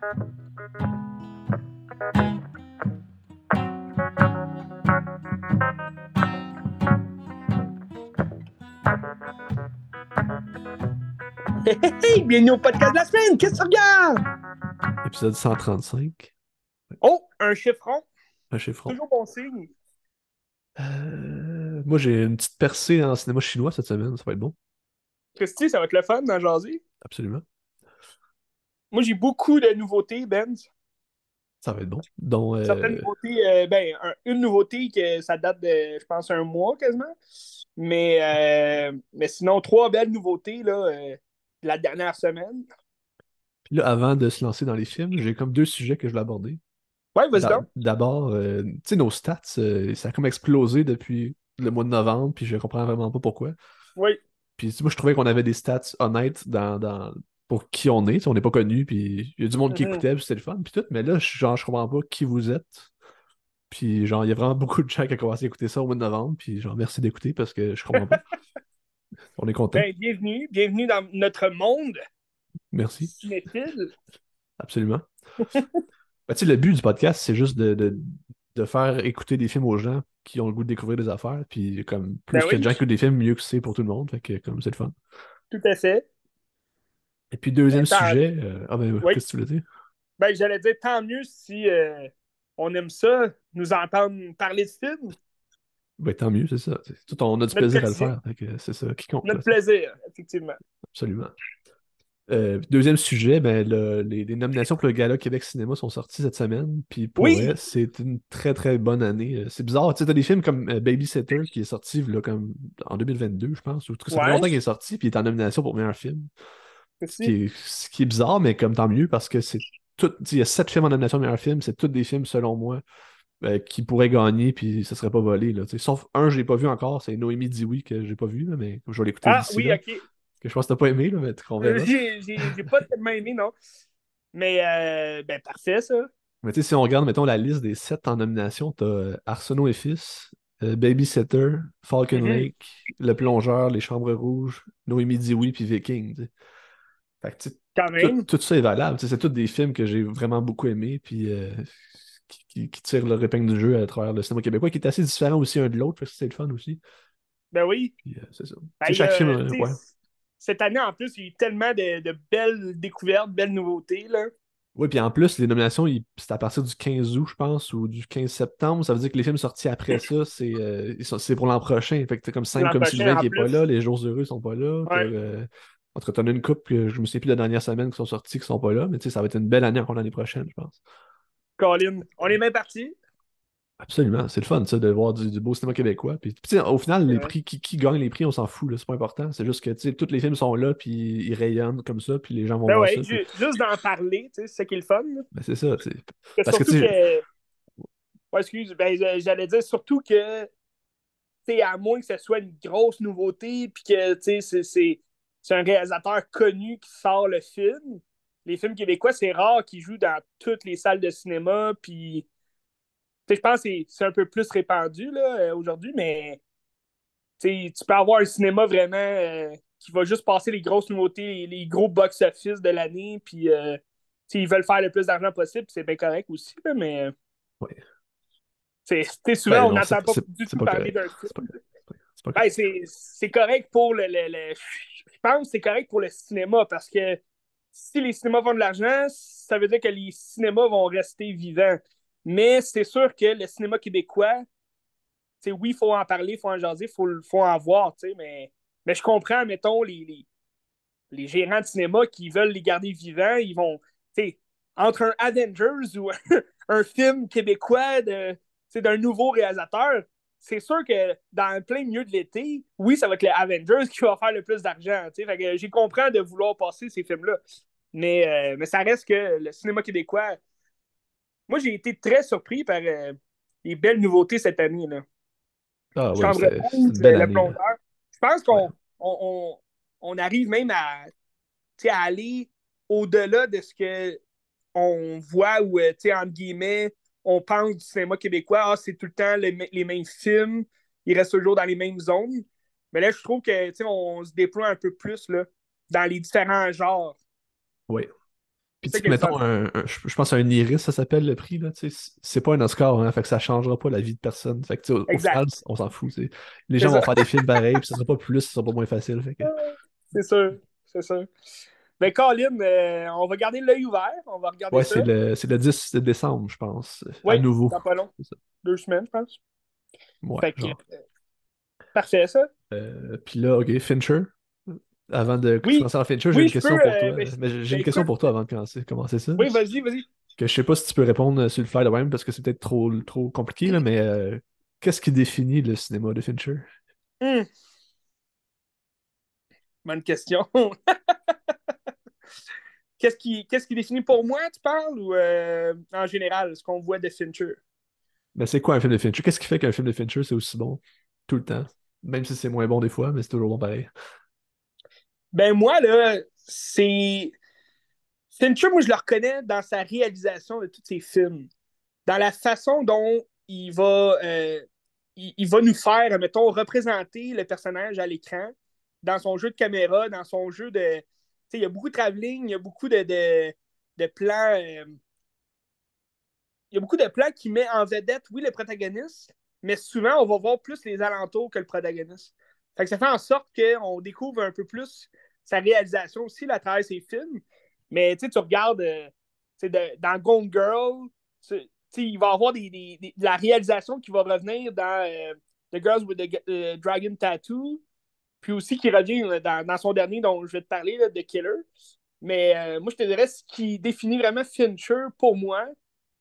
Hey, bienvenue au podcast de la semaine! Qu'est-ce que tu regardes? Épisode 135. Oh, un chiffron. Un chiffron. Toujours bon signe. Euh, moi, j'ai une petite percée en cinéma chinois cette semaine. Ça va être bon. Christy, ça va être le fun dans Jazy. Absolument. Moi, j'ai beaucoup de nouveautés, Ben. Ça va être bon. Donc, euh, Certaines nouveautés, euh, ben, un- une nouveauté que ça date de, je pense, un mois quasiment. Mais, euh, mais sinon, trois belles nouveautés là, de la dernière semaine. puis là, avant de se lancer dans les films, j'ai comme deux sujets que je voulais aborder. Ouais, vas-y donc. D'abord, tu sais, nos stats, ça a comme explosé depuis le mois de novembre, puis je comprends vraiment pas pourquoi. Oui. Puis moi, je trouvais qu'on avait des stats honnêtes dans, dans- pour qui on est. On n'est pas connu, puis il y a du monde qui écoutait, puis c'était le fun, puis tout. Mais là, je- genre, je comprends pas qui vous êtes. Puis genre, il y a vraiment beaucoup de gens qui ont commencé à écouter ça au mois de novembre, puis genre, merci d'écouter parce que je comprends pas. on est content. Ben, bienvenue. Bienvenue dans notre monde Merci. Absolument. Ben, tu sais, le but du podcast, c'est juste de, de, de faire écouter des films aux gens qui ont le goût de découvrir des affaires. Puis comme plus Ben a de gens qui écoutent des films, mieux que c'est pour tout le monde. Fait que comme c'est le fun. Tout à fait. Et puis deuxième Attends. sujet. euh, Ah ben Oui. qu'est-ce que tu voulais dire? Ben, j'allais dire tant mieux si euh, on aime ça, nous entendre parler de films. Ben tant mieux, c'est ça. Tout- on a du Notre plaisir à le faire. C'est ça qui compte. là. Notre plaisir, effectivement. Absolument. Euh, deuxième sujet, ben, le- les, les nominations pour le Gala Québec Cinéma sont sorties cette semaine. Puis pour Oui. vrai, c'est une très très bonne année. C'est bizarre, tu sais, t'as des films comme euh, Babysitter qui est sorti là, comme en 2022, je pense. Ou, ça fait Ouais. longtemps qu'il est sorti, puis il est en nomination pour meilleur film. Ce qui est, ce qui est bizarre, mais comme tant mieux, parce que c'est tout. Il y a sept films en nomination meilleur film, c'est tous des films, selon moi, euh, qui pourraient gagner, puis ça serait pas volé. Là. Sauf un, je l'ai pas vu encore, c'est Noémie Dioui que j'ai pas vu, là, mais je vais l'écouter Ah oui, là, ok. que je pense que t'as pas aimé, là, mais on verra. J'ai j'ai- j'ai pas tellement aimé, non. Mais, euh, ben, parfait, ça. Mais tu sais, si on regarde, mettons, la liste des sept en nomination, t'as euh, Arsenault et Fils, euh, Babysitter, Falcon Mhm. Lake, Le Plongeur, Les Chambres Rouges, Noémie Dioui, puis Viking. Fait que, tu sais, Quand tout, même. tout ça est valable. C'est tous des films que j'ai vraiment beaucoup aimés, puis euh, qui, qui- qui tirent leur épingle du jeu à travers le cinéma québécois, qui est assez différent aussi un de l'autre, parce que c'est le fun aussi. Ben oui. Euh, c'est ça. Ben, chaque euh, film, ouais. Cette année, en plus, il y a eu tellement de, de belles découvertes, belles nouveautés, là. Oui, puis en plus, les nominations, c'est à partir du 15 août, je pense, ou du 15 septembre. Ça veut dire que les films sortis après ça, c'est euh, pour l'an prochain. Fait que t'as comme cinq L'an comme prochain, Sylvain qui est pas là, Les Jours Heureux sont pas là. Ouais. euh, en tout cas, t'en as une couple que je me souviens plus de la dernière semaine qui sont sortis qui sont pas là, mais tu sais, ça va être une belle année encore l'année prochaine, je pense. Colin, on est bien parti. Absolument, c'est le fun, ça, de voir du, du beau cinéma québécois. Puis, sais, au final, les Ouais. prix, qui, qui gagne les prix, on s'en fout, là, c'est pas important. C'est juste que, tu sais, tous les films sont là, puis ils rayonnent comme ça, puis les gens vont Ben voir ouais, ça. ju- puis- juste d'en parler, tu sais, c'est ça qui est le fun. Ben, c'est ça, sais. Que Parce que, surtout tu que. sais- Ouais, excuse, ben, j'allais dire surtout que, tu sais, à moins que ce soit une grosse nouveauté, puis que, tu sais, c'est- c'est un réalisateur connu qui sort le film. Les films québécois, c'est rare qu'ils jouent dans toutes les salles de cinéma, puis. Je pense que c'est- un peu plus répandu, là, euh, aujourd'hui, mais. Tu peux avoir un cinéma vraiment euh, qui va juste passer les grosses nouveautés, les, gros box-office de l'année, puis. euh, ils veulent faire le plus d'argent possible, c'est bien correct aussi, là, mais. Ouais. c'est souvent, Ben on n'entend pas du tout pas parler d'un film. C'est Ben, correct. pour le, le- le- Je pense que c'est correct pour le cinéma parce que si les cinémas font de l'argent, ça veut dire que les cinémas vont rester vivants. Mais c'est sûr que le cinéma québécois, oui, il faut en parler, il faut en jaser, il faut, faut en voir, mais, mais je comprends, mettons, les, les, gérants de cinéma qui veulent les garder vivants, ils vont, entre un Avengers ou un film québécois d'un nouveau réalisateur, c'est sûr que dans plein milieu de l'été, oui, ça va être les Avengers qui va faire le plus d'argent. J'ai compris de vouloir passer ces films-là. Mais, euh, mais ça reste que le cinéma québécois. Moi, j'ai été très surpris par euh, les belles nouveautés cette année. Là. Ah oui, Chambre rouge, le année. Je pense qu'on Ouais. on, on- on arrive même à, aller au-delà de ce que on voit ou, euh, entre guillemets, on pense du cinéma québécois, ah, c'est tout le temps les, mêmes films, ils restent toujours dans les mêmes zones. Mais là, je trouve que, on se déploie un peu plus, là, dans les différents genres. Oui. Puis, tu mettons, un, un- je pense un Iris, ça s'appelle le prix, là, c'est pas un Oscar, hein, fait que ça changera pas la vie de personne. Fait que, au, final, on s'en fout. Les gens vont faire des films pareils, puis ça sera pas plus, ça sera pas moins facile, que... C'est sûr, c'est sûr. Ben, Colin, euh, on va garder l'œil ouvert, on va regarder Ouais, c'est le, le 10 décembre, je pense, à Oui, nouveau. dans pas long. Deux semaines, je pense. Ouais, Fait que, genre. euh, parfait, ça. Euh, puis là, OK, Fincher. Avant de Oui. commencer à Fincher, j'ai Oui, une question peux, pour toi. ben, Mais j'ai j'ai ben, une question pour toi avant de commencer, commencer ça. Oui, vas-y, vas-y. Que je sais pas si tu peux répondre sur le fly de même parce que c'est peut-être trop, trop compliqué, là, mais qu'est-ce qui définit le cinéma de Fincher? Hmm. Bonne question. qu'est-ce qui, qu'est-ce qui définit pour moi, tu parles, ou euh, en général, ce qu'on voit de Fincher? Mais c'est quoi un film de Fincher? Qu'est-ce qui fait qu'un film de Fincher c'est aussi bon tout le temps? Même si c'est moins bon des fois, mais c'est toujours bon pareil. Ben moi, là, c'est... Fincher, moi, je le reconnais dans sa réalisation de tous ses films. Dans la façon dont il va, euh, il, il va nous faire, mettons, représenter le personnage à l'écran, dans son jeu de caméra, dans son jeu de... Il y a beaucoup de travelling, il y a beaucoup de, plans... euh, il y a beaucoup de plans qui met en vedette, oui, le protagoniste, mais souvent, on va voir plus les alentours que le protagoniste. Ça fait en sorte qu'on découvre un peu plus sa réalisation aussi à travers ses films. Mais tu regardes euh, dans Gone Girl, il va y avoir des, de la réalisation qui va revenir dans euh, The Girls with the Dragon Tattoo, puis aussi qui revient euh, dans, dans son dernier dont je vais te parler, là, The Killer. Mais euh, moi, je te dirais, ce qui définit vraiment Fincher pour moi,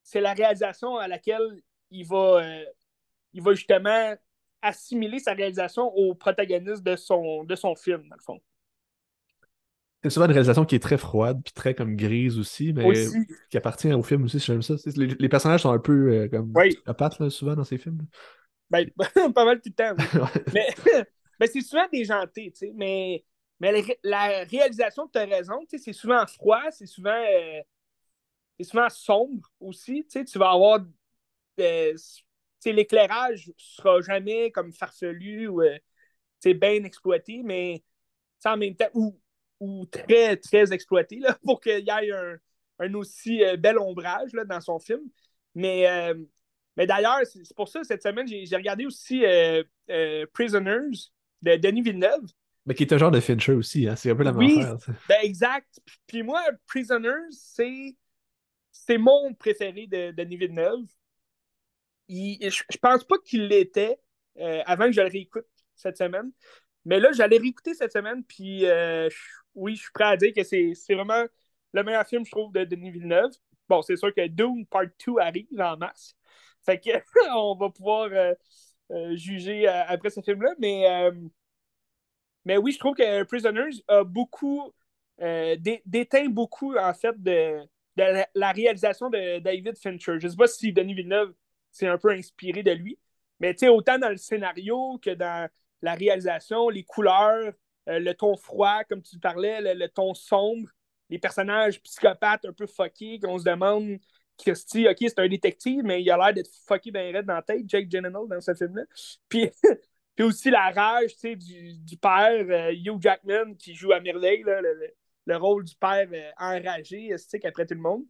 c'est la réalisation à laquelle il va, euh, il va justement assimiler sa réalisation au protagoniste de son, de son film, dans le fond. C'est souvent une réalisation qui est très froide puis très comme grise aussi, mais Aussi. qui appartient au film aussi, j'aime ça. Les, les personnages sont un peu euh, comme Oui. là, souvent dans ces films. Ben, pas mal tout le temps, oui. Mais, mais c'est souvent déjanté, tu sais. Mais, mais la, ré- la réalisation, tu as raison, tu sais, c'est souvent froid, c'est souvent, euh, c'est souvent sombre aussi. Tu sais, tu vas avoir. euh, l'éclairage sera jamais comme farfelu ou euh, tu sais, bien exploité, mais en même temps, ou, ou très, très exploité là, pour qu'il y ait un, un aussi euh, bel ombrage là, dans son film. Mais, euh, mais d'ailleurs, c'est c'est pour ça, cette semaine, j'ai regardé aussi euh, euh, Prisoners de Denis Villeneuve. Mais qui est un genre de Fincher aussi, hein. C'est un peu la même Oui. affaire. Ben, exact. Puis- moi, Prisoners, c'est c'est mon préféré de Denis Villeneuve. Il- je, je pense pas qu'il l'était euh, avant que je le réécoute cette semaine. Mais là, j'allais réécouter cette semaine, puis euh, je- oui, je suis prêt à dire que c'est c'est vraiment le meilleur film, je trouve, de Denis Villeneuve. Bon, c'est sûr que Doom Part 2 arrive en mars. Fait que on va pouvoir euh, juger euh, après ce film-là. Mais, euh, mais oui, je trouve que Prisoners a beaucoup euh, dé- déteint beaucoup, en fait, de, la, réalisation de David Fincher. Je sais pas si Denis Villeneuve s'est un peu inspiré de lui, mais autant dans le scénario que dans la réalisation, les couleurs, euh, le ton froid, comme tu parlais, le, le ton sombre, les personnages psychopathes un peu fuckés, qu'on se demande, Christy, ok, c'est un détective, mais il a l'air d'être fucké bien raide dans la tête, Jake Gyllenhaal, dans ce film-là. Puis, puis aussi la rage, tu sais, du, du père, euh, Hugh Jackman, qui joue à merveille, là, le, le- le rôle du père euh, enragé, tu qu'après tout le monde.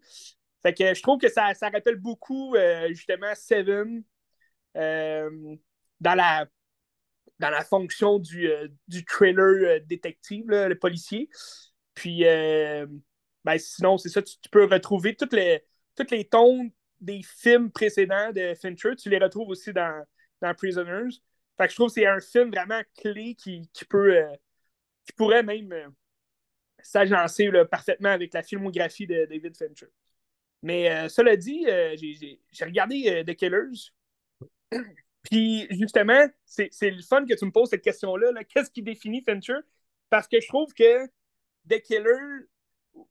Fait que je trouve que ça, ça rappelle beaucoup, euh, justement, Seven, euh, dans la dans la fonction du, du détective, le policier. Puis, ben, sinon, c'est ça, tu peux retrouver toutes les, toutes les tons des films précédents de Fincher, tu les retrouves aussi dans, Prisoners. Fait que je trouve que c'est un film vraiment clé qui, qui peut euh, qui pourrait même euh, s'agencer parfaitement avec la filmographie de David Fincher. Mais euh, cela dit, j'ai- regardé The Killers. Puis justement, c'est c'est le fun que tu me poses cette question-là. là. Qu'est-ce qui définit Fincher? Parce que je trouve que The Killer,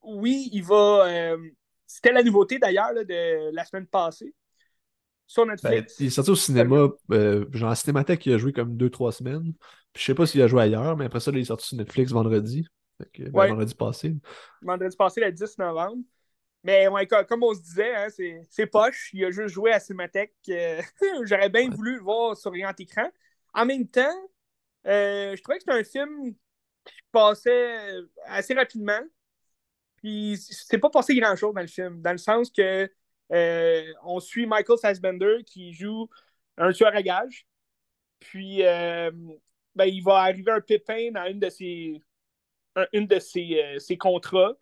oui, il va. C'était la nouveauté d'ailleurs de la semaine passée sur Ben, Netflix. il est sorti au cinéma, euh, genre à Cinémathèque, il a joué comme 2-3 semaines. Puis je sais pas s'il a joué ailleurs, mais après ça, là, il est sorti sur Netflix vendredi. Que, ben, Ouais. vendredi passé. vendredi passé, le 10 novembre. Mais ouais, co- comme on se disait, hein, c'est poche. Il a juste joué à Cinémathèque. euh, J'aurais bien Ouais. voulu le voir sur grand écran. En même temps, euh, je trouvais que c'était un film qui passait assez rapidement. Il s'est pas passé grand-chose dans le film, dans le sens que euh, on suit Michael Fassbender qui joue un tueur à gage. Puis, euh, ben, il va arriver un pépin dans une de ses, une de ses, euh, contrats.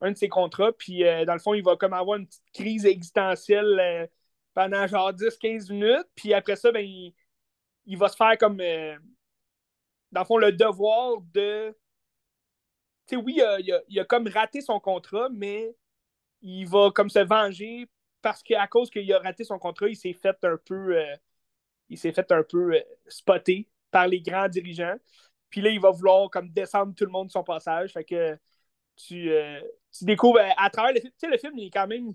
Un de ses contrats. Puis, dans le fond, il va comme avoir une petite crise existentielle pendant genre 10-15 minutes. Puis après ça, ben, il, va se faire comme. dans le fond, le devoir de. Tu sais, oui, il a, comme raté son contrat, mais il va comme se venger parce qu'à cause qu'il a raté son contrat, il s'est fait un peu, euh, il s'est fait un peu euh, spotter par les grands dirigeants. Puis là, il va vouloir comme descendre tout le monde de son passage. Fait que tu, euh, découvres à travers le film. Tu sais, le film, il est quand même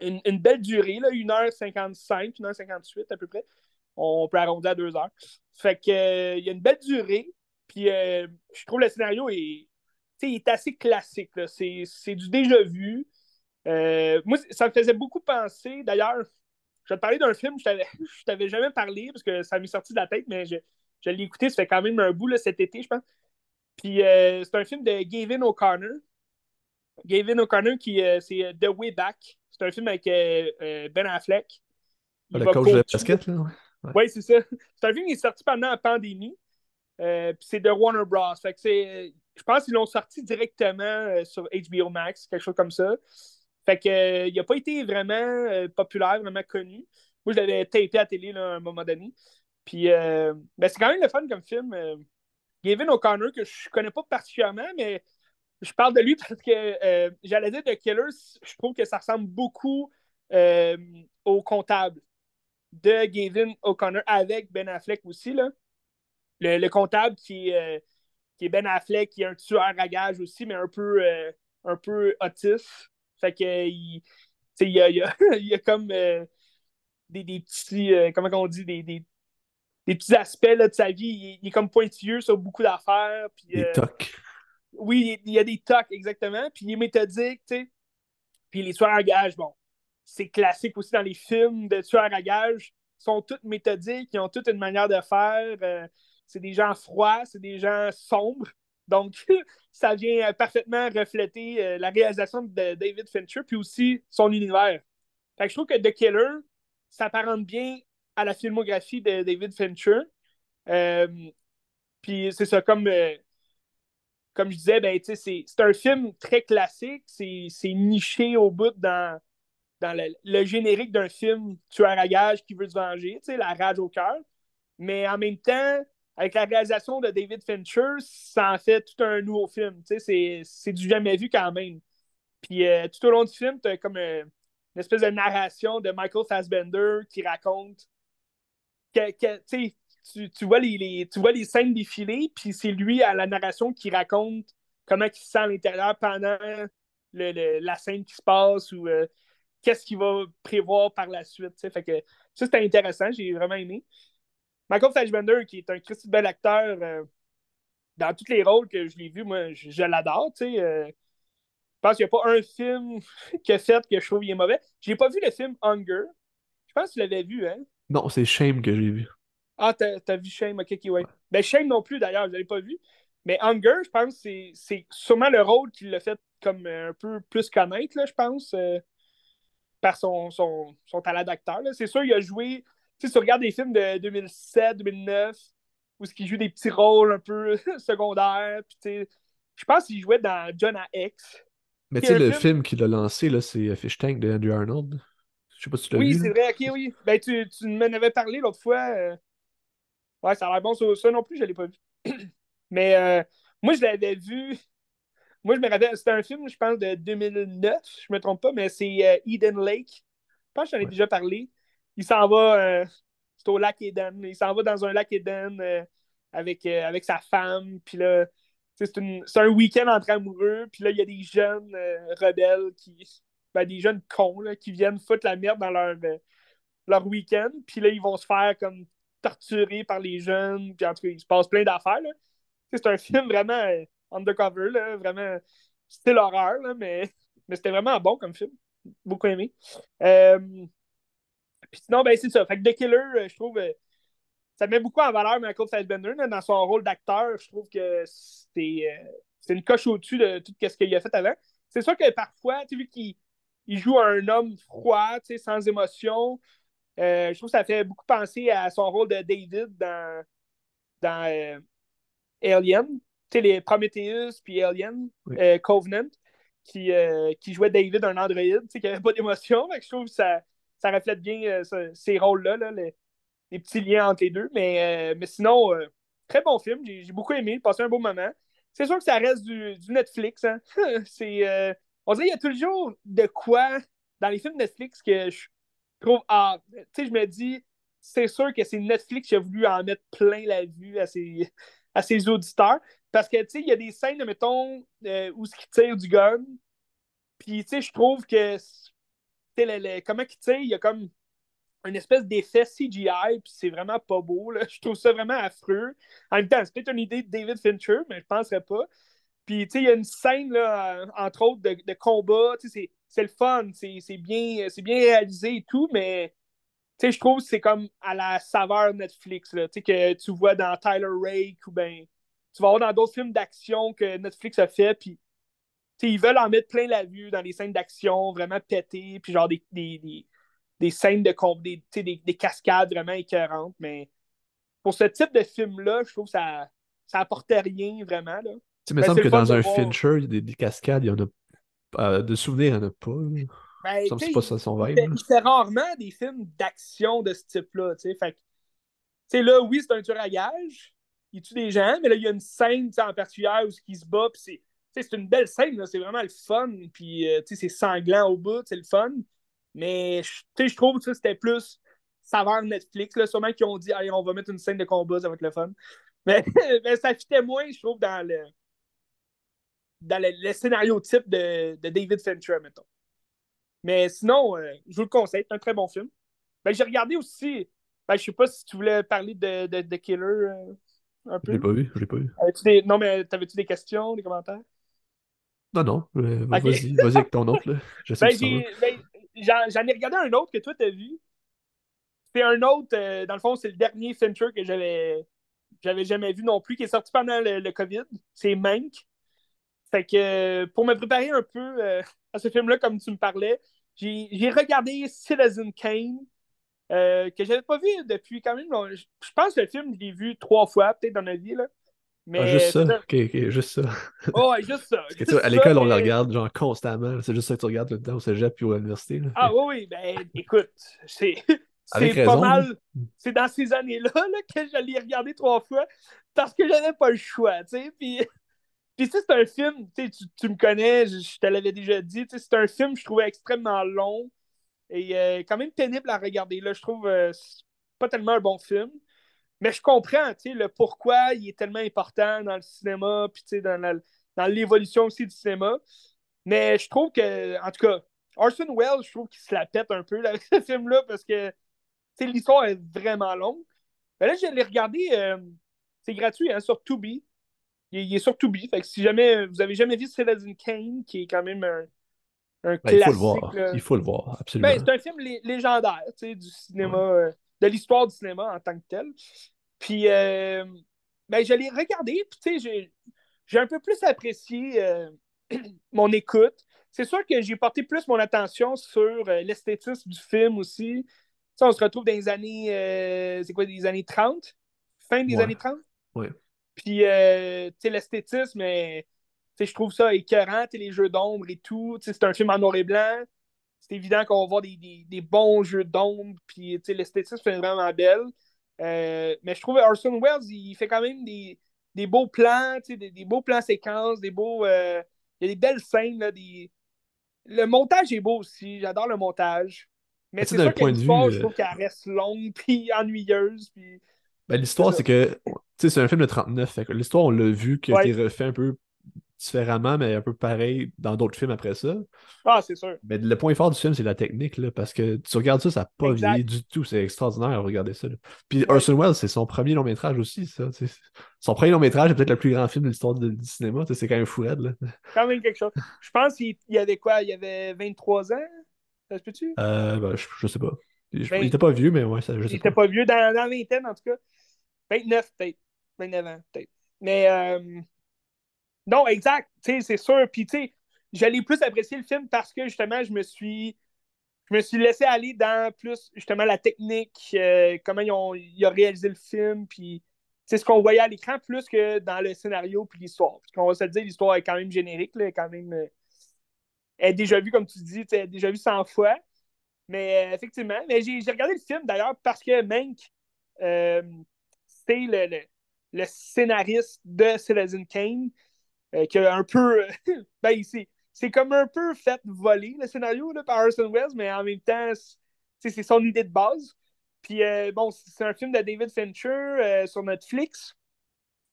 une, belle durée, là, 1h55, 1h58 à peu près. On peut arrondir à 2 heures. Fait que il y a une belle durée. Puis je trouve le scénario est, est assez classique. C'est du déjà vu. Euh, moi, ça me faisait beaucoup penser. D'ailleurs, je vais te parler d'un film, je ne t'avais jamais parlé parce que ça m'est sorti de la tête, mais je, je l'ai écouté, ça fait quand même un bout là, cet été, je pense. Puis euh, c'est un film de Gavin O'Connor. Gavin O'Connor, qui euh, c'est The Way Back. C'est un film avec Ben Affleck. le coach de basket, là. Oui, c'est ça. C'est un film qui est sorti pendant la pandémie. puis c'est de Warner Bros. Fait que je pense qu'ils l'ont sorti directement sur HBO Max, quelque chose comme ça. Fait que, euh, il n'a pas été vraiment euh, populaire, vraiment connu. Moi, je l'avais tapé à la télé à un moment donné. Puis, euh, ben, c'est quand même le fun comme film. Gavin O'Connor, que je connais pas particulièrement, mais je parle de lui parce que j'allais dire de Killers, je trouve que ça ressemble beaucoup au comptable de Gavin O'Connor avec Ben Affleck aussi. Là. Le, comptable qui est, qui est Ben Affleck, qui est un tueur à gage aussi, mais un peu, un peu autiste. Fait que il, il, y a, il, y a, comme euh, des, des, petits, euh, comment on dit, des, des, des petits aspects là, de sa vie. Il, est comme pointilleux sur beaucoup d'affaires. Des euh, tocs. Oui, il y a des tocs, exactement. Puis il est méthodique, tu sais. Puis les tueurs à gages, bon, c'est classique aussi dans les films de tueurs à gages. Ils sont tous méthodiques, ils ont toutes une manière de faire. C'est des gens froids, c'est des gens sombres. Donc, ça vient parfaitement refléter euh, la réalisation de David Fincher, puis aussi son univers. Fait que je trouve que The Killer s'apparente bien à la filmographie de David Fincher. Euh, puis c'est ça, comme, euh, comme je disais, ben, c'est un film très classique, c'est niché au bout dans, dans le, générique d'un film tueur à gage qui veut se venger, la rage au cœur. Mais en même temps, avec la réalisation de David Fincher, ça en fait tout un nouveau film. C'est du jamais vu quand même. Puis euh, tout au long du film, tu as comme euh, une espèce de narration de Michael Fassbender qui raconte que, tu, tu, vois les, tu vois les scènes défiler, puis c'est lui à la narration qui raconte comment il se sent à l'intérieur pendant la scène qui se passe ou euh, qu'est-ce qu'il va prévoir par la suite. Fait que ça, c'était intéressant, j'ai vraiment aimé. Michael Fassbender, qui est un Christy bel acteur euh, dans tous les rôles que je l'ai vu, moi, je, l'adore. Tu sais, euh, je pense qu'il n'y a pas un film a fait que je trouve qu'il est mauvais. J'ai pas vu le film Hunger. Je pense que tu l'avais vu, hein? Non, c'est Shame que j'ai vu. Ah, t'as as vu Shame, ok, ok, ouais. Ben, Shame non plus, d'ailleurs, je ne l'avais pas vu. Mais Hunger, je pense que c'est sûrement le rôle qui l'a fait comme un peu plus connaître, là, je pense, euh, par son, son, son talent d'acteur. C'est sûr, il a joué si tu regardes des films de 2007, 2009, où ce qui joue des petits rôles un peu secondaires, je pense qu'il jouait dans John A. X. Mais tu sais, le film, qu'il a lancé, là, c'est Fish Tank de Andrew Arnold. Je sais pas si tu l'as oui, vu. Oui, c'est vrai, ok, oui. Ben, tu, tu m'en avais parlé l'autre fois. Euh. Ouais, ça a l'air bon. Ça, non plus, je l'ai pas vu. Mais euh, moi, je l'avais vu. Moi, je me rappelle, c'était un film, je pense, de 2009, je me trompe pas, mais c'est euh, Eden Lake. Je pense que j'en ai déjà parlé il s'en va, euh, au lac Eden. Il s'en va dans un lac Eden euh, avec, euh, avec sa femme. Puis là, c'est un week-end entre amoureux. Puis là, il y a des jeunes rebelles qui. Ben, des jeunes cons là, qui viennent foutre la merde dans leur, leur week-end. Puis là, ils vont se faire comme torturer par les jeunes. Puis en tout cas, il se passe plein d'affaires. C'est un film vraiment undercover, là, vraiment style horreur, là, mais, mais c'était vraiment bon comme film. Beaucoup aimé. Puis sinon, ben, c'est ça. Fait que The Killer, euh, je trouve, euh, ça met beaucoup en valeur Michael Fassbender dans son rôle d'acteur. Je trouve que c'est euh, une coche au-dessus de tout ce qu'il a fait avant. c'est sûr que parfois, tu sais, vu qu'il il joue un homme froid, sans émotion, euh, je trouve que ça fait beaucoup penser à son rôle de David dans, dans euh, Alien, tu sais, les Prometheus puis Alien, Covenant, qui, qui jouait David, un androïde, qui n'avait pas d'émotion. Je trouve que ça, ça reflète bien ces rôles-là, là, les, petits liens entre les deux. Mais, mais sinon, très bon film. J'ai beaucoup aimé, passé un beau moment. C'est sûr que ça reste du, Netflix. Hein? c'est, on dirait qu'il y a toujours de quoi dans les films Netflix que je trouve. Ah, tu sais, je me dis, c'est sûr que c'est Netflix qui a voulu en mettre plein la vue à ses, à ses auditeurs. Parce que, tu sais, il y a des scènes, mettons, euh, où ils tirent du gun. Puis, tu sais, je trouve que. Comment ils tirent, il y a comme une espèce d'effet CGI, puis c'est vraiment pas beau. Là. Je trouve ça vraiment affreux. En même temps, c'est peut-être une idée de David Fincher, mais je penserais pas. Puis, tu sais, il y a une scène, là, entre autres, de, de combat. Tu sais, c'est le fun, c'est bien, bien réalisé et tout, mais je trouve que c'est comme à la saveur Netflix, là, que tu vois dans Tyler Rake ou ben tu vas voir dans d'autres films d'action que Netflix a fait, puis ils veulent en mettre plein la vue dans les scènes d'action, vraiment pétées, puis genre des, des, des, scènes de des, des, des, cascades vraiment écœurantes, mais pour ce type de film-là, je trouve que ça, ça apportait rien vraiment. Là. Tu me ben, semble que dans un Fincher, des, des cascades, il y en a euh, de souvenirs, il n'y en a pas. Ben, c'est pas ça son vibe. Il fait rarement des films d'action de ce type-là. Fait là, oui, c'est un tueur à gage. Il tue des gens, mais là, il y a une scène en particulier où il se bat. c'est, c'est une belle scène. C'est vraiment le fun. Puis, euh, c'est sanglant au bout. C'est le fun. Mais je trouve que c'était plus saveur Netflix. Là, sûrement qu'ils ont dit Allez, on va mettre une scène de combat, ça va être le fun. Mais, mais ça fitait moins, je trouve, dans le, dans le, scénario type de, de, David Fincher, mettons. Mais sinon, euh, je vous le conseille, c'est un très bon film. Ben, j'ai regardé aussi, ben, je sais pas si tu voulais parler de, de, de Killer euh, un peu. Je l'ai pas vu, je l'ai pas vu. Des... Non, mais t'avais-tu des questions, des commentaires? Non, non, euh, vas-y, vas-y avec ton autre. Là. Je sais ben, ben j'en ai regardé un autre que toi t'as vu. C'est un autre, dans le fond, c'est le dernier Fincher que j'avais j'avais jamais vu non plus, qui est sorti pendant le, le COVID. C'est Mank. Fait que pour me préparer un peu euh, à ce film-là, comme tu me parlais, j'ai regardé Citizen Kane, euh, que j'avais pas vu depuis quand même. Je pense que le film, je l'ai vu trois fois, peut-être dans ma vie. Là. Mais, ah, juste ça? Ok, ok, juste ça. Oh, ouais, juste ça. Parce que, à l'école, on le regarde genre constamment. C'est juste ça que tu regardes tout le temps au cégep puis à l'université. Ah oui, oui, ben écoute, c'est. C'est pas mal. C'est dans ces années-là là, que je l'ai regardé trois fois parce que j'avais pas le choix, tu sais. Puis puis, c'est un film, tu, tu me connais, je, te l'avais déjà dit, c'est un film que je trouvais extrêmement long et euh, quand même pénible à regarder. Là, je trouve euh, pas tellement un bon film. Mais je comprends, tu le pourquoi il est tellement important dans le cinéma, puis dans, dans l'évolution aussi du cinéma. Mais je trouve que, en tout cas, Orson Welles, je trouve qu'il se la pète un peu avec ce film-là parce que l'histoire est vraiment longue. Mais là, je l'ai regardé, euh, c'est gratuit hein, sur Tubi. Il, est sur Tubi. Fait que si jamais vous avez jamais vu Citizen Kane, qui est quand même un, un classique. Ben, il faut le voir. Il faut le voir, absolument. Ben, c'est un film légendaire du cinéma, euh, de l'histoire du cinéma en tant que tel. Puis, euh, ben, je l'ai regardé, puis j'ai, j'ai un peu plus apprécié euh, mon écoute. C'est sûr que j'ai porté plus mon attention sur l'esthétisme du film aussi. on se retrouve dans les années, c'est quoi, des années 30? Fin des années 30? Oui. Puis, euh, tu sais, l'esthétisme, je trouve ça écœurant, les jeux d'ombre et tout. C'est un film en noir et blanc. C'est évident qu'on va voir des, bons jeux d'ombre. Puis, l'esthétisme est vraiment belle. Euh, mais je trouve Orson Welles, il fait quand même des, beaux plans, des, des, beaux plans séquences, des beaux. Euh, il y a des belles scènes. Là, des... Le montage est beau aussi. J'adore le montage. Mais c'est sûr que l'histoire, je trouve qu'elle reste longue puis ennuyeuse. Puis ben, l'histoire, c'est que c'est un film de 39. L'histoire, on l'a vu, qui a été refait un peu différemment, mais un peu pareil dans d'autres films après ça. Ah, c'est sûr. Mais le point fort du film, c'est la technique, là, parce que tu regardes ça, ça n'a pas vieilli du tout. C'est extraordinaire à regarder ça. Puis Orson Welles, c'est son premier long métrage aussi, ça. Son premier long métrage est peut-être le plus grand film de l'histoire du cinéma. C'est quand même fou, là. Quand même quelque chose. Je pense qu'il y avait quoi? Il y avait 23 ans? Ça se peut-tu? Euh, ben, je, sais pas. Il, n'était était pas vieux, mais ouais, ça, je sais Il était pas vieux, dans, dans la vingtaine en tout cas. 29 peut-être. 29 ans peut-être. Mais euh, non, exact. C'est sûr. Puis tu sais, j'allais plus apprécier le film parce que justement, je me suis. Je me suis laissé aller dans plus justement la technique, euh, comment ils ont, ils ont réalisé le film, puis c'est ce qu'on voyait à l'écran plus que dans le scénario puis l'histoire. Parce qu'on va se le dire, l'histoire est quand même générique, là, quand même. Euh, elle est déjà vue, comme tu dis, elle est déjà vue 100 fois. Mais euh, effectivement, mais j'ai regardé le film d'ailleurs parce que Mank, c'est le, le, scénariste de Citizen Kane, qui a un peu. ben, c'est comme un peu fait voler le scénario là, par Orson Welles, mais en même temps, c'est son idée de base. Puis euh, bon, c'est un film de David Fincher euh, sur Netflix.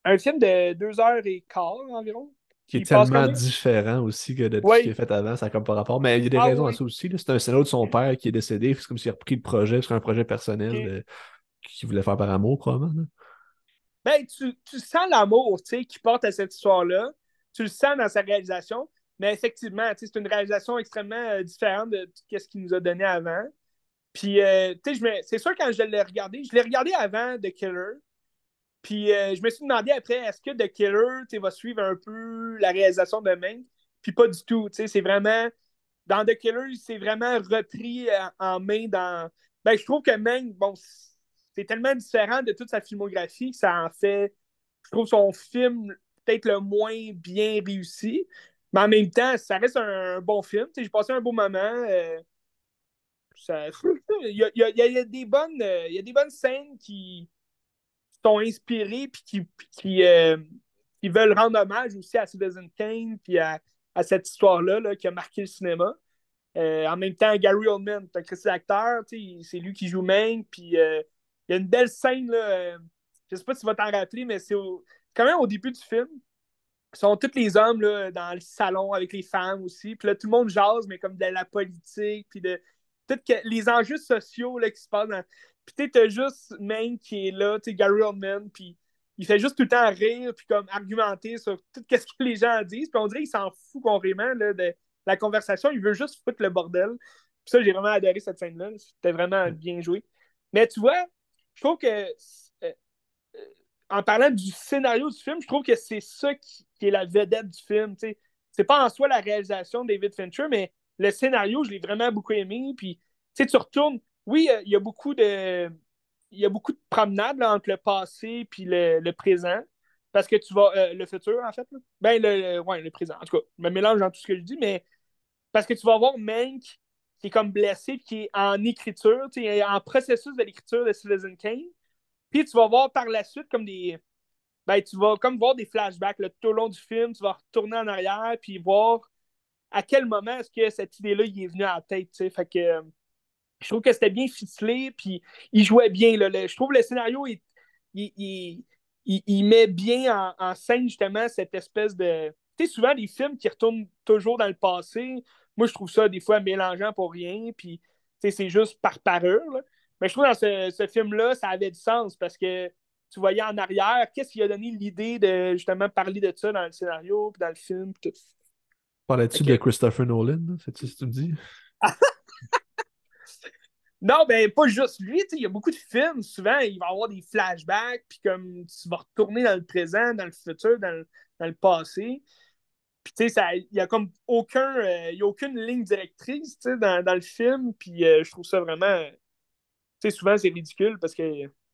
Un film de deux heures et quart environ. Qui est tellement différent aussi que de tout ce qui est fait avant, ça n'a comme pas rapport. Mais il y a des ah raisons à ça aussi. C'est un scénario de son père qui est décédé. C'est comme s'il a repris le projet sur un projet personnel euh, qu'il voulait faire par amour, probablement. Ben, tu, tu sens l'amour qui porte à cette histoire-là. Tu le sens dans sa réalisation. Mais effectivement, c'est une réalisation extrêmement différente de ce qu'il nous a donné avant. Puis, euh, tu sais, c'est sûr, quand je l'ai regardé, je l'ai regardé avant The Killer. Puis, euh, je me suis demandé après, est-ce que The Killer va suivre un peu la réalisation de Mank? Puis, pas du tout. Tu sais, c'est vraiment. Dans The Killer, c'est vraiment repris euh, en main dans. Ben, je trouve que Mank, bon, c'est tellement différent de toute sa filmographie que ça en fait. Je trouve son film peut-être le moins bien réussi. Mais en même temps, ça reste un, bon film. J'ai passé un beau moment il, y a, des bonnes, scènes qui sont inspirées et qui, euh, qui, veulent rendre hommage aussi à Citizen Kane puis à, cette histoire-là qui a marqué le cinéma. Euh, en même temps, Gary Oldman, c'est un acteur, c'est lui qui joue puis euh, il y a une belle scène, là, je sais pas si tu vas t'en rappeler, mais c'est quand même au début du film. Sont tous les hommes là, dans le salon avec les femmes aussi. Puis là, tout le monde jase, mais comme de la politique, puis de, peut-être que les enjeux sociaux là, qui se passent dans. Puis tu juste Maine qui est là, tu Gary Oldman, puis il fait juste tout le temps rire, puis comme argumenter sur tout ce que les gens disent, puis on dirait qu'il s'en fout carrément là, de la conversation, il veut juste foutre le bordel. Puis ça, j'ai vraiment adoré cette scène-là, c'était vraiment bien joué. Mais tu vois, je trouve que, en parlant du scénario du film, je trouve que c'est ça qui, est la vedette du film. C'est pas en soi la réalisation de David Fincher, mais le scénario, je l'ai vraiment beaucoup aimé. Tu retournes. Oui, il y a beaucoup de. Il y a beaucoup de promenades entre le passé et le, présent. Parce que tu vas. Euh, le futur, en fait. Ben, le, le présent. En tout cas, je me mélange dans tout ce que je dis, mais. Parce que tu vas voir Mank qui est comme blessé, qui est en écriture, en processus de l'écriture de Citizen Kane. Puis tu vas voir par la suite comme des. Ben, tu vas comme voir des flashbacks tout au long du film, tu vas retourner en arrière, puis voir à quel moment est-ce que cette idée-là est venue à la tête. Fait que euh, je trouve que c'était bien ficelé, puis il jouait bien. Là, je trouve que le scénario, il, il, met bien en, scène justement cette espèce de. Tu sais, souvent des films qui retournent toujours dans le passé, moi je trouve ça des fois mélangeant pour rien, puis c'est juste par parure. Mais je trouve que dans ce, ce film-là, ça avait du sens parce que tu voyais en arrière, qu'est-ce qui a donné l'idée de justement parler de ça dans le scénario, puis dans le film, puis tout. Parlais-tu de Christopher Nolan? C'est ce que tu me dis? non, ben pas juste lui. Il y a beaucoup de films. Souvent, il va y avoir des flashbacks, puis comme tu vas retourner dans le présent, dans le futur, dans le, dans le passé. Puis tu sais, il n'y a comme aucun, euh, y a aucune ligne directrice dans, dans le film. Puis euh, je trouve ça vraiment. Sais, souvent, c'est ridicule parce que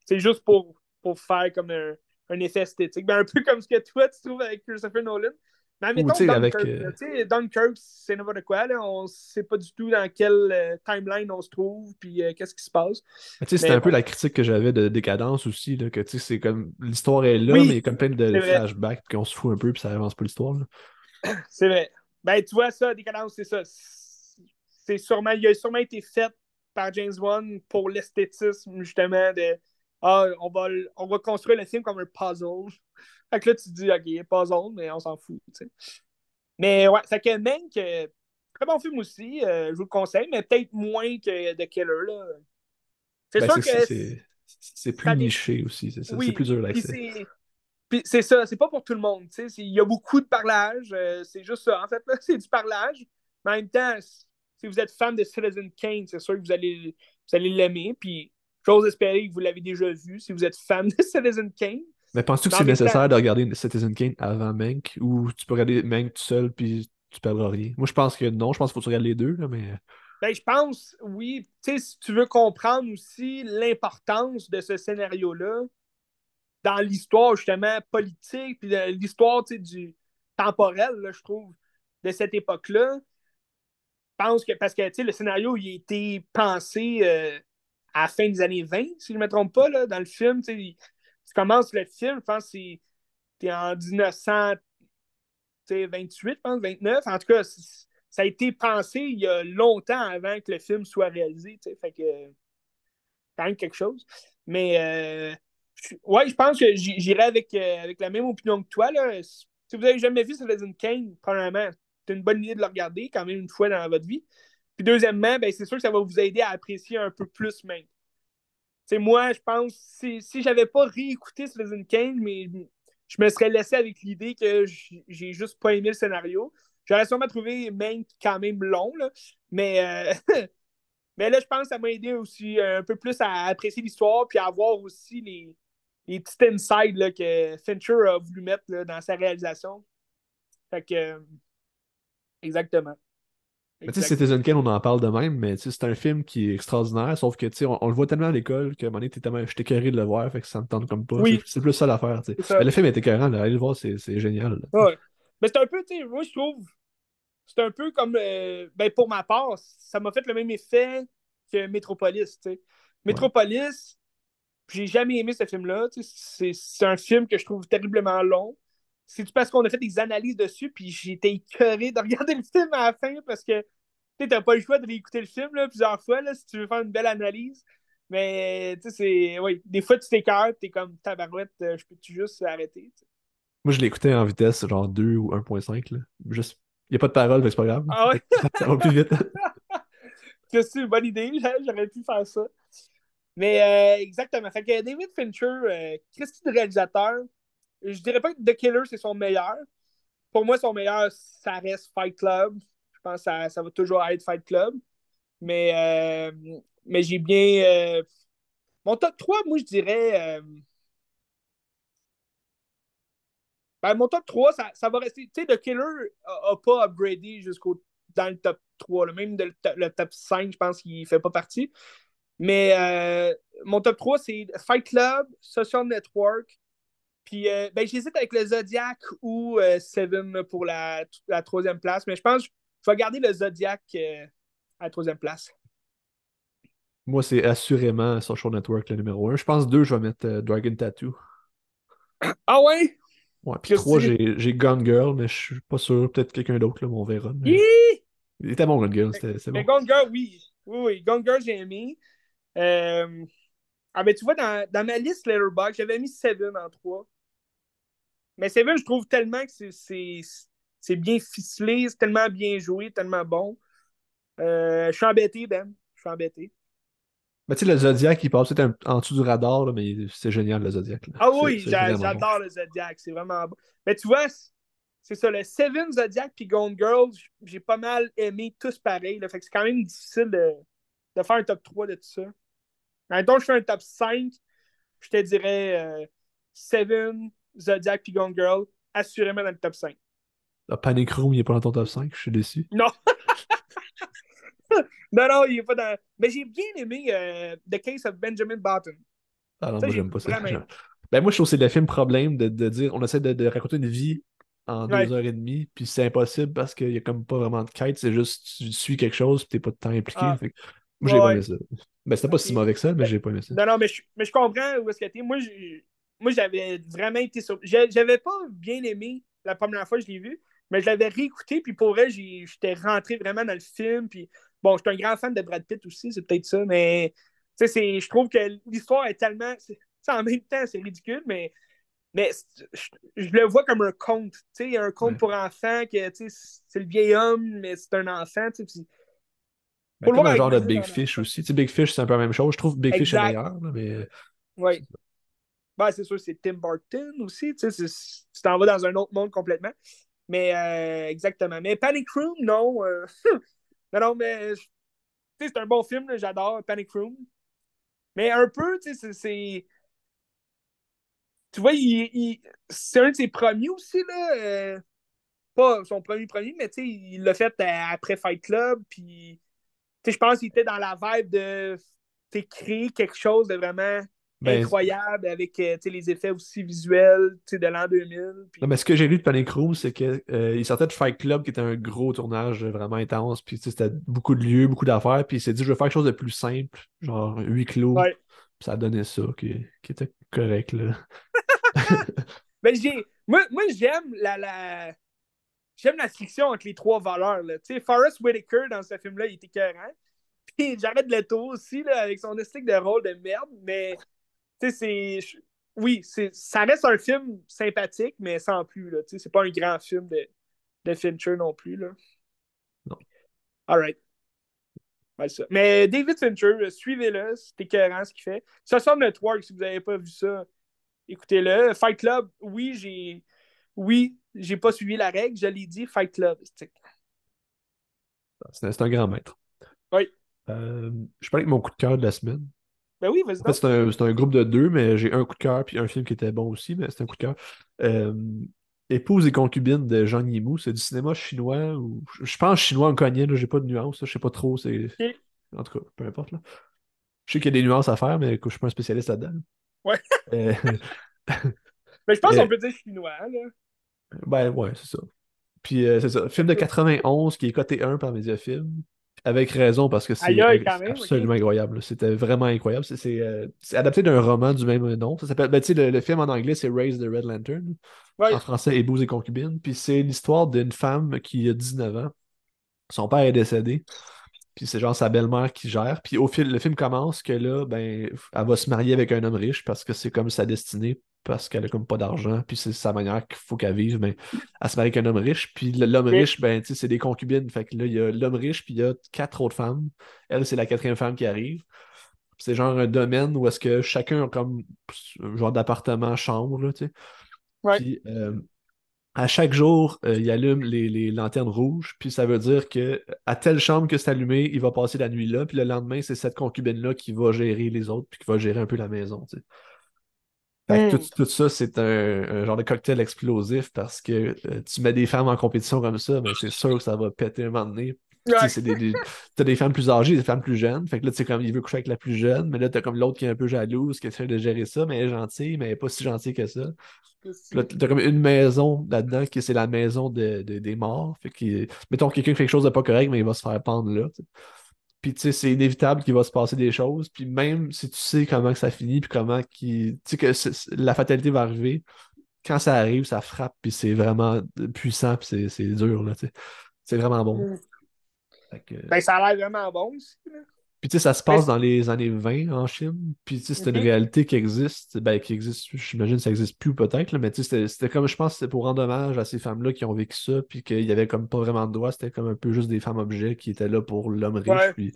c'est juste pour, pour faire comme un, un effet esthétique. Ben, un peu comme ce que toi, tu trouves avec Christopher Nolan. Mais mettons, Dunkirk, avec, euh... Dunkirk c'est n'importe quoi. Là. On ne sait pas du tout dans quelle euh, timeline on se trouve, puis euh, qu'est-ce qui se passe. C'était un peu la critique que j'avais de décadence aussi, là, que c'est comme l'histoire est là, mais il y a comme plein de, flashbacks, puis on se fout un peu, puis ça avance pas l'histoire. C'est vrai. Ben, tu vois ça, décadence, c'est ça. C'est sûrement, il a sûrement été fait par James Wan pour l'esthétisme, justement, de ah, on va, on va construire le film comme un puzzle. Fait que là, tu te dis, OK, puzzle, mais on s'en fout, tu sais. Mais ouais, ça que Mank, très bon film aussi, euh, je vous le conseille, mais peut-être moins que The Killer, là. C'est ben, sûr que. C'est plus niché aussi, c'est ça. c'est plus dur d'accès. C'est ça, c'est pas pour tout le monde. tu sais. Il y a beaucoup de parlage. Euh, c'est juste ça. En fait, là, c'est du parlage. Mais en même temps, si vous êtes fan de Citizen Kane, c'est sûr que vous allez, vous allez l'aimer. Puis J'ose espérer que vous l'avez déjà vu si vous êtes fan de Citizen Kane. Mais penses-tu que c'est nécessaire de regarder Citizen Kane avant Mank ou tu peux regarder Mank tout seul puis tu perdras rien? Moi, je pense que non. Je pense qu'il faut que tu regardes les deux, là, mais. Ben, je pense, oui. Tu sais, si tu veux comprendre aussi l'importance de ce scénario-là dans l'histoire, justement, politique, puis l'histoire, tu sais, du temporel, là, je trouve, de cette époque-là, pense que, parce que, le scénario, il a été pensé euh, à la fin des années 20, si je ne me trompe pas, là, dans le film, tu commences le film, je pense que c'est en 1928, je pense, 29, en tout cas, ça a été pensé il y a longtemps avant que le film soit réalisé. Fait que. quand même quelque chose. Mais. Euh, ouais, je pense que j'irai avec, euh, avec la même opinion que toi. Là. Si vous n'avez jamais vu Citizen Kane, premièrement, c'est une bonne idée de le regarder quand même une fois dans votre vie. Puis deuxièmement, ben, c'est sûr que ça va vous aider à apprécier un peu plus même. sais, moi, je pense, si, si j'avais pas réécouté Citizen Kane, mais je me serais laissé avec l'idée que j'ai juste pas aimé le scénario. J'aurais sûrement trouvé Mank quand même long, là. Mais, euh, mais là, je pense que ça m'a aidé aussi un peu plus à apprécier l'histoire puis à voir aussi les, les petits insides là, que Fincher a voulu mettre dans sa réalisation. Fait que. Exactement. Mais tu sais, Citizen Kane, on en parle de même, mais c'est un film qui est extraordinaire, sauf que tu on, on le voit tellement à l'école que à un moment donné, tellement... j'étais carré de le voir, fait que ça me tente comme pas. C'est plus ça l'affaire. Le film était écœurant, allez le voir, c'est génial. Ouais. Mais c'est un peu, tu sais, moi je trouve, c'est un peu comme, euh, ben pour ma part, ça m'a fait le même effet que Metropolis, tu sais. Metropolis, j'ai jamais aimé ce film-là, c'est un film que je trouve terriblement long. C'est parce qu'on a fait des analyses dessus, puis j'étais écœuré de regarder le film à la fin parce que tu n'as pas le choix de réécouter le film là, plusieurs fois là, si tu veux faire une belle analyse. Mais tu sais, c'est. Oui, des fois tu t'écœures, tu es comme tabarouette, euh, je peux-tu juste arrêter? Moi, je l'écoutais en vitesse genre 2 ou 1.5. Juste... Il n'y a pas de parole, mais c'est pas grave. Ah ouais? ça va plus vite. c'est une bonne idée, j'aurais pu faire ça. Mais euh, exactement. Fait que David Fincher, euh, Christy de réalisateur, je dirais pas que The Killer, c'est son meilleur. Pour moi, son meilleur, ça reste Fight Club. Je pense que ça, ça va toujours être Fight Club. Mais, euh, mais j'ai bien. Euh, mon top 3, moi, je dirais. Euh, ben, mon top 3, ça, ça va rester. Tu sais, The Killer n'a pas upgradé jusqu'au dans le top 3. Même de, le, top 5, je pense qu'il ne fait pas partie. Mais mon top 3, c'est Fight Club, Social Network, puis, euh, ben, j'hésite avec le Zodiac ou euh, Seven pour la, la, troisième place, mais je pense que je vais garder le Zodiac euh, à la troisième place. Moi, c'est assurément Social Network le numéro un. Je pense deux, je vais mettre Dragon Tattoo. Ah ouais? Ouais, puis trois, j'ai Gone Girl, mais je suis pas sûr. Peut-être quelqu'un d'autre, là, on verra. Il était bon, Gone Girl. C'est bon. Gone Girl, oui. Oui, oui. Gone Girl, j'ai aimé. Ah, mais tu vois, dans, dans ma liste Letterboxd, j'avais mis Seven en 3. Mais Seven, je trouve tellement que c'est bien ficelé, c'est tellement bien joué, tellement bon. Euh, je suis embêté, Ben. Je suis embêté. Mais tu sais, le Zodiac, il passe peut-être en dessous du radar, là, mais c'est génial, le Zodiac. Ah oui, j'adore le Zodiac. C'est vraiment bon. Mais tu vois, c'est ça, le Seven Zodiac puis Gone Girl, j'ai pas mal aimé tous pareil. Là, fait que c'est quand même difficile de, de, faire un top 3 de tout ça. Donc, je fais un top 5, je te dirais euh, Seven, Zodiac puis Gone Girl, assurément dans le top 5. Le Panic Room, il n'est pas dans ton top 5, je suis déçu. Non! non, non, il n'est pas dans. Mais j'ai bien aimé euh, The Case of Benjamin Button. Ah non, moi, j'aime pas ça. Ben, moi, je trouve que c'est le film problème de, de, dire on essaie de, de raconter une vie en deux heures et demie, puis c'est impossible parce qu'il n'y a comme pas vraiment de quête, c'est juste tu suis quelque chose, puis t'es pas de temps impliqué. Ah. moi, j'ai pas aimé ça. Ben, c'était pas si mauvais que ça, mais j'ai pas aimé ça. Non, non, mais je, mais je comprends où est-ce que t'es. Moi, moi j'avais vraiment été sur. J'avais pas bien aimé la première fois que je l'ai vu, mais je l'avais réécouté, puis pour vrai, j'étais rentré vraiment dans le film. Puis bon, je suis un grand fan de Brad Pitt aussi, c'est peut-être ça, mais je trouve que l'histoire est tellement. En même temps, c'est ridicule, mais, mais je, le vois comme un conte. Un conte pour enfants, que c'est le vieil homme, mais c'est un enfant. Puis, comme un genre de Big Fish aussi. Tu sais, Big Fish, c'est un peu la même chose. Je trouve Big Fish est meilleur, mais. Oui. Ben, c'est sûr, c'est Tim Burton aussi. Tu sais, tu t'en vas dans un autre monde complètement. Mais euh, exactement. Mais Panic Room, non. Euh, non, non, mais c'est un bon film, j'adore Panic Room. Mais un peu, tu sais, c'est. Tu vois, il, c'est un de ses premiers aussi, là. Euh, pas son premier premier, mais il l'a fait après Fight Club. Puis je pense qu'il était dans la vibe de créer quelque chose de vraiment ben, incroyable avec euh, les effets aussi visuels de l'an 2000. Non, mais ce que j'ai lu de Panic Room, c'est qu'il euh, sortait de Fight Club qui était un gros tournage vraiment intense. Puis c'était beaucoup de lieux, beaucoup d'affaires. Puis il s'est dit, je vais faire quelque chose de plus simple, genre huis clos. Ça a donné ça, qui, était correct. Là. ben, moi, moi j'aime la, la... J'aime la fiction entre les trois valeurs. Tu sais, Forrest Whitaker, dans ce film-là, il était cohérent. Puis Jared Leto aussi, là, avec son esthétique de rôle de merde. Mais c'est. Oui, ça reste un film sympathique, mais sans plus. C'est pas un grand film de, de Fincher non plus. Là. Non. Alright. Mais David Fincher, suivez-le, c'est écœurant ce qu'il fait. Social Network, si vous n'avez pas vu ça, écoutez-le. Fight Club, oui, j'ai. Oui, j'ai pas suivi la règle, je l'ai dit, Fight Club. C'est un grand maître. Oui. Euh, je parlais avec mon coup de cœur de la semaine. Ben oui, vas-y. En fait, c'est un, groupe de deux, mais j'ai un coup de cœur puis un film qui était bon aussi, mais c'est un coup de cœur. Euh, Épouse et concubine de Jean Yimou, c'est du cinéma chinois ou je pense chinois en cognien, j'ai pas de nuances, je sais pas trop. C'est... En tout cas, peu importe. Là. Je sais qu'il y a des nuances à faire, mais je suis pas un spécialiste là-dedans. Ouais. Euh, mais je pense qu'on peut dire chinois, là. Ben ouais, c'est ça. Puis euh, c'est ça. Film de 91 qui est coté 1 par Mediafilm. Avec raison, parce que c'est absolument incroyable. C'était vraiment incroyable. Euh, c'est adapté d'un roman du même nom. Ça s'appelle, ben, le, le, film en anglais, c'est Raise the Red Lantern. En français, Épouse et concubine. Puis c'est l'histoire d'une femme qui a 19 ans. Son père est décédé. Puis c'est genre sa belle-mère qui gère. Puis au fil, le film commence que là, ben, elle va se marier avec un homme riche parce que c'est comme sa destinée parce qu'elle a comme pas d'argent, puis c'est sa manière qu'il faut qu'elle vive, mais elle se marie avec un homme riche, puis l'homme riche, ben, c'est des concubines, fait que là, il y a l'homme riche, puis il y a quatre autres femmes. Elle, c'est la quatrième femme qui arrive. C'est genre un domaine où est-ce que chacun a comme un genre d'appartement, chambre, tu sais. Puis euh, à chaque jour, euh, il allume les, lanternes rouges, puis ça veut dire que à telle chambre que c'est allumé, il va passer la nuit là, puis le lendemain, c'est cette concubine-là qui va gérer les autres, puis qui va gérer un peu la maison, tu sais. Hmm. tout, ça, c'est un, genre de cocktail explosif parce que euh, tu mets des femmes en compétition comme ça, mais c'est sûr que ça va péter un moment donné. Tu des, as des femmes plus âgées, des femmes plus jeunes. Fait que là, tu sais, comme il veut coucher avec la plus jeune, mais là, t'as comme l'autre qui est un peu jalouse, qui essaie de gérer ça, mais elle est gentille, mais elle n'est pas si gentille que ça. Là, t'as comme une maison là-dedans qui c'est la maison des morts. Fait que, mettons, quelqu'un fait quelque chose de pas correct, mais il va se faire pendre là. Puis tu sais, c'est inévitable qu'il va se passer des choses. Puis même si tu sais comment que ça finit, puis comment qui, tu sais que la fatalité va arriver, quand ça arrive, ça frappe, puis c'est vraiment puissant, puis c'est dur, là, tu sais. C'est vraiment bon. Ben, ça a l'air vraiment bon aussi, là. Puis tu sais, ça se passe dans les années 20 en Chine. Puis tu sais, c'est une mhm. réalité qui existe. Ben, qui existe, j'imagine que ça n'existe plus peut-être, mais tu sais, c'était comme, je pense, c'était pour rendre hommage à ces femmes-là qui ont vécu ça, puis qu'il y avait comme pas vraiment de droit. C'était comme un peu juste des femmes objets qui étaient là pour l'homme riche. Puis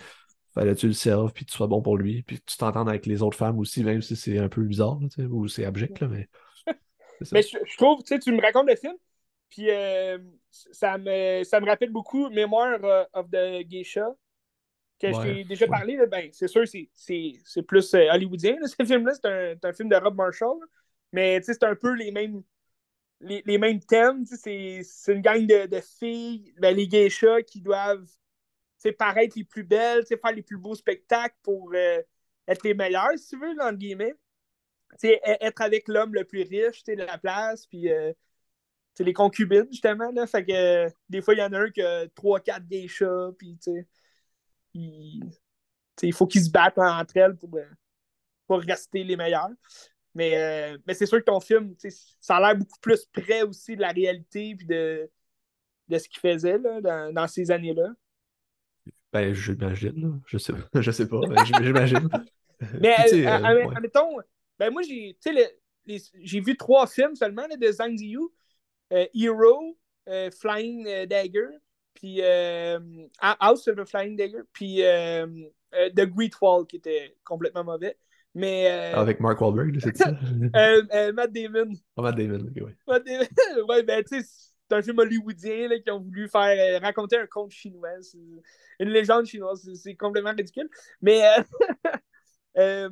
fallait que tu le serves, puis tu sois bon pour lui. Puis tu t'entendes avec les autres femmes aussi, même si c'est un peu bizarre, tu sais, ou c'est abject, là, mais. mais je, trouve, tu sais, tu me racontes le film, puis euh, ça, me, ça me rappelle beaucoup Mémoire euh, of the Geisha que je t'ai déjà parlé, ben, c'est sûr, c'est plus euh, hollywoodien, ce film-là. C'est un, film de Rob Marshall. Mais c'est un peu les mêmes, les, mêmes thèmes. C'est une gang de, filles, ben, les geishas, qui doivent paraître les plus belles, faire les plus beaux spectacles pour euh, être les meilleurs, si tu veux, entre guillemets. E, être avec l'homme le plus riche de la place, puis euh, les concubines, justement. Là, fait que des fois, il y en a un qui a 3-4 geishas, puis il faut qu'ils se battent entre elles pour, euh, pour rester les meilleurs. Mais, euh, mais c'est sûr que ton film, ça a l'air beaucoup plus près aussi de la réalité et de, de ce qu'il faisait là, dans, ces années-là. Ben, j'imagine. Je sais, je sais pas, j'imagine. mais, euh, admettons, ben moi, j'ai j'ai vu trois films seulement de Zhang Ziyu. Hero, Flying Dagger, puis euh, House of the Flying Dagger, puis euh, euh, The Great Wall, qui était complètement mauvais. Mais, euh, Avec Mark Wahlberg, c'est ça? Matt Damon. Oh, Matt Damon, oui. Matt Damon, ouais, ben, tu sais, c'est un film hollywoodien là, qui ont voulu faire raconter un conte chinois. Une légende chinoise, c'est complètement ridicule. Mais,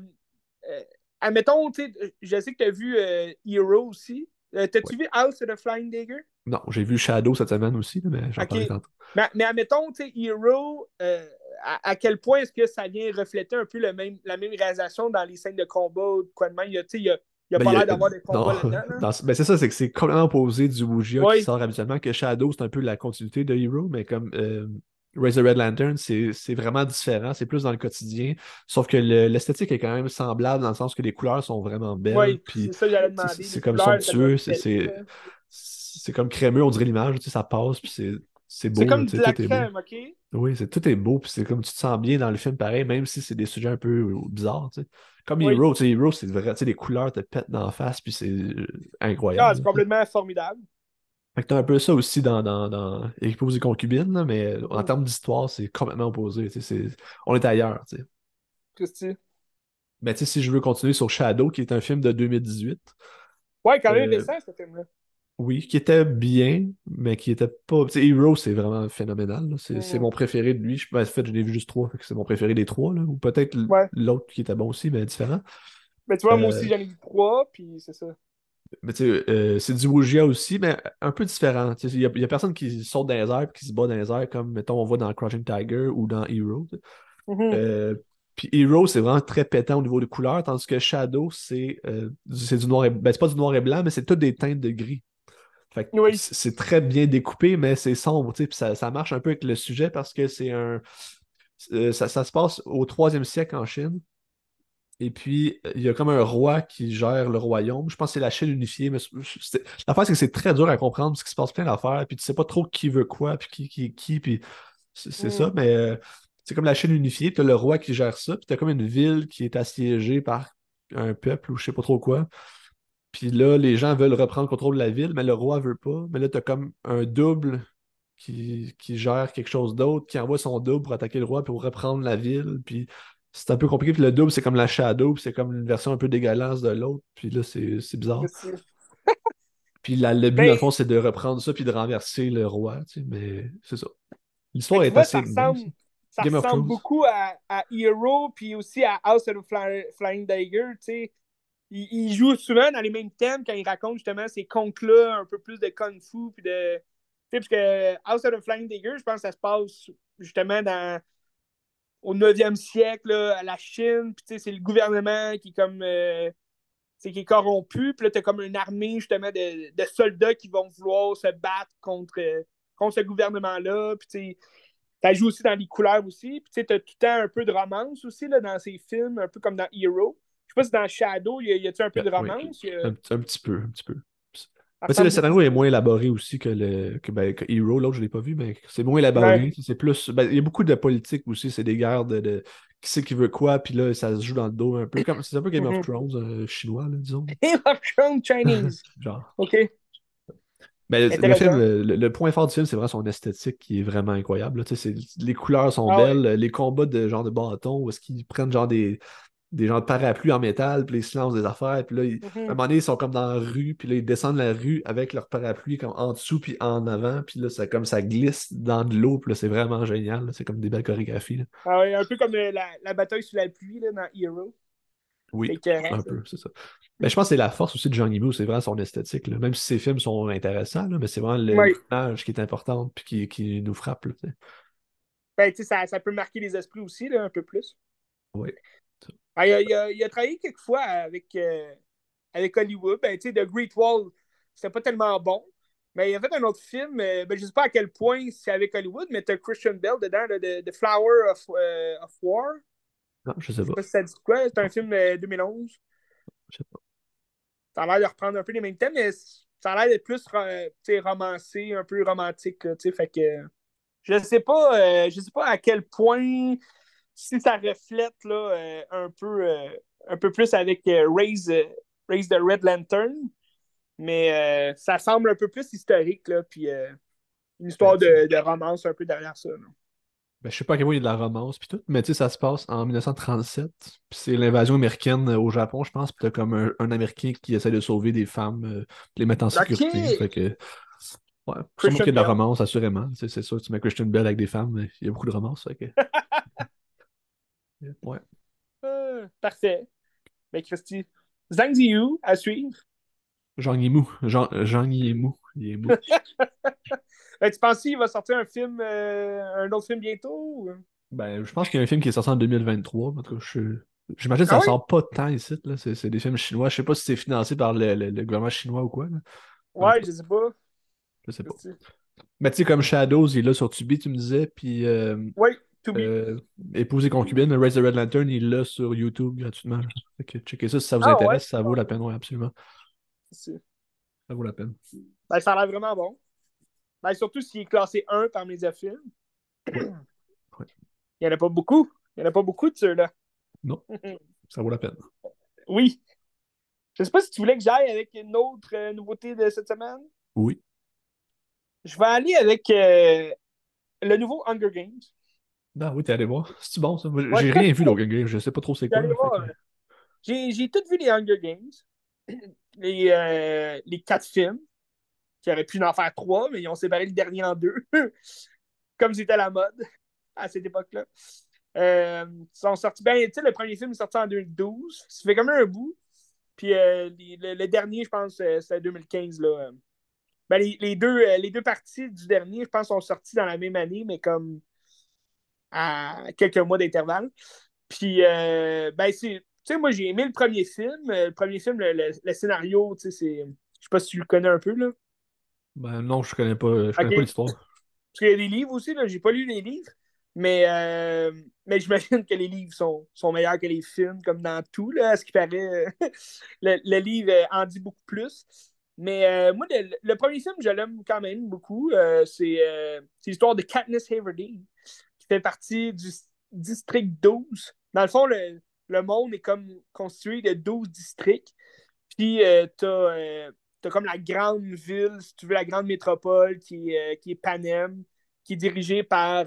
admettons, tu sais, je sais que tu as vu Hero aussi. Euh, T'as-tu vu House of the Flying Dagger? Non, j'ai vu Shadow cette semaine aussi, mais j'en Ok. parlais tantôt. Mais, mais admettons, tu sais, Hero, euh, à, à quel point est-ce que ça vient refléter un peu le même, la même réalisation dans les scènes de combat ou de quoi de même? Il y a, il y a, il y a Ben, pas l'air d'avoir des combats là-dedans. là. dans- ben, c'est ça, c'est que c'est complètement opposé du Wugia Oui. qui sort habituellement, que Shadow, c'est un peu la continuité de Hero, mais comme euh, Raise the Red Lantern, c'est vraiment différent, c'est plus dans le quotidien, sauf que le- l'esthétique est quand même semblable dans le sens que les couleurs sont vraiment belles, Oui, c'est ça que j'allais demander. c'est comme somptueux, c'est- comme crémeux, on dirait l'image, tu sais, ça passe, puis c'est c'est beau, C'est comme de la tout est beau. crème, OK? Oui, c'est, tout est beau, puis c'est comme tu te sens bien dans le film pareil, même si c'est des sujets un peu bizarres, tu sais. Comme Oui. Hero, tu sais, Hero, c'est vrai, tu sais, les couleurs te pètent dans la face, puis c'est euh, Ah, incroyable. c'est complètement formidable. Fait que t'as un peu ça aussi dans, dans, dans Épouse et concubine, là, mais en Mm. termes d'histoire, c'est complètement opposé, tu on est ailleurs, tu sais. Christy? Mais tu sais, si je veux continuer sur Shadow, qui est un film de 2018, Ouais, quand même Euh, récent, ce film-là. oui, qui était bien, mais qui était pas... Tu sais, Hero, c'est vraiment phénoménal. C'est, Mm. mon préféré de lui. Je- ben, en fait, je l'ai vu juste trois, c'est mon préféré des trois, là. Ou peut-être Ouais. l'autre qui était bon aussi, mais différent. Mais tu vois, moi Euh, aussi, j'en ai vu trois, puis c'est ça. Mais tu sais, euh, c'est du Wugia aussi, mais un peu différent. Tu sais, Il y a, personne qui saute dans les airs et qui se bat dans les airs comme, mettons, on voit dans Crouching Tiger ou dans Hero. Euh, puis Hero, c'est vraiment très pétant au niveau des couleurs, tandis que Shadow, c'est euh, du- c'est du noir et ben, c'est pas du noir et blanc, mais c'est toutes des teintes de gris. Fait Oui. c'est très bien découpé, mais c'est sombre, tu sais, puis ça, ça marche un peu avec le sujet parce que c'est un. euh, ça, ça se passe au troisième siècle en Chine. Et puis, il y a comme un roi qui gère le royaume. Je pense que c'est la Chine unifiée, mais l'affaire, c'est que c'est très dur à comprendre parce qu'il se passe plein d'affaires, puis tu sais pas trop qui veut quoi, puis qui qui est qui, puis c'est c'est Mm. ça, mais euh, c'est comme la Chine unifiée, tu as le roi qui gère ça, puis tu as comme une ville qui est assiégée par un peuple ou je sais pas trop quoi. Puis là, les gens veulent reprendre le contrôle de la ville, mais le roi veut pas. Mais là, tu as comme un double qui, qui gère quelque chose d'autre, qui envoie son double pour attaquer le roi, pour reprendre la ville. Puis c'est un peu compliqué. Puis le double, c'est comme la Shadow, puis c'est comme une version un peu dégueulasse de l'autre. Puis là, c'est bizarre. Puis la- le but, Ben- dans le fond, c'est de reprendre ça puis de renverser le roi. tu sais, mais c'est ça. L'histoire Mais est vois, assez. ça ressemble, ça ressemble beaucoup à, à Hero, puis aussi à House of Fly- Flying Dagger, tu sais. Il, il joue souvent dans les mêmes thèmes quand il raconte justement ces contes-là, un peu plus de kung fu, puis de... Tu sais, parce que House of the Flying Dagger, je pense que ça se passe justement dans... au 9e siècle, là, à la Chine, puis c'est le gouvernement qui est comme... euh, qui est corrompu, puis là, t'as comme une armée, justement, de, de soldats qui vont vouloir se battre contre, euh, contre ce gouvernement-là, puis tu sais, ça joue aussi dans les couleurs aussi. Puis tu t'as tout le temps un peu de romance aussi là, dans ces films, un peu comme dans Hero. Je sais pas si dans Shadow, y a- y a-tu un peu de Oui. romance? A- un petit peu, un petit peu. Mais le scénario est moins élaboré aussi que, le, que, ben, que Hero, l'autre je l'ai pas vu, mais c'est moins élaboré. Ouais. C'est plus. ben, il y a beaucoup de politique aussi, c'est des guerres de, de qui sait qui veut quoi, puis là, ça se joue dans le dos un peu. comme C'est un peu Game of Thrones euh, chinois, là, disons. Game of Thrones Chinese. Genre. OK. Mais le film, le, le point fort du film, c'est vraiment son esthétique qui est vraiment incroyable. c'est- les couleurs sont Ah ouais. belles, les combats de genre de bâton, où est-ce qu'ils prennent genre des, des genres de parapluies en métal, puis ils se lancent des affaires, puis là, ils- à un moment donné, ils sont comme dans la rue, puis là, ils descendent la rue avec leur parapluie comme en dessous, puis en avant, puis là, ça, comme ça glisse dans de l'eau, puis là, c'est vraiment génial. C'est comme des belles chorégraphies. là. Ah ouais, un peu comme euh, la, la bataille sous la pluie là, dans Hero. Oui, écœurant, un peu, c'est ça. Mais je pense que c'est la force aussi de Johnny Woo, c'est vraiment son esthétique. là. Même si ses films sont intéressants, là, mais c'est vraiment l'image qui est importante, puis qui, qui nous frappe. là. Ben, tu sais, ça, ça peut marquer les esprits aussi, là, un peu plus. Oui. Ah, il, a, il a- il a travaillé quelques fois avec, euh, avec Hollywood. Ben, tu sais, The Great Wall, c'était pas tellement bon. Mais il a fait un autre film, euh, ben, je sais pas à quel point c'est avec Hollywood, mais t'as Christian Bell dedans, The Flower of, euh, of War. Non, je sais Je sais pas. pas si ça dit quoi. C'est un film de 2011. Je sais pas. Ça a l'air de reprendre un peu les mêmes thèmes, mais ça a l'air d'être plus tu romancé, un peu romantique. là, tu fait que je sais pas, euh, je sais pas à quel point si ça reflète là, euh, un, peu, euh, un peu plus avec Raise, Raise the Red Lantern, mais euh, ça semble un peu plus historique, là, puis une histoire de, de romance un peu derrière ça. là. Ben, je sais pas à quel point il y a de la romance puis tout, mais tu sais, ça se passe en 1937, puis c'est l'invasion américaine au Japon, je pense, puis t'as comme un, un Américain qui essaie de sauver des femmes, euh, les mettre en sécurité. Ok. Fait que, ouais, qu'il y a de la romance, assurément. C'est sûr, tu mets Christian Bell avec des femmes, mais il y a beaucoup de romance. Fait que... ouais. Euh, parfait. Mais Christy, Zhang Ziyu à suivre. Jean Guimou. Jean, Jean Guimou. Il est mou. Ben, tu penses qu'il va sortir un film, euh, un autre film bientôt? ou- Ben, je pense qu'il y a un film qui est sorti en 2023. En tout cas, je- j'imagine que ça Ah oui? sort pas tant ici. Là. C'est, c'est des films chinois. Je sais pas si c'est financé par le, le- le gouvernement chinois ou quoi. là. Ouais, je sais pas. Je sais pas. Je sais. Mais tu sais, comme Shadows, il est là sur Tubi, tu me disais. Puis euh, be. Euh, Épouse et concubine, Raise the Red Lantern, il est là sur YouTube gratuitement. Fait que checkez ça si ça vous Ah intéresse. ouais? Ça vaut la peine, oui, absolument. Ça vaut la peine. Ben, ça a l'air vraiment bon. Ben, surtout s'il est classé 1 parmi les films. Ouais. Il n'y en a pas beaucoup. Il n'y en a pas beaucoup de ceux-là. Non. Ça vaut la peine. oui. Je sais pas si tu voulais que j'aille avec une autre euh, nouveauté de cette semaine. Oui. Je vais aller avec euh, le nouveau Hunger Games. Ah oui, t'es allé voir. C'est bon ça. Ouais. J'ai rien vu d'Hunger Games. Je sais pas trop c'est quoi. euh, J'ai j'ai tout vu les Hunger Games. Les, euh, les quatre films. Qui auraient pu en faire trois, mais ils ont séparé le dernier en deux. Comme c'était la mode à cette époque-là. Euh, ils sont sortis. Ben, tu sais, le premier film est sorti en 2012. Ça fait comme un bout. Puis euh, les- le, le dernier, je pense, c'est 2015. Là. Ben, les, les deux, les deux parties du dernier, je pense, sont sorties dans la même année, mais comme à quelques mois d'intervalle. Puis, euh, ben, c'est. Tu sais, moi, j'ai aimé le premier film. Euh, Le premier film, le, le- le scénario, tu sais, c'est. Je sais pas si tu le connais un peu, là. Ben non, je connais pas, je connais pas l'histoire. Parce qu'il y a des livres aussi, là. J'ai pas lu les livres. Mais, euh, mais j'imagine que les livres sont, sont meilleurs que les films, comme dans tout, là, à ce qui paraît. le, le livre en dit beaucoup plus. Mais euh, moi, le, le premier film, je l'aime quand même beaucoup. Euh, c'est l'histoire de Katniss Everdeen, qui fait partie du district 12. Dans le fond, le, le monde est comme constitué de 12 districts. Puis, euh, t'as euh, t'as comme la grande ville, si tu veux, la grande métropole qui, euh, qui est Panem, qui est dirigée par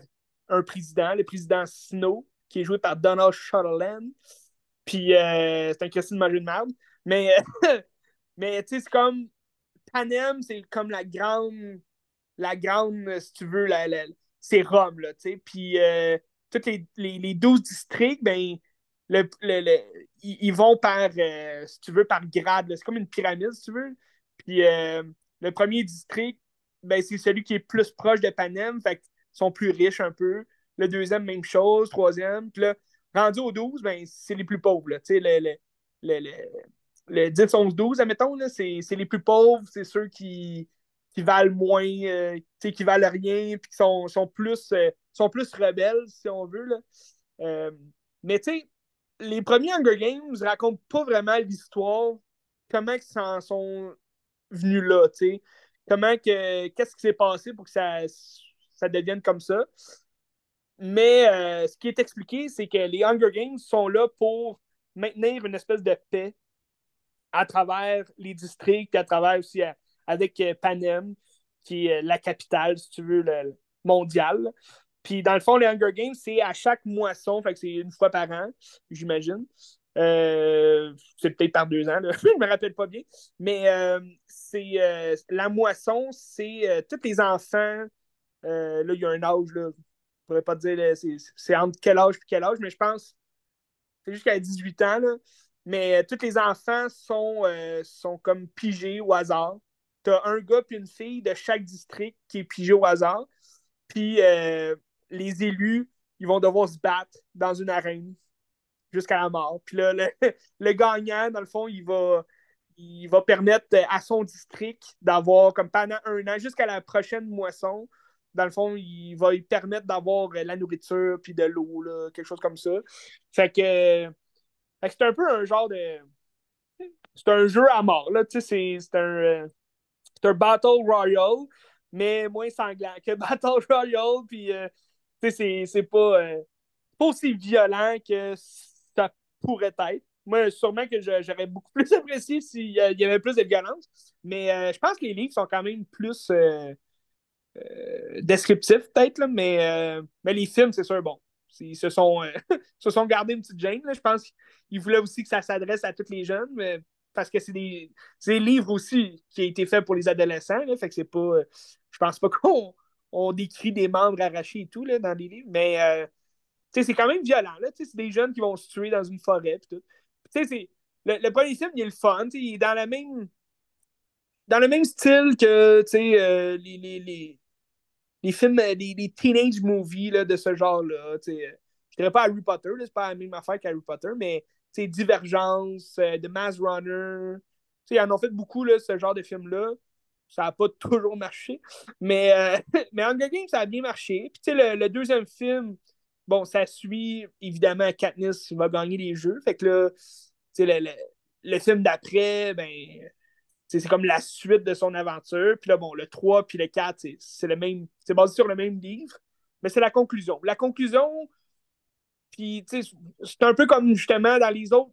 un président, le président Snow, qui est joué par Donald Sutherland. Puis, euh, c'est un Christine Marie de merde. Mais, mais tu sais, c'est comme Panem, c'est comme la grande, la grande, si tu veux, la, la- c'est Rome, là, tu sais. Puis, euh, tous les, les, les 12 districts, ben, le, le- le- ils, vont par, euh, si tu veux, par grade. C'est comme une pyramide, si tu veux. Puis, euh, le premier district, ben, c'est celui qui est plus proche de Panem, fait qu'ils sont plus riches un peu. Le deuxième, même chose. Troisième. Puis là, rendu au 12, ben, c'est les plus pauvres. Tu sais, le, le, le, le- le 10, 11, 12, admettons, c'est les plus pauvres, c'est ceux qui, qui valent moins, euh, qui valent rien, puis qui sont, sont, plus, euh, sont plus rebelles, si on veut. Là. Euh, mais tu sais, les premiers Hunger Games racontent pas vraiment l'histoire, comment ils s'en sont venus là, tu sais. Comment que, qu'est-ce qui s'est passé pour que ça, ça devienne comme ça. Mais euh, ce qui est expliqué, c'est que les Hunger Games sont là pour maintenir une espèce de paix à travers les districts, à travers aussi euh, avec euh, Panem, qui est euh, la capitale, si tu veux, le, mondiale. Puis dans le fond, les Hunger Games, c'est à chaque moisson, c'est une fois par an, j'imagine. Euh, c'est peut-être par deux ans, là. je me rappelle pas bien. Mais c'est la moisson, c'est tous les enfants. là, il y a un âge, là. Je pourrais pas dire c'est, entre quel âge et quel âge, mais je pense c'est jusqu'à 18 ans. Là. Mais tous les enfants sont, sont comme pigés au hasard. Tu un gars puis une fille de chaque district qui est pigé au hasard. Puis euh, les élus, ils vont devoir se battre dans une arène jusqu'à la mort. Puis là, le, le gagnant, dans le fond, il va, il va permettre à son district d'avoir, comme pendant un an, jusqu'à la prochaine moisson, dans le fond, il va lui permettre d'avoir la nourriture puis de l'eau, quelque chose comme ça. Fait que, c'est un peu un genre de. C'est un jeu à mort, là. Tu sais, c'est, c'est un. C'est un Battle Royale, mais moins sanglant que Battle Royale. Puis, euh, tu sais, c'est, pas, euh, pas aussi violent que ça pourrait être. Moi, sûrement que j'aurais beaucoup plus apprécié s'il y avait plus de violence. Mais euh, je pense que les livres sont quand même plus descriptifs, peut-être, mais, mais les films, c'est sûr, bon. Ils se sont, se sont gardés une petite gêne. Je pense qu'ils voulaient aussi que ça s'adresse à tous les jeunes, mais parce que c'est des, des livres aussi qui ont été faits pour les adolescents. Là, fait que c'est pas. euh, je pense pas qu'on on décrit des membres arrachés et tout là, dans les livres, mais euh, c'est quand même violent. C'est des jeunes qui vont se tuer dans une forêt. pis tout. Le, le premier film, il est le fun. Il est dans la même. dans le même style que euh, les, les, les, les, films, les, les, teenage movies là, de ce genre-là. Je dirais pas Harry Potter, c'est pas la même affaire qu'Harry Potter, mais Divergence, euh, The Mass Runner. Ils en ont fait beaucoup, là, ce genre de films-là. Ça n'a pas toujours marché. Mais, euh, mais Hunger Games, ça a bien marché. Puis le, le deuxième film, bon, ça suit évidemment Katniss va gagner les jeux. Fait que là, le, le, le film d'après, ben, c'est comme la suite de son aventure. Puis là, bon, le 3 puis le 4, c'est le même. C'est basé sur le même livre, mais c'est la conclusion. La conclusion, puis c'est un peu comme justement dans les autres,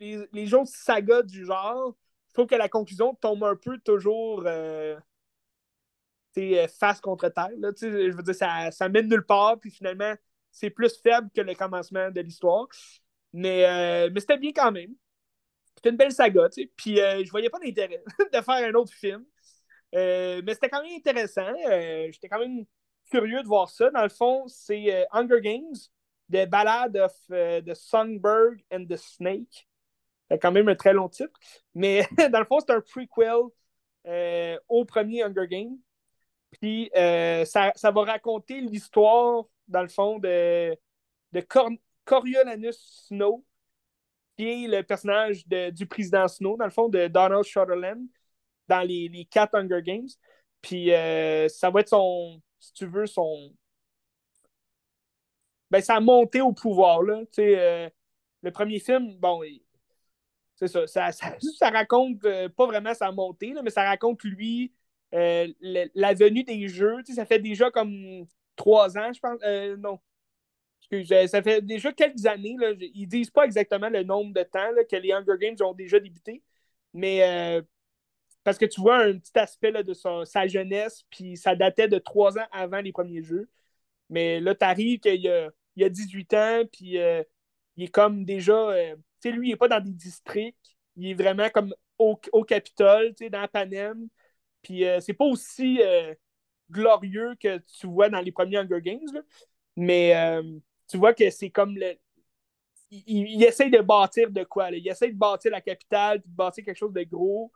les, les autres sagas du genre. Je trouve que la conclusion tombe un peu toujours euh, euh face contre terre. Je veux dire, ça, ça mène nulle part, puis finalement, c'est plus faible que le commencement de l'histoire. Mais, euh, mais c'était bien quand même. C'était une belle saga, tu sais. Puis euh, je voyais pas d'intérêt de faire un autre film. Mais c'était quand même intéressant. J'étais quand même curieux de voir ça. Dans le fond, c'est Hunger Games, The Ballad of the Songbird and the Snake. C'est quand même un très long titre. Mais dans le fond, c'est un prequel au premier Hunger Games. Puis ça, ça, va raconter l'histoire, dans le fond, de, de Coriolanus Snow, qui est le personnage du président Snow, dans le fond, de Donald Sutherland, dans les, les quatre Hunger Games. Puis euh, ça va être son, si tu veux, son. Ben, sa montée au pouvoir, là. Euh, le premier film, bon, c'est ça, ça, ça, raconte euh, pas vraiment sa montée, là, mais ça raconte lui, la venue des jeux. Ça fait déjà comme trois ans, je pense. non, ça fait déjà quelques années, là, ils disent pas exactement le nombre de temps que les Hunger Games ont déjà débuté, mais euh, parce que tu vois un petit aspect de sa jeunesse, puis ça datait de trois ans avant les premiers jeux. Mais là, tu arrives qu'il y a, il a 18 ans, puis euh, il est comme déjà. Euh, tu sais, lui, il n'est pas dans des districts, il est vraiment comme au, au Capitole, tu sais, dans Panem. Puis c'est pas aussi glorieux que tu vois dans les premiers Hunger Games, mais tu vois que c'est comme le. Il, essaye de bâtir de quoi? Il essaye de bâtir la capitale, de bâtir quelque chose de gros.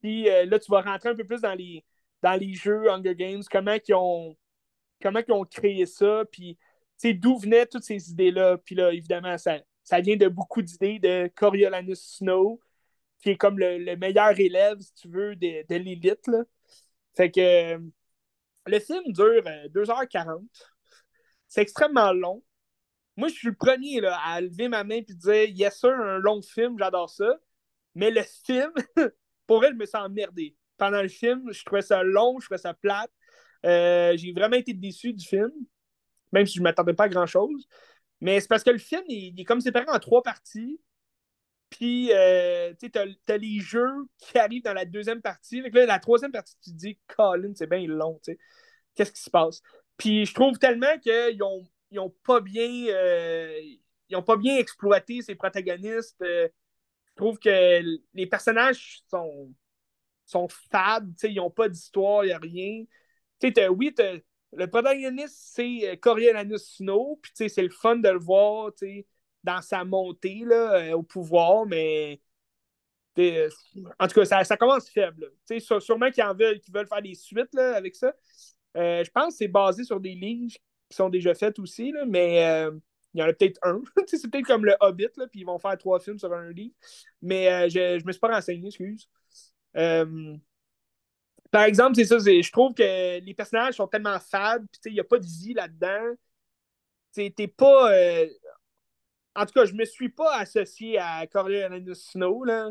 Puis euh, là, tu vas rentrer un peu plus dans les, dans les jeux Hunger Games, comment ils ont, comment ils ont créé ça, puis d'où venaient toutes ces idées-là? Puis là, évidemment, ça, ça vient de beaucoup d'idées de Coriolanus Snow, qui est comme le, meilleur élève, si tu veux, de, l'élite. Fait que le film dure 2h40. Euh, c'est extrêmement long. Moi, je suis le premier là, à lever ma main et dire Yes, sir, un long film, j'adore ça. Mais le film, pour elle, je me sens emmerdé. Pendant le film, je trouvais ça long, je trouvais ça plate. Euh, j'ai vraiment été déçu du film, même si je ne m'attendais pas à grand-chose. Mais c'est parce que le film, il, est comme séparé en trois parties. Puis, euh, tu as, les jeux qui arrivent dans la deuxième partie. Là, la troisième partie, tu te dis, Colin, c'est bien long. Qu'est-ce qui se passe? Puis, je trouve tellement qu'ils ont ils n'ont pas bien euh, ils ont pas bien exploité ces protagonistes. Euh, je trouve que les personnages sont, sont fades, ils n'ont pas d'histoire, il n'y a rien. oui, le protagoniste, c'est euh, Coriolanus Snow, puis c'est le fun de le voir dans sa montée là, au pouvoir, mais en tout cas, ça, commence faible. Sûrement qu'ils veulent, veulent faire des suites avec ça. je pense que c'est basé sur des lignes qui sont déjà faites aussi, mais euh, il y en a peut-être un. c'est peut-être comme le Hobbit, puis ils vont faire trois films sur un livre. Mais euh, je ne me suis pas renseigné, excuse. Euh, par exemple, c'est ça, je trouve que les personnages sont tellement fades, puis il n'y a pas de vie là-dedans. T'es pas. En tout cas, je me suis pas associé à Coriolanus Snow, là.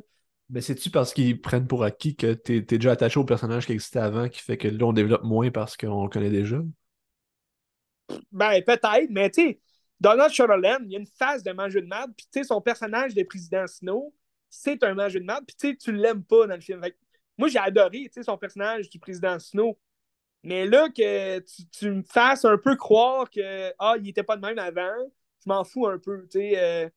Mais c'est-tu parce qu'ils prennent pour acquis que tu es, déjà attaché au personnage qui existait avant qui fait que là, on développe moins parce qu'on le connaît déjà? Ben, peut-être, mais tu sais, Donald Sutherland, il y a une phase de manger de merde, puis tu sais, son personnage de président Snow, c'est un manger de merde, puis tu sais, tu l'aimes pas dans le film. Moi, j'ai adoré, son personnage du président Snow. Mais là, que tu, me fasses un peu croire que, ah, il était pas de même avant, je m'en fous un peu. Euh,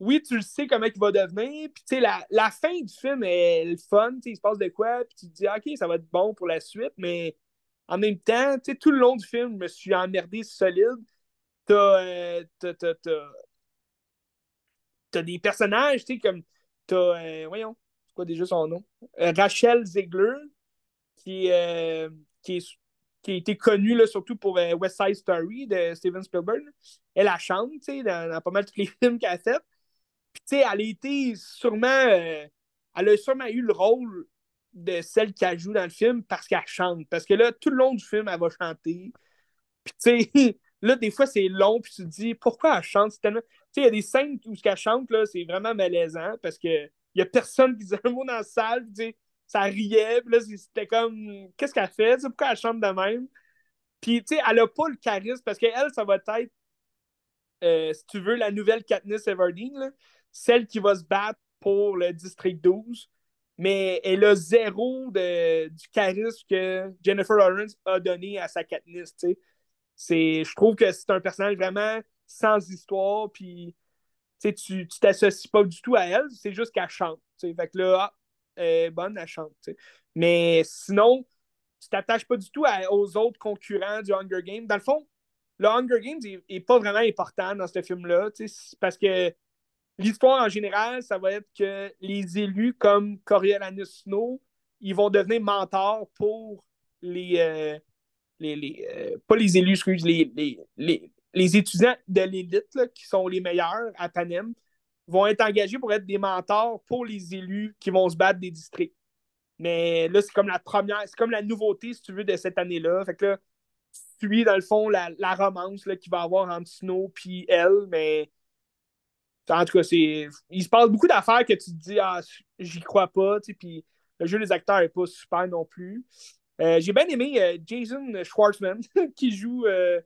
oui, tu le sais comment il va devenir, puis la, la, fin du film est le fun, il se passe de quoi, puis tu te dis, OK, ça va être bon pour la suite, mais en même temps, tout le long du film, je me suis emmerdé solide. T'as, euh, t'as, des personnages, tu sais, comme. T'as, euh, voyons, quoi déjà son nom? Rachel Ziegler, qui, qui, est, qui a été connue là, surtout pour West Side Story de Steven Spielberg. Elle la chante, dans, dans pas mal tous les films qu'elle a fait. Puis, tu sais, elle a été sûrement. elle a sûrement eu le rôle de celle qui joue dans le film parce qu'elle chante. Parce que là, tout le long du film, elle va chanter. Puis, tu sais, là, des fois, c'est long, puis tu te dis, pourquoi elle chante? Tu sais, il y a des scènes où ce qu'elle chante, là, c'est vraiment malaisant parce que il y a personne qui dit un mot dans la salle, ça riait, là, c'était comme, qu'est-ce qu'elle fait? pourquoi elle chante de même? Puis, tu sais, elle a pas le charisme parce qu'elle, ça va être, euh, si tu veux, la nouvelle Katniss Everdeen, celle qui va se battre pour le District 12 mais elle a zéro de, du charisme que Jennifer Lawrence a donné à sa Katniss. Je trouve que c'est un personnage vraiment sans histoire, puis tu t'associes pas du tout à elle, c'est juste qu'elle chante. Fait que là, ah, elle est bonne, elle chante. Mais sinon, tu t'attaches pas du tout aux autres concurrents du Hunger Games. Dans le fond, le Hunger Games est, pas vraiment important dans ce film-là, parce que L'histoire en général, ça va être que les élus comme Coriolanus Snow, ils vont devenir mentors pour les. Euh, les, euh, pas les élus, les, les, les étudiants de l'élite qui sont les meilleurs à Panem vont être engagés pour être des mentors pour les élus qui vont se battre des districts. Mais là, c'est comme la première, c'est comme la nouveauté, si tu veux, de cette année-là. Fait que là, tu suis, dans le fond, la, romance qu'il va avoir entre Snow et elle, mais en tout cas, c'est. Il se passe beaucoup d'affaires que tu te dis, ah, j'y crois pas, tu sais, puis le jeu des acteurs n'est pas super non plus. Euh, j'ai bien aimé euh, Jason Schwartzman qui joue euh,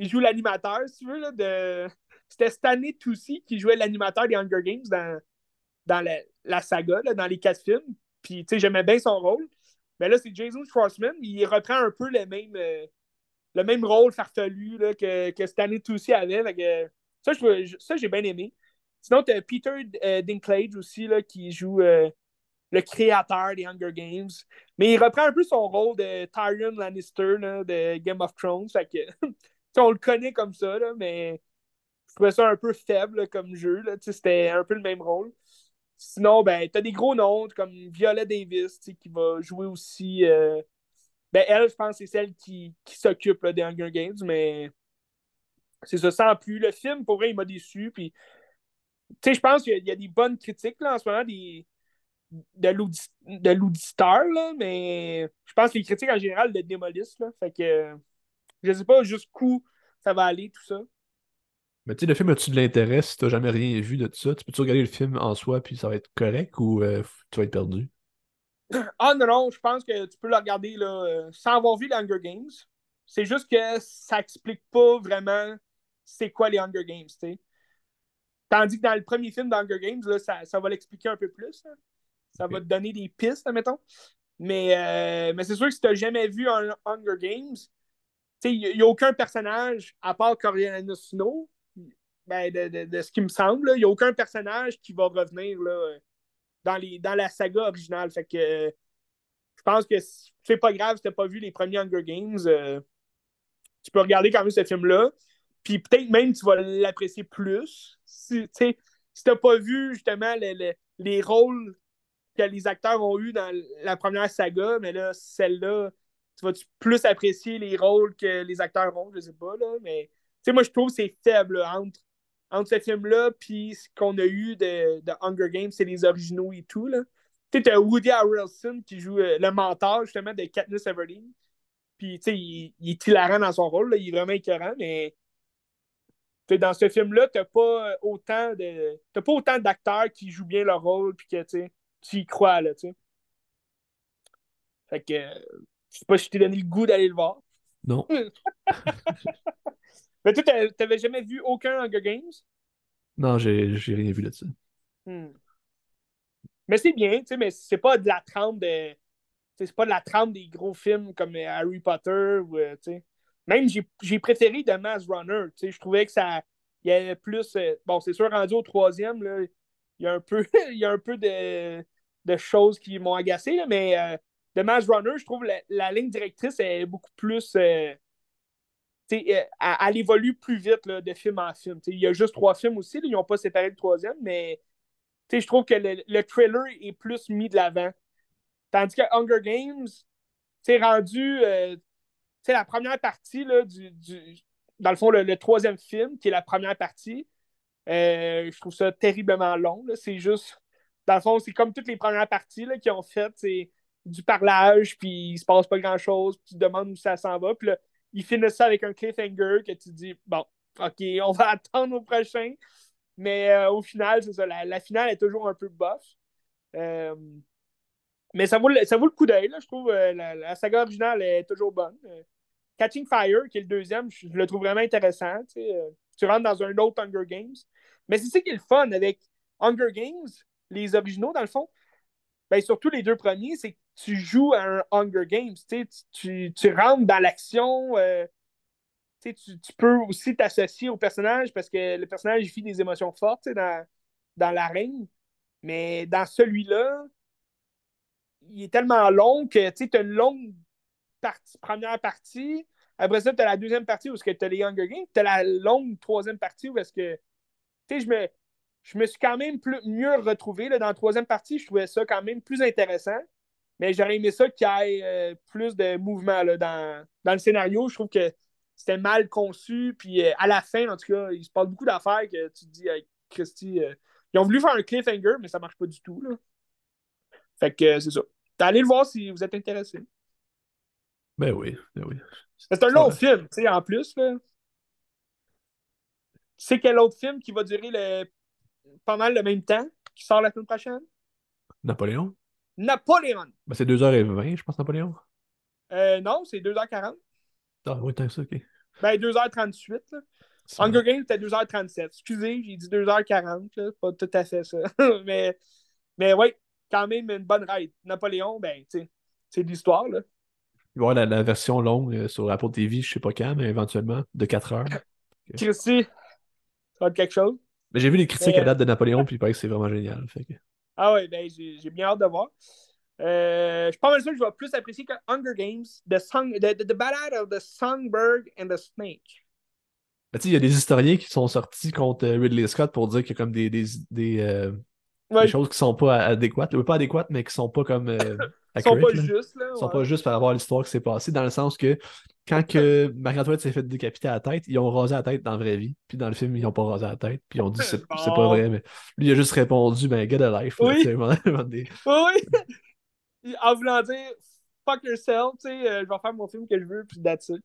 il joue l'animateur, si tu veux, là, de. C'était Stanley Tucci qui jouait l'animateur des Hunger Games dans, dans la, saga, là, dans les quatre films. Puis, tu sais, j'aimais bien son rôle. Mais là, c'est Jason Schwartzman. Il reprend un peu le même, le même rôle farfelu là, que, que Stanley Tucci avait. Ça, ça j'ai bien aimé. Sinon, tu as Peter euh, Dinklage aussi, là, qui joue euh, le créateur des Hunger Games. Mais il reprend un peu son rôle de Tyrion Lannister de Game of Thrones. Fait que, on le connaît comme ça, là, mais je trouvais ça un peu faible comme jeu. C'était un peu le même rôle. Sinon, ben, tu as des gros noms comme Viola Davis qui va jouer aussi. Euh, ben, elle, je pense, c'est celle qui, qui s'occupe des Hunger Games, mais c'est ça, sans plus. Le film, pour vrai, il m'a déçu. Je pense qu'il y, a des bonnes critiques là, en ce moment des, de l'auditeur, mais je pense que les critiques en général le démolissent. Là, fait que je sais pas jusqu'où ça va aller, tout ça. Mais tu sais, le film, as-tu de l'intérêt si tu n'as jamais rien vu de tout ça? Tu peux-tu regarder le film en soi puis ça va être correct ou euh, tu vas être perdu? Ah non, non, je pense que tu peux le regarder là, euh, sans avoir vu les Hunger Games. C'est juste que ça explique pas vraiment c'est quoi les Hunger Games, tu sais. Tandis que dans le premier film d'Hunger Games, là, ça, ça, va l'expliquer un peu plus. Ça va te donner des pistes, mettons. Mais, euh, mais c'est sûr que si tu n'as jamais vu un Hunger Games, il n'y a, aucun personnage, à part Coriolanus Snow, ben, de, de, de, ce qui me semble, il n'y a aucun personnage qui va revenir là, dans, les, dans la saga originale. Fait que je pense que c'est pas grave si tu n'as pas vu les premiers Hunger Games. Euh, tu peux regarder quand même ce film-là. Puis peut-être même tu vas l'apprécier plus. Si tu n'as pas vu justement les, rôles que les acteurs ont eu dans la première saga, mais là, celle-là, tu vas plus apprécier les rôles que les acteurs ont, je sais pas, là, mais moi je trouve que c'est faible entre, entre ce film-là puis ce qu'on a eu de, de Hunger Games, c'est les originaux et tout. Là. Tu as Woody Harrelson qui joue euh, le mentor justement de Katniss Everdeen. Puis, tu sais, il, est hilarant dans son rôle, il est vraiment écœurant, mais dans ce film-là, tu n'as pas autant de. pas autant d'acteurs qui jouent bien leur rôle puis que tu y crois là, tu Fait que je sais pas si je t'ai donné le goût d'aller le voir. Non. mais toi, t'avais jamais vu aucun Hunger Games? Non, j'ai rien vu là-dessus. Hmm. Mais c'est bien, tu sais, mais c'est pas de la trame de. C'est pas de la trame des gros films comme Harry Potter ou, euh, tu sais. Même, j'ai préféré The Mass Runner. Je trouvais que ça. Il y avait plus. Euh, bon, c'est sûr, rendu au troisième, là, il y a un peu, il y a un peu de, de choses qui m'ont agacé, là, mais euh, The Mass Runner, je trouve la, la ligne directrice est beaucoup plus. Euh, elle, elle, évolue plus vite là, de film en film. il y a juste trois films aussi, ils n'ont pas séparé le troisième, mais je trouve que le, le, trailer est plus mis de l'avant. Tandis que Hunger Games, c'est rendu. Euh, la première partie là, du, du, Dans le fond, le, troisième film, qui est la première partie, euh, je trouve ça terriblement long. C'est juste. Dans le fond, c'est comme toutes les premières parties qu'ils ont faites. C'est du parlage, puis il se passe pas grand-chose, puis tu te demandes où ça s'en va. Puis là, ils finissent ça avec un cliffhanger que tu dis, bon, OK, on va attendre au prochain. Mais euh, au final, c'est ça, la, finale est toujours un peu bof. Euh, mais ça vaut, le, ça vaut le coup d'œil, je trouve. Euh, la, saga originale est toujours bonne. Catching Fire, qui est le deuxième, je, le trouve vraiment intéressant. tu rentres dans un autre Hunger Games. Mais c'est ça qui est le fun avec Hunger Games, les originaux, dans le fond. Ben, surtout les deux premiers, c'est tu joues à un Hunger Games. Tu, tu, rentres dans l'action. tu, tu, peux aussi t'associer au personnage parce que le personnage vit des émotions fortes dans, dans l'arène. Mais dans celui-là, il est tellement long que tu as une longue partie, première partie. Après ça, tu as la deuxième partie où tu as les Hunger Games. Tu as la longue troisième partie où est-ce que. Tu sais, je me, je me suis quand même plus, mieux retrouvé. Là, dans la troisième partie, je trouvais ça quand même plus intéressant. Mais j'aurais aimé ça qu'il y ait euh, plus de mouvement là, dans, dans, le scénario. Je trouve que c'était mal conçu. Puis euh, à la fin, en tout cas, il se passe beaucoup d'affaires que tu te dis, avec Christy, euh, ils ont voulu faire un cliffhanger, mais ça marche pas du tout. Là. Fait que c'est ça. Allez le voir si vous êtes intéressé. Ben oui, ben oui. C'est un long film, tu sais, en plus. Là. Tu sais quel autre film qui va durer le... pas mal le même temps, qui sort la semaine prochaine? Napoléon? Napoléon. Ben, c'est 2h20, je pense, Napoléon. Euh, non, c'est 2h40. Ah oui, tant que ça, ok. Ben, 2h38. Là. Hunger Games, c'était 2h37. Excusez, j'ai dit 2h40. Pas tout à fait ça. mais, mais oui, quand même une bonne ride. Napoléon, ben, c'est de l'histoire, là. Il va y avoir la, version longue euh, sur Apple TV, je sais pas quand, mais éventuellement, de 4 heures. Christy, ça va être quelque chose. Mais j'ai vu les critiques à date de Napoléon, puis il paraît que c'est vraiment génial. Fait Ah ouais, ben, j'ai bien hâte de voir. Euh, je suis pas mal sûr que je vais plus apprécier que Hunger Games, The, Song, the, the, Ballad of the Songbird and the Snake. Ben, il y a des historiens qui sont sortis contre euh, Ridley Scott pour dire qu'il y a comme des, des, des, des choses qui sont pas adéquates. Pas adéquates, mais qui sont pas comme. Euh, sont pas justes. Là, sont pas justes par rapport à l'histoire qui s'est passée, dans le sens que quand que s'est fait décapiter à la tête, ils ont rasé la tête dans la vraie vie. Puis dans le film, ils n'ont pas rasé la tête. Puis ils ont dit c'est pas vrai. Mais lui, il a juste répondu ben, get a life. Oui. oui, oui. En voulant dire fuck yourself, tu sais, euh, je vais faire mon film que je veux, puis that's it.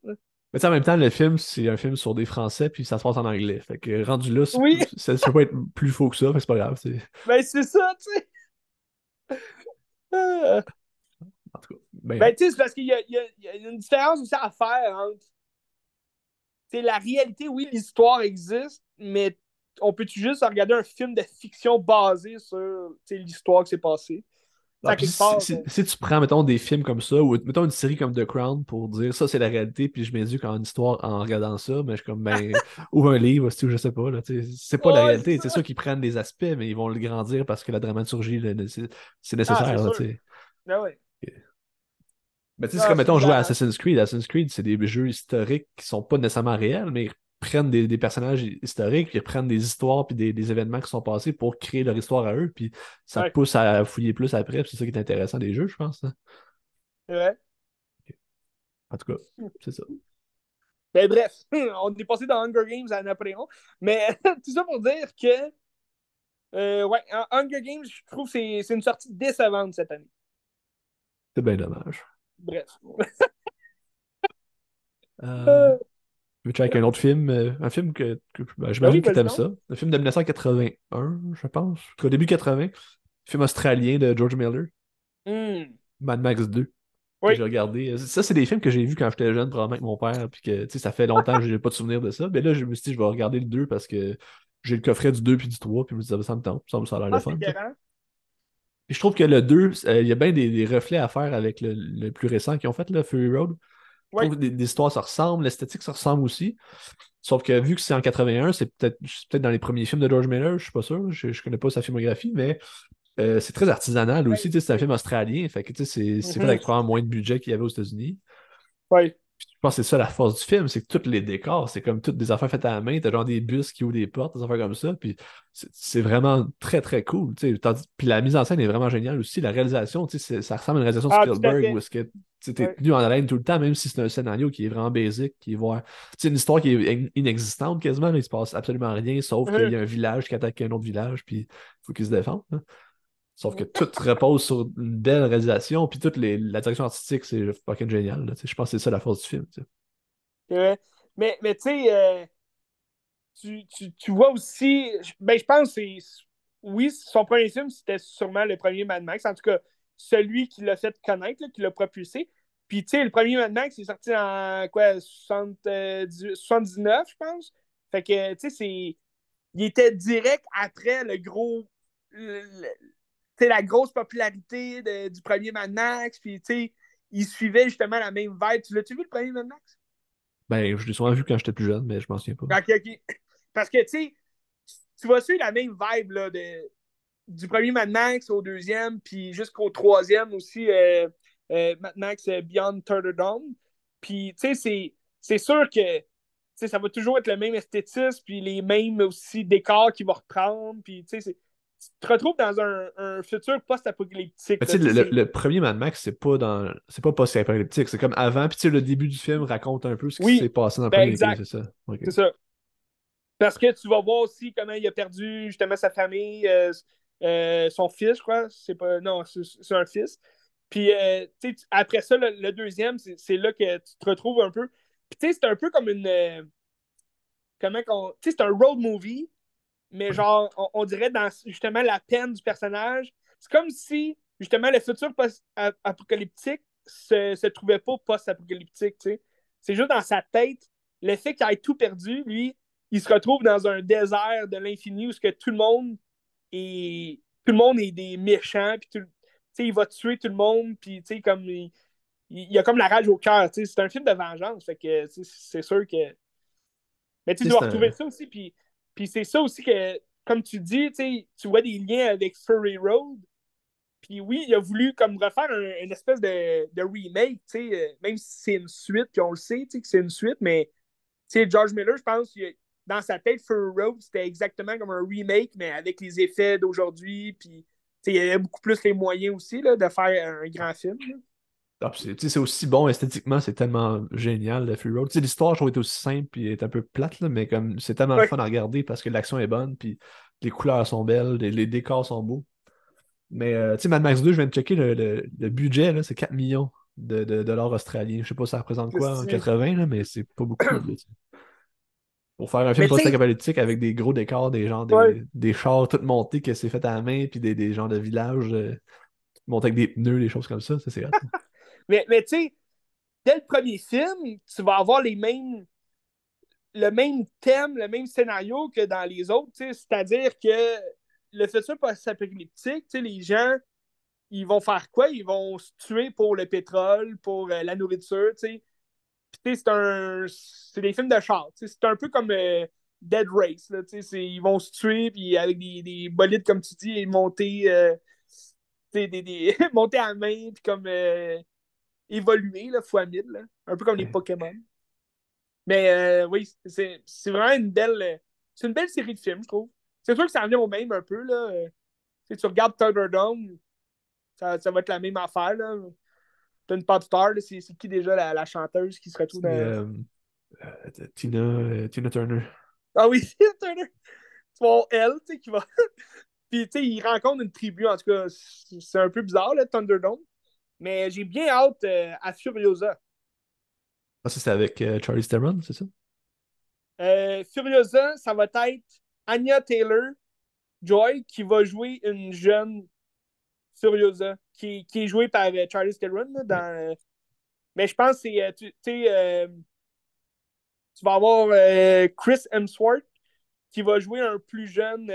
Mais en même temps, le film, c'est un film sur des Français, puis ça se passe en anglais. Fait que rendu là, oui. ça peut être plus faux que ça, mais c'est pas grave. Ben, c'est ça, tu sais. En tout cas. Ben, ben tu sais, c'est parce qu'il y, y, a une différence aussi à faire entre. Sais, la réalité, oui, l'histoire existe, mais on peut-tu juste regarder un film de fiction basé sur l'histoire qui s'est passée? Si, tu prends, mettons, des films comme ça, ou mettons une série comme The Crown pour dire ça, c'est la réalité, puis je m'éduque en histoire en regardant ça, mais je suis comme, ben, ouvre un livre, ou je sais pas, là, c'est pas la réalité, c'est sûr qu'ils prennent des aspects, mais ils vont le grandir parce que la dramaturgie, c'est nécessaire, ah, tu Ben ouais. Mais tu sais, c'est ah, comme, mettons, jouer à Assassin's Creed. Assassin's Creed, c'est des jeux historiques qui sont pas nécessairement réels, mais prennent des, personnages historiques, puis ils prennent des histoires puis des, événements qui sont passés pour créer leur histoire à eux, puis ça pousse à fouiller plus après, c'est ça qui est intéressant des jeux, je pense. Hein. Ouais. En tout cas, c'est ça. Ben bref, on est passé dans Hunger Games à Napoléon, mais tout ça pour dire que euh, ouais, Hunger Games, je trouve que c'est une sortie décevante cette année. C'est bien dommage. Bref. euh... Veux avec un autre film, euh, un film que, ben, j'imagine ben que t'aimes ça. Un film de 1981, je pense. Au début 80. Film australien de George Miller. Hmm. Mad Max 2. Que j'ai regardé. Ça, c'est des films que j'ai vus quand j'étais jeune, probablement avec mon père. Puis que, ça fait longtemps que j'ai pas de souvenir de ça. Mais là, je me suis dit, je vais regarder le 2 parce que j'ai le coffret du 2 puis du 3. Puis je me disais, ça me tente. Ça, ça a l'air ah, fun. Et je trouve que le 2, euh, il y a bien des, reflets à faire avec le, plus récent qu'ils ont fait, le Fury Road. Des, histoires se ressemblent, l'esthétique se ressemble aussi. Sauf que vu que c'est en 81, c'est peut-être peut dans les premiers films de George Miller, je suis pas sûr, je, je connais pas sa filmographie, mais euh, c'est très artisanal aussi. C'est un film australien, fait que c'est fait mm-hmm. avec probablement moins de budget qu'il y avait aux États-Unis. Oui. Je pense que c'est ça la force du film, c'est que tous les décors, c'est comme toutes des affaires faites à la main, t'as genre des bus qui ouvrent des portes, des affaires comme ça, puis c'est vraiment très très cool. Puis la mise en scène est vraiment géniale aussi. La réalisation, ça ressemble à une réalisation de ah, Spielberg où est-ce que t'es tenu en haleine tout le temps, même si c'est un scénario qui est vraiment basique, qui est voir. C'est une histoire qui est inexistante quasiment, là, il se passe absolument rien, sauf qu'il y a un village qui attaque un autre village, puis il faut qu'il se défende. Hein. Sauf que tout repose sur une belle réalisation, puis toute les, la direction artistique, c'est fucking génial. je pense que c'est ça la force du film. mais mais tu sais, euh, tu, tu, vois aussi. Ben, je pense que Oui, son premier film, c'était sûrement le premier Mad Max. En tout cas, celui qui l'a fait connaître, qui l'a propulsé. Puis, tu sais, le premier Mad Max, il est sorti en quoi, 79, je pense. Fait que, tu sais, Il était direct après le gros la grosse popularité du premier Mad Max, puis tu sais, il suivait justement la même vibe. Tu l'as-tu vu le premier Mad Max? Ben, je l'ai souvent vu quand j'étais plus jeune, mais je m'en souviens pas. Ok, ok. Parce que, tu sais, tu vas suivre la même vibe là, de, du premier Mad Max au deuxième, puis jusqu'au troisième aussi, euh, euh, Mad Max euh, Beyond Thunderdome. Puis, tu sais, c'est sûr que ça va toujours être le même esthétisme, puis les mêmes aussi décors qu'il va reprendre. Puis, tu sais, te retrouves dans un, futur post-apocalyptique. Le, le, premier Mad Max, c'est pas dans. C'est pas post-apocalyptique, c'est comme avant. Puis le début du film raconte un peu ce qui s'est passé dans le ben premier c'est ça. C'est ça. Parce que tu vas voir aussi comment il a perdu justement sa famille, euh, euh, son fils, je crois. C'est pas. Non, c'est un fils. Puis euh, après ça, le, deuxième, c'est là que tu te retrouves un peu. Puis tu sais, c'est un peu comme une. comment qu'on. Tu sais, c'est un road movie mais genre, on, dirait dans justement la peine du personnage. C'est comme si, justement, le futur post-apocalyptique se, se trouvait pas post-apocalyptique, tu sais. C'est juste dans sa tête, le fait qu'il ait tout perdu, lui, il se retrouve dans un désert de l'infini où que tout le monde est tout le monde est des méchants puis tout, il va tuer tout le monde puis comme il, il, a comme la rage au cœur c'est un film de vengeance fait que c'est sûr que mais tu dois retrouver ça aussi puis puis c'est ça aussi que, comme tu dis, tu vois des liens avec Furry Road. Puis oui, il a voulu comme refaire une espèce de, remake, euh, même si c'est une suite, puis on le sait que c'est une suite, mais George Miller, je pense, dans sa tête, Furry Road, c'était exactement comme un remake, mais avec les effets d'aujourd'hui, puis il y avait beaucoup plus les moyens aussi de faire un grand film. Ah, c'est aussi bon esthétiquement, c'est tellement génial, le Free Road. L'histoire, je trouve, est aussi simple et est un peu plate, là, mais comme c'est tellement fun à regarder parce que l'action est bonne, puis les couleurs sont belles, les, décors sont beaux. Mais euh, tu sais, Mad Max 2, je viens de checker le, le, budget, c'est 4 millions de, de, dollars australiens. Je sais pas ça représente quoi en 80, là, mais c'est pas beaucoup. Pour faire un film post-apocalyptique avec des gros décors, des gens, des, des chars tout montés que c'est fait à la main, puis des, des gens de village euh, montés avec des pneus, des choses comme ça, ça c'est Mais, mais tu sais, dès le premier film, tu vas avoir les mêmes le même thème, le même scénario que dans les autres, c'est-à-dire que le futur post-apocalyptique, les gens, ils vont faire quoi? Ils vont se tuer pour le pétrole, pour euh, la nourriture, tu sais. c'est un... C'est des films de char, c'est un peu comme euh, Dead Race, là, ils vont se tuer, puis avec des, des bolides, comme tu dis, et monter, euh, des, des... monter à main, puis comme évoluer, là, fois 1000, là, un peu comme les Pokémon. Mais euh, oui, c'est vraiment une belle. C'est une belle série de films, je trouve. C'est sûr que ça revient au même un peu. Là. Si tu regardes Thunderdome, ça, ça va être la même affaire. Là. T'as une pop star, c'est qui déjà la, la, chanteuse qui se retrouve dans. Euh, euh, Tina, Tina Turner. Ah oui, Tina Turner. Tu vois, elle, tu sais, qui va. Puis, tu sais, il rencontre une tribu, en tout cas, c'est un peu bizarre, le Thunderdome. Mais j'ai bien hâte euh, à Furiosa. Ah, ça, c'est avec euh, Charlie Theron, c'est ça? Euh, Furiosa, ça va être Anya Taylor Joy qui va jouer une jeune Furiosa qui, qui est jouée par Charlie Theron. dans, mais je pense que c'est. tu sais, tu vas avoir Chris Hemsworth qui va jouer un plus jeune.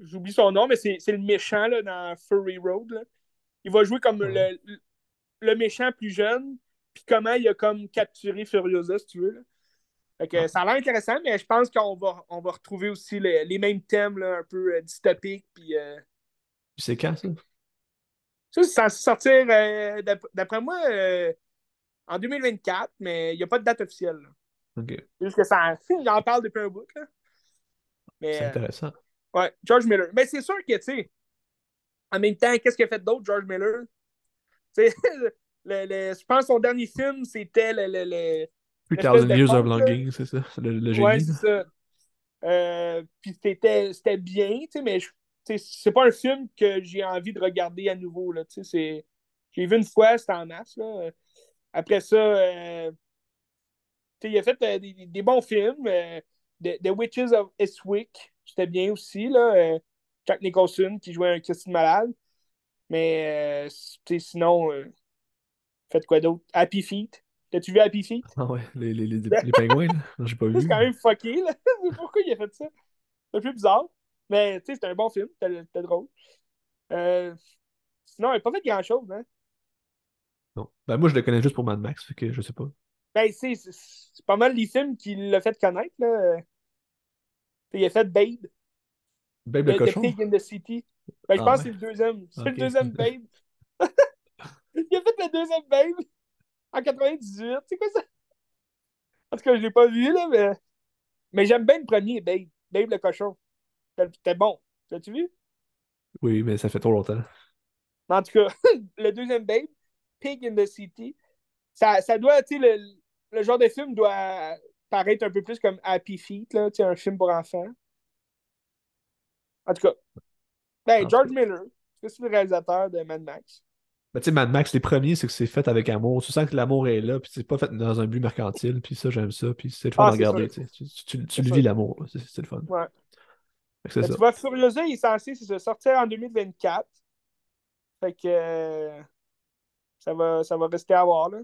J'oublie son nom, mais c'est le méchant là, dans Furry Road. Là. Il va jouer comme le, le, méchant plus jeune, puis comment il a comme capturé Furiosa, si tu veux. que, Ça a l'air intéressant, mais je pense qu'on va, on va retrouver aussi les, les mêmes thèmes là, un peu euh, dystopiques. Puis, euh... C'est quand ça? Ça, c'est censé sortir, euh, d'après moi, En 2024, mais il n'y a pas de date officielle. là. Juste que ça. Il en parle depuis un bout. Là. Mais, C'est intéressant. ouais, George Miller. Mais c'est sûr que, tu sais, en même temps, qu'est-ce qu'il a fait d'autre, George Miller? Tu sais, le, le- je pense que son dernier film, c'était le. le, le- Plus l'espèce Thousand de Years of. Longing, c'est ça? Le, le génie. Ouais, c'est ça. Euh, puis c'était c'était bien, tu sais, mais c'est pas un film que j'ai envie de regarder à nouveau, là, c'est... J'ai vu une fois, c'était en masse, là. Après ça, euh, tu sais, il a fait euh, des, des bons films. euh, The, The Witches of Eastwick, c'était bien aussi, là. Jack Nicholson qui jouait un Christine malade. Mais, euh, sinon, euh, faites quoi d'autre? Happy Feet. T'as-tu vu Happy Feet? Ah ouais, les, les, les, les pingouins, là. J'ai pas vu. C'est quand même fucké, là. Pourquoi il a fait ça? C'est un peu bizarre. Mais, tu sais, c'était un bon film. C'était drôle. Euh, sinon, il n'a pas fait grand-chose, hein. Non. Ben, moi, je le connais juste pour Mad Max, fait que je sais pas. Ben, c'est pas mal les films qui l'ont fait connaître, là. Il a fait Babe, Babe le The cochon. Pig in the City. Ben, je Ah pense que c'est le deuxième. C'est le deuxième Babe. il a fait le deuxième Babe en 98. C'est quoi ça? En tout cas, je l'ai pas vu, là, mais... Mais j'aime bien le premier, Babe. Babe le cochon. C'était bon. L'as-tu vu? Oui, mais ça fait trop longtemps. En tout cas, le deuxième Babe, Pig in the City, ça, ça doit, tu sais, le, le genre de film doit paraître un peu plus comme Happy Feet, là, tu sais, un film pour enfants. En tout cas, ben, George Miller, c'est le réalisateur de Mad Max. Ben, tu sais, Mad Max, les premiers, c'est que c'est fait avec amour. Tu sens que l'amour est là, puis c'est pas fait dans un but mercantile, puis ça, j'aime ça, puis c'est le fun Ah, à c'est regarder. tu. Tu, tu, le vis l'amour, c'est le fun. Ouais. Ben, ça. tu vois, Furiosa, il est censé ça, sortir en 2024. Fait que euh, ça, va, ça va rester à voir, là.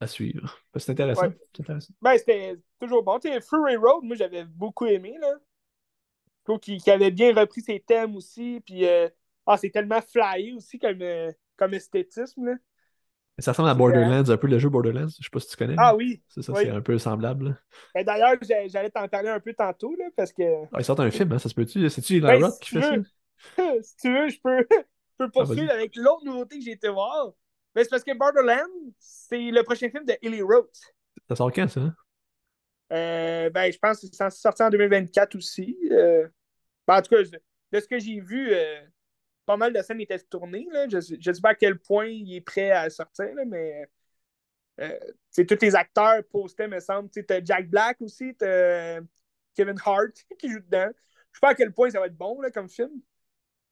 À suivre. Ben, c'est intéressant. Ouais. Intéressant. Ben, c'était toujours bon. Tu sais, Fury Road, moi, j'avais beaucoup aimé, là. Qu'il avait bien repris ses thèmes aussi. Puis, euh, ah, c'est tellement flyé aussi comme, euh, comme esthétisme, là. Ça ressemble à Borderlands, un peu le jeu Borderlands. Je sais pas si tu connais. Ah oui. C'est ça, oui. c'est un peu semblable. Ben, D'ailleurs, j'allais t'en parler un peu tantôt, là, parce que Ah, ils sortent un film, hein, ça se peut-tu? C'est-tu Eli Ben, Roth si qui fait ça? si tu veux, je peux, je peux poursuivre vas-y. avec l'autre nouveauté que j'ai été voir. Ben, c'est parce que Borderlands, c'est le prochain film de Ellie Roth. Ça sort quand, ça? hein? Euh, ben, je pense que c'est sortir en 2024 aussi. Euh, ben, en tout cas, de ce que j'ai vu, euh, pas mal de scènes étaient tournées. Là. Je ne sais pas à quel point il est prêt à sortir, là, mais euh, c'est tous les acteurs postaient, me semble. Tu as Jack Black aussi, tu Kevin Hart qui joue dedans. Je sais pas à quel point ça va être bon là, comme film.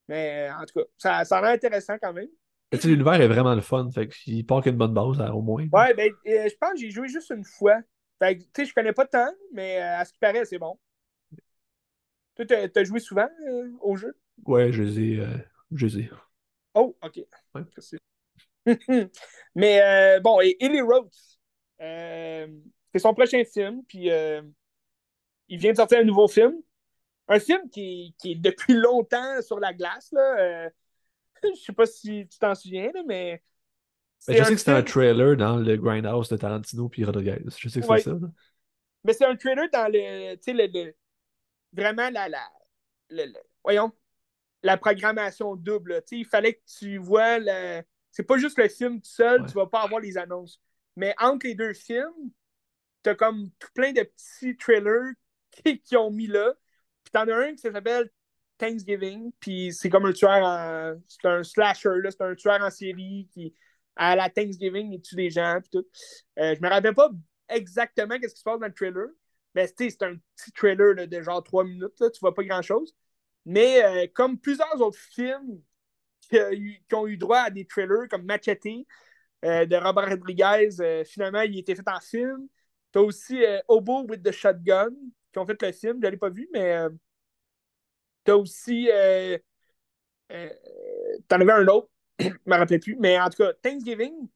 Mais en tout cas, ça, ça a l'air intéressant quand même. Tu sais, l'univers est vraiment le fun, fait qu'il part qu'une bonne base, au moins. Ouais, ben, euh, je pense que j'ai joué juste une fois. Fait que, tu sais, je connais pas tant, mais euh, à ce qui paraît, c'est bon. Toi, t'as joué souvent euh, au jeu? Ouais, je les ai. euh, je les ai. Oh, OK. Ouais. Mais euh, bon, et Ellie euh, c'est son prochain film, puis il vient de sortir un nouveau film. Un film qui, qui est depuis longtemps sur la glace, là. Je sais pas si tu t'en souviens, là, mais. Ben, je sais que c'était un trailer dans le Grindhouse de Tarantino puis Rodriguez. Je sais que Ouais. c'est ça. là. Mais c'est un trailer dans le, le- vraiment la. la voyons. La programmation double. il fallait que tu vois le. C'est pas juste le film tout seul, Ouais. tu vas pas avoir les annonces. Mais entre les deux films, t'as comme tout plein de petits trailers qui, qui ont mis là. Puis t'en as un qui s'appelle Thanksgiving, puis c'est comme un tueur en. C'est un slasher, là. C'est un tueur en série qui, à la Thanksgiving, il tue des gens, puis tout. Euh, je me rappelle pas exactement qu'est-ce qui se passe dans le trailer, mais sais, c'est un petit trailer de genre 3 minutes, là, tu vois pas grand-chose. Mais euh, comme plusieurs autres films qui, a eu- qui ont eu droit à des trailers comme Machete euh, de Robert Rodriguez, euh, finalement, il a été fait en film. T'as aussi euh, Obo with the Shotgun, qui ont fait le film, je l'ai pas vu, mais euh, t'as aussi. euh, euh, T'en avais un autre, je me rappelle plus, mais en tout cas, Thanksgiving.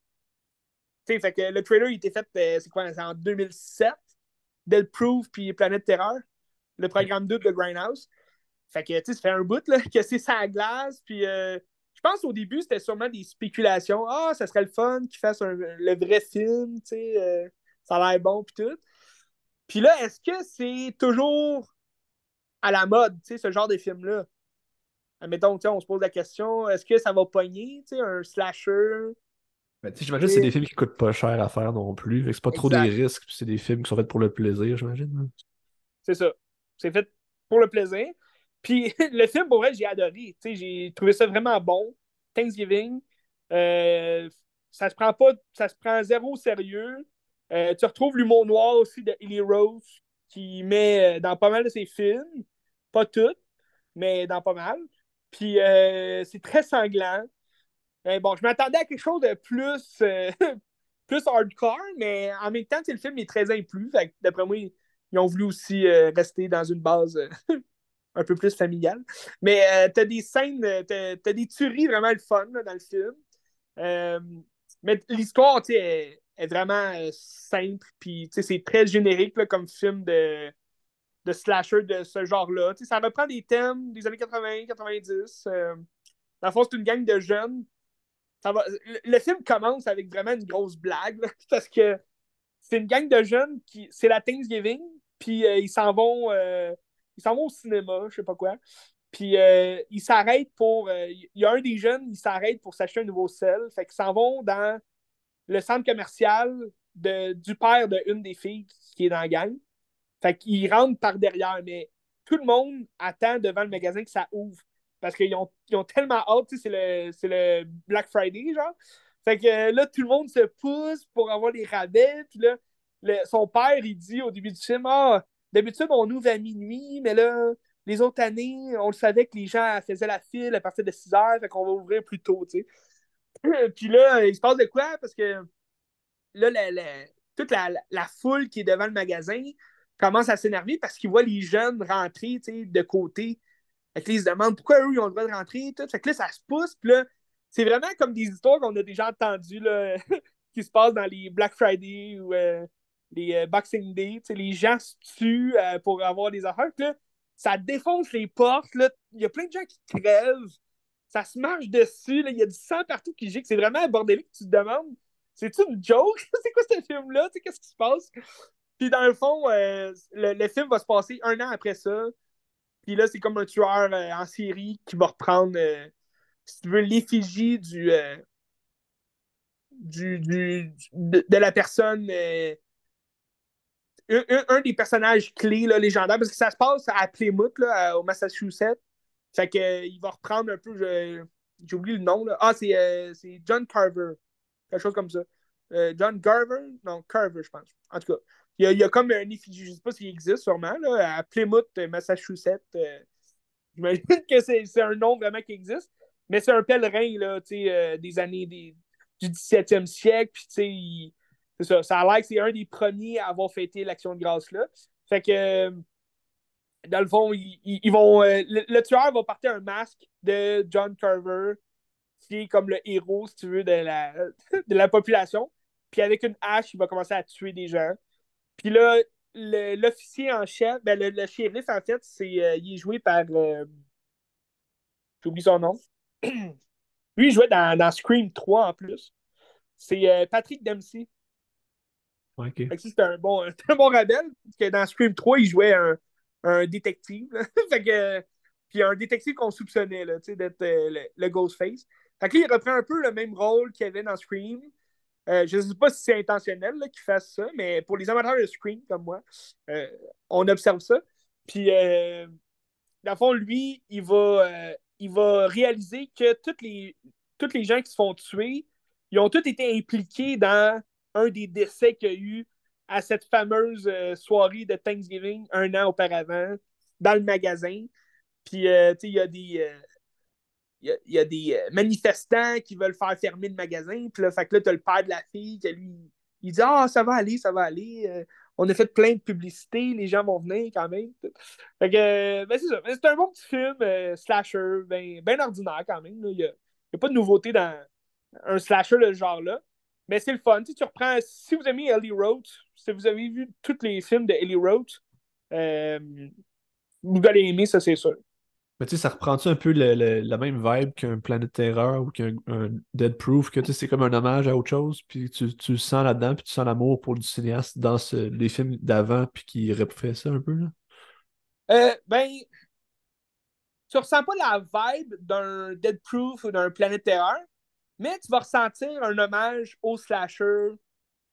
Que le trailer, il était fait, euh, c'est quoi, en 2007, Del Proof puis Planète Terreur, le programme 2 de Grindhouse. Fait que, tu sais, ça fait un bout, là, que c'est sa glace, puis euh, je pense au début, c'était sûrement des spéculations. Ah, ça serait le fun qu'il fasse un- le vrai film, tu sais, euh, ça a l'air bon, puis tout. Puis là, est-ce que c'est toujours à la mode, tu sais, ce genre de film-là? Admettons, tu sais, on se pose la question, est-ce que ça va pogner, tu sais, un slasher Ben, j'imagine que c'est des films qui coûtent pas cher à faire non plus. C'est pas trop des risques, c'est des films qui sont faits pour le plaisir, j'imagine. C'est ça. C'est fait pour le plaisir. Puis le film, pour vrai, j'ai adoré. J'ai trouvé ça vraiment bon. Thanksgiving. Euh, ça se prend pas. Ça se prend zéro au sérieux. Euh, tu retrouves l'humour noir aussi de Ellie Rose qui met euh, dans pas mal de ses films. Pas toutes, mais dans pas mal. Puis c'est très sanglant. Bon, je m'attendais à quelque chose de plus, plus hardcore, mais en même temps, le film est très inclus. D'après moi, ils ont voulu aussi rester dans une base un peu plus familial. Mais euh, t'as des scènes, euh, t'as, des tueries vraiment le fun dans le film. Euh, mais l'histoire, est, est, vraiment simple, puis c'est très générique comme film de, de slasher de ce genre-là. ça reprend des thèmes des années 80, 90. dans le fond, c'est une gang de jeunes. Le, film commence avec vraiment une grosse blague, parce que c'est une gang de jeunes qui. C'est la Thanksgiving, puis ils s'en vont ils s'en vont au cinéma, je sais pas quoi. Puis euh, ils s'arrêtent pour. Euh, il y a un des jeunes, il s'arrête pour s'acheter un nouveau sel. Fait qu'ils s'en vont dans le centre commercial de, du père d'une des filles qui est dans la gang. Fait qu'ils rentrent par derrière, mais tout le monde attend devant le magasin que ça ouvre. Parce qu'ils ont, ont, tellement hâte, c'est le, le Black Friday, genre. Fait que là, tout le monde se pousse pour avoir des rabais. Puis là, son père, il dit au début du film Ah, D'habitude, on ouvre à minuit, mais là, les autres années, on le savait que les gens faisaient la file à partir de 6 heures, fait qu'on va ouvrir plus tôt, tu sais. Puis là, il se passe de quoi? Parce que là, toute la, foule qui est devant le magasin commence à s'énerver parce qu'ils voient les jeunes rentrer, tu sais, de côté. Fait que ils se demandent pourquoi eux, ils ont le droit de rentrer, tout. Fait que là, ça se pousse, puis là, c'est vraiment comme des histoires qu'on a déjà entendues, là, qui se passent dans les Black Friday ou... Euh, les euh, Boxing Day, les gens se tuent euh, pour avoir des affaires. Là, ça défonce les portes. Il y a plein de gens qui crèvent. Ça se marche dessus. Il y a du sang partout qui gicle. C'est vraiment bordélique. Tu te demandes c'est-tu une joke? C'est quoi ce film-là? Qu'est-ce qui se passe? Puis dans le fond, euh, le, film va se passer un an après ça. Puis là, c'est comme un tueur en série qui va reprendre, si tu veux, l'effigie du, du, du de, la personne un, des personnages clés là, légendaires, parce que ça se passe à Plymouth, là, au Massachusetts. Fait que, euh, il va reprendre un peu, j'ai oublié le nom. Là. Ah, euh, c'est John Carver. Quelque chose comme ça. Euh, John Garver? Non, Carver, je pense. En tout cas, il y a, comme un effigie, je sais pas s'il existe sûrement, là, à Plymouth, Massachusetts. J'imagine que c'est un nom vraiment qui existe. Mais c'est un pèlerin là, des années des, du 17e siècle. Puis, c'est ça. Ça a l'air que c'est un des premiers à avoir fêté l'action de grâce-là. Fait que, dans le fond, ils, vont. Euh, le, tueur va porter un masque de John Carver, qui est comme le héros, si tu veux, de la, de la population. Puis avec une hache, il va commencer à tuer des gens. Puis là, l'officier en chef, ben le, shérif, en fait, c'est, euh, il est joué par. Euh, j'oublie son nom. Lui, il jouait dans, dans Scream 3 en plus. C'est Patrick Dempsey. C'est un bon, un bon rebelle. Parce que dans Scream 3, il jouait un, un détective. fait que, puis un détective qu'on soupçonnait d'être euh, le, Ghostface. Fait que là, il reprend un peu le même rôle qu'il avait dans Scream. Euh, je ne sais pas si c'est intentionnel qu'il fasse ça, mais pour les amateurs de Scream comme moi, euh, on observe ça. Puis, dans le fond, lui, il va, il va réaliser que toutes les, toutes les gens qui se font tuer, ils ont tous été impliqués dans un des décès qu'il y a eu à cette fameuse euh, soirée de Thanksgiving un an auparavant dans le magasin. Puis, euh, tu sais, il y a des. Euh, il y, a, des manifestants qui veulent faire fermer le magasin. Puis là, fait que là, t'as le père de la fille qui, lui, il dit Ah, ça va aller, ça va aller. on a fait plein de publicités, les gens vont venir quand même. Fait que, ben, c'est ça. C'est un bon petit film, slasher, bien ben ordinaire quand même. Il n'y a, pas de nouveauté dans un slasher de ce genre-là. Mais c'est le fun. Tu, tu reprends, si vous aimez Ellie Roth, si vous avez vu tous les films de Ellie Roth, euh, vous allez aimer, ça, c'est sûr. Mais tu sais, ça reprend-tu un peu la même vibe qu'un Planète Terreur ou qu'un Dead Proof, que tu sais, c'est comme un hommage à autre chose, puis tu, tu le sens là-dedans, puis tu sens l'amour pour le cinéaste dans les films d'avant, puis qui refait ça un peu, là? Euh, ben, tu ressens pas la vibe d'un Dead Proof ou d'un Planète Terreur, mais tu vas ressentir un hommage au slasher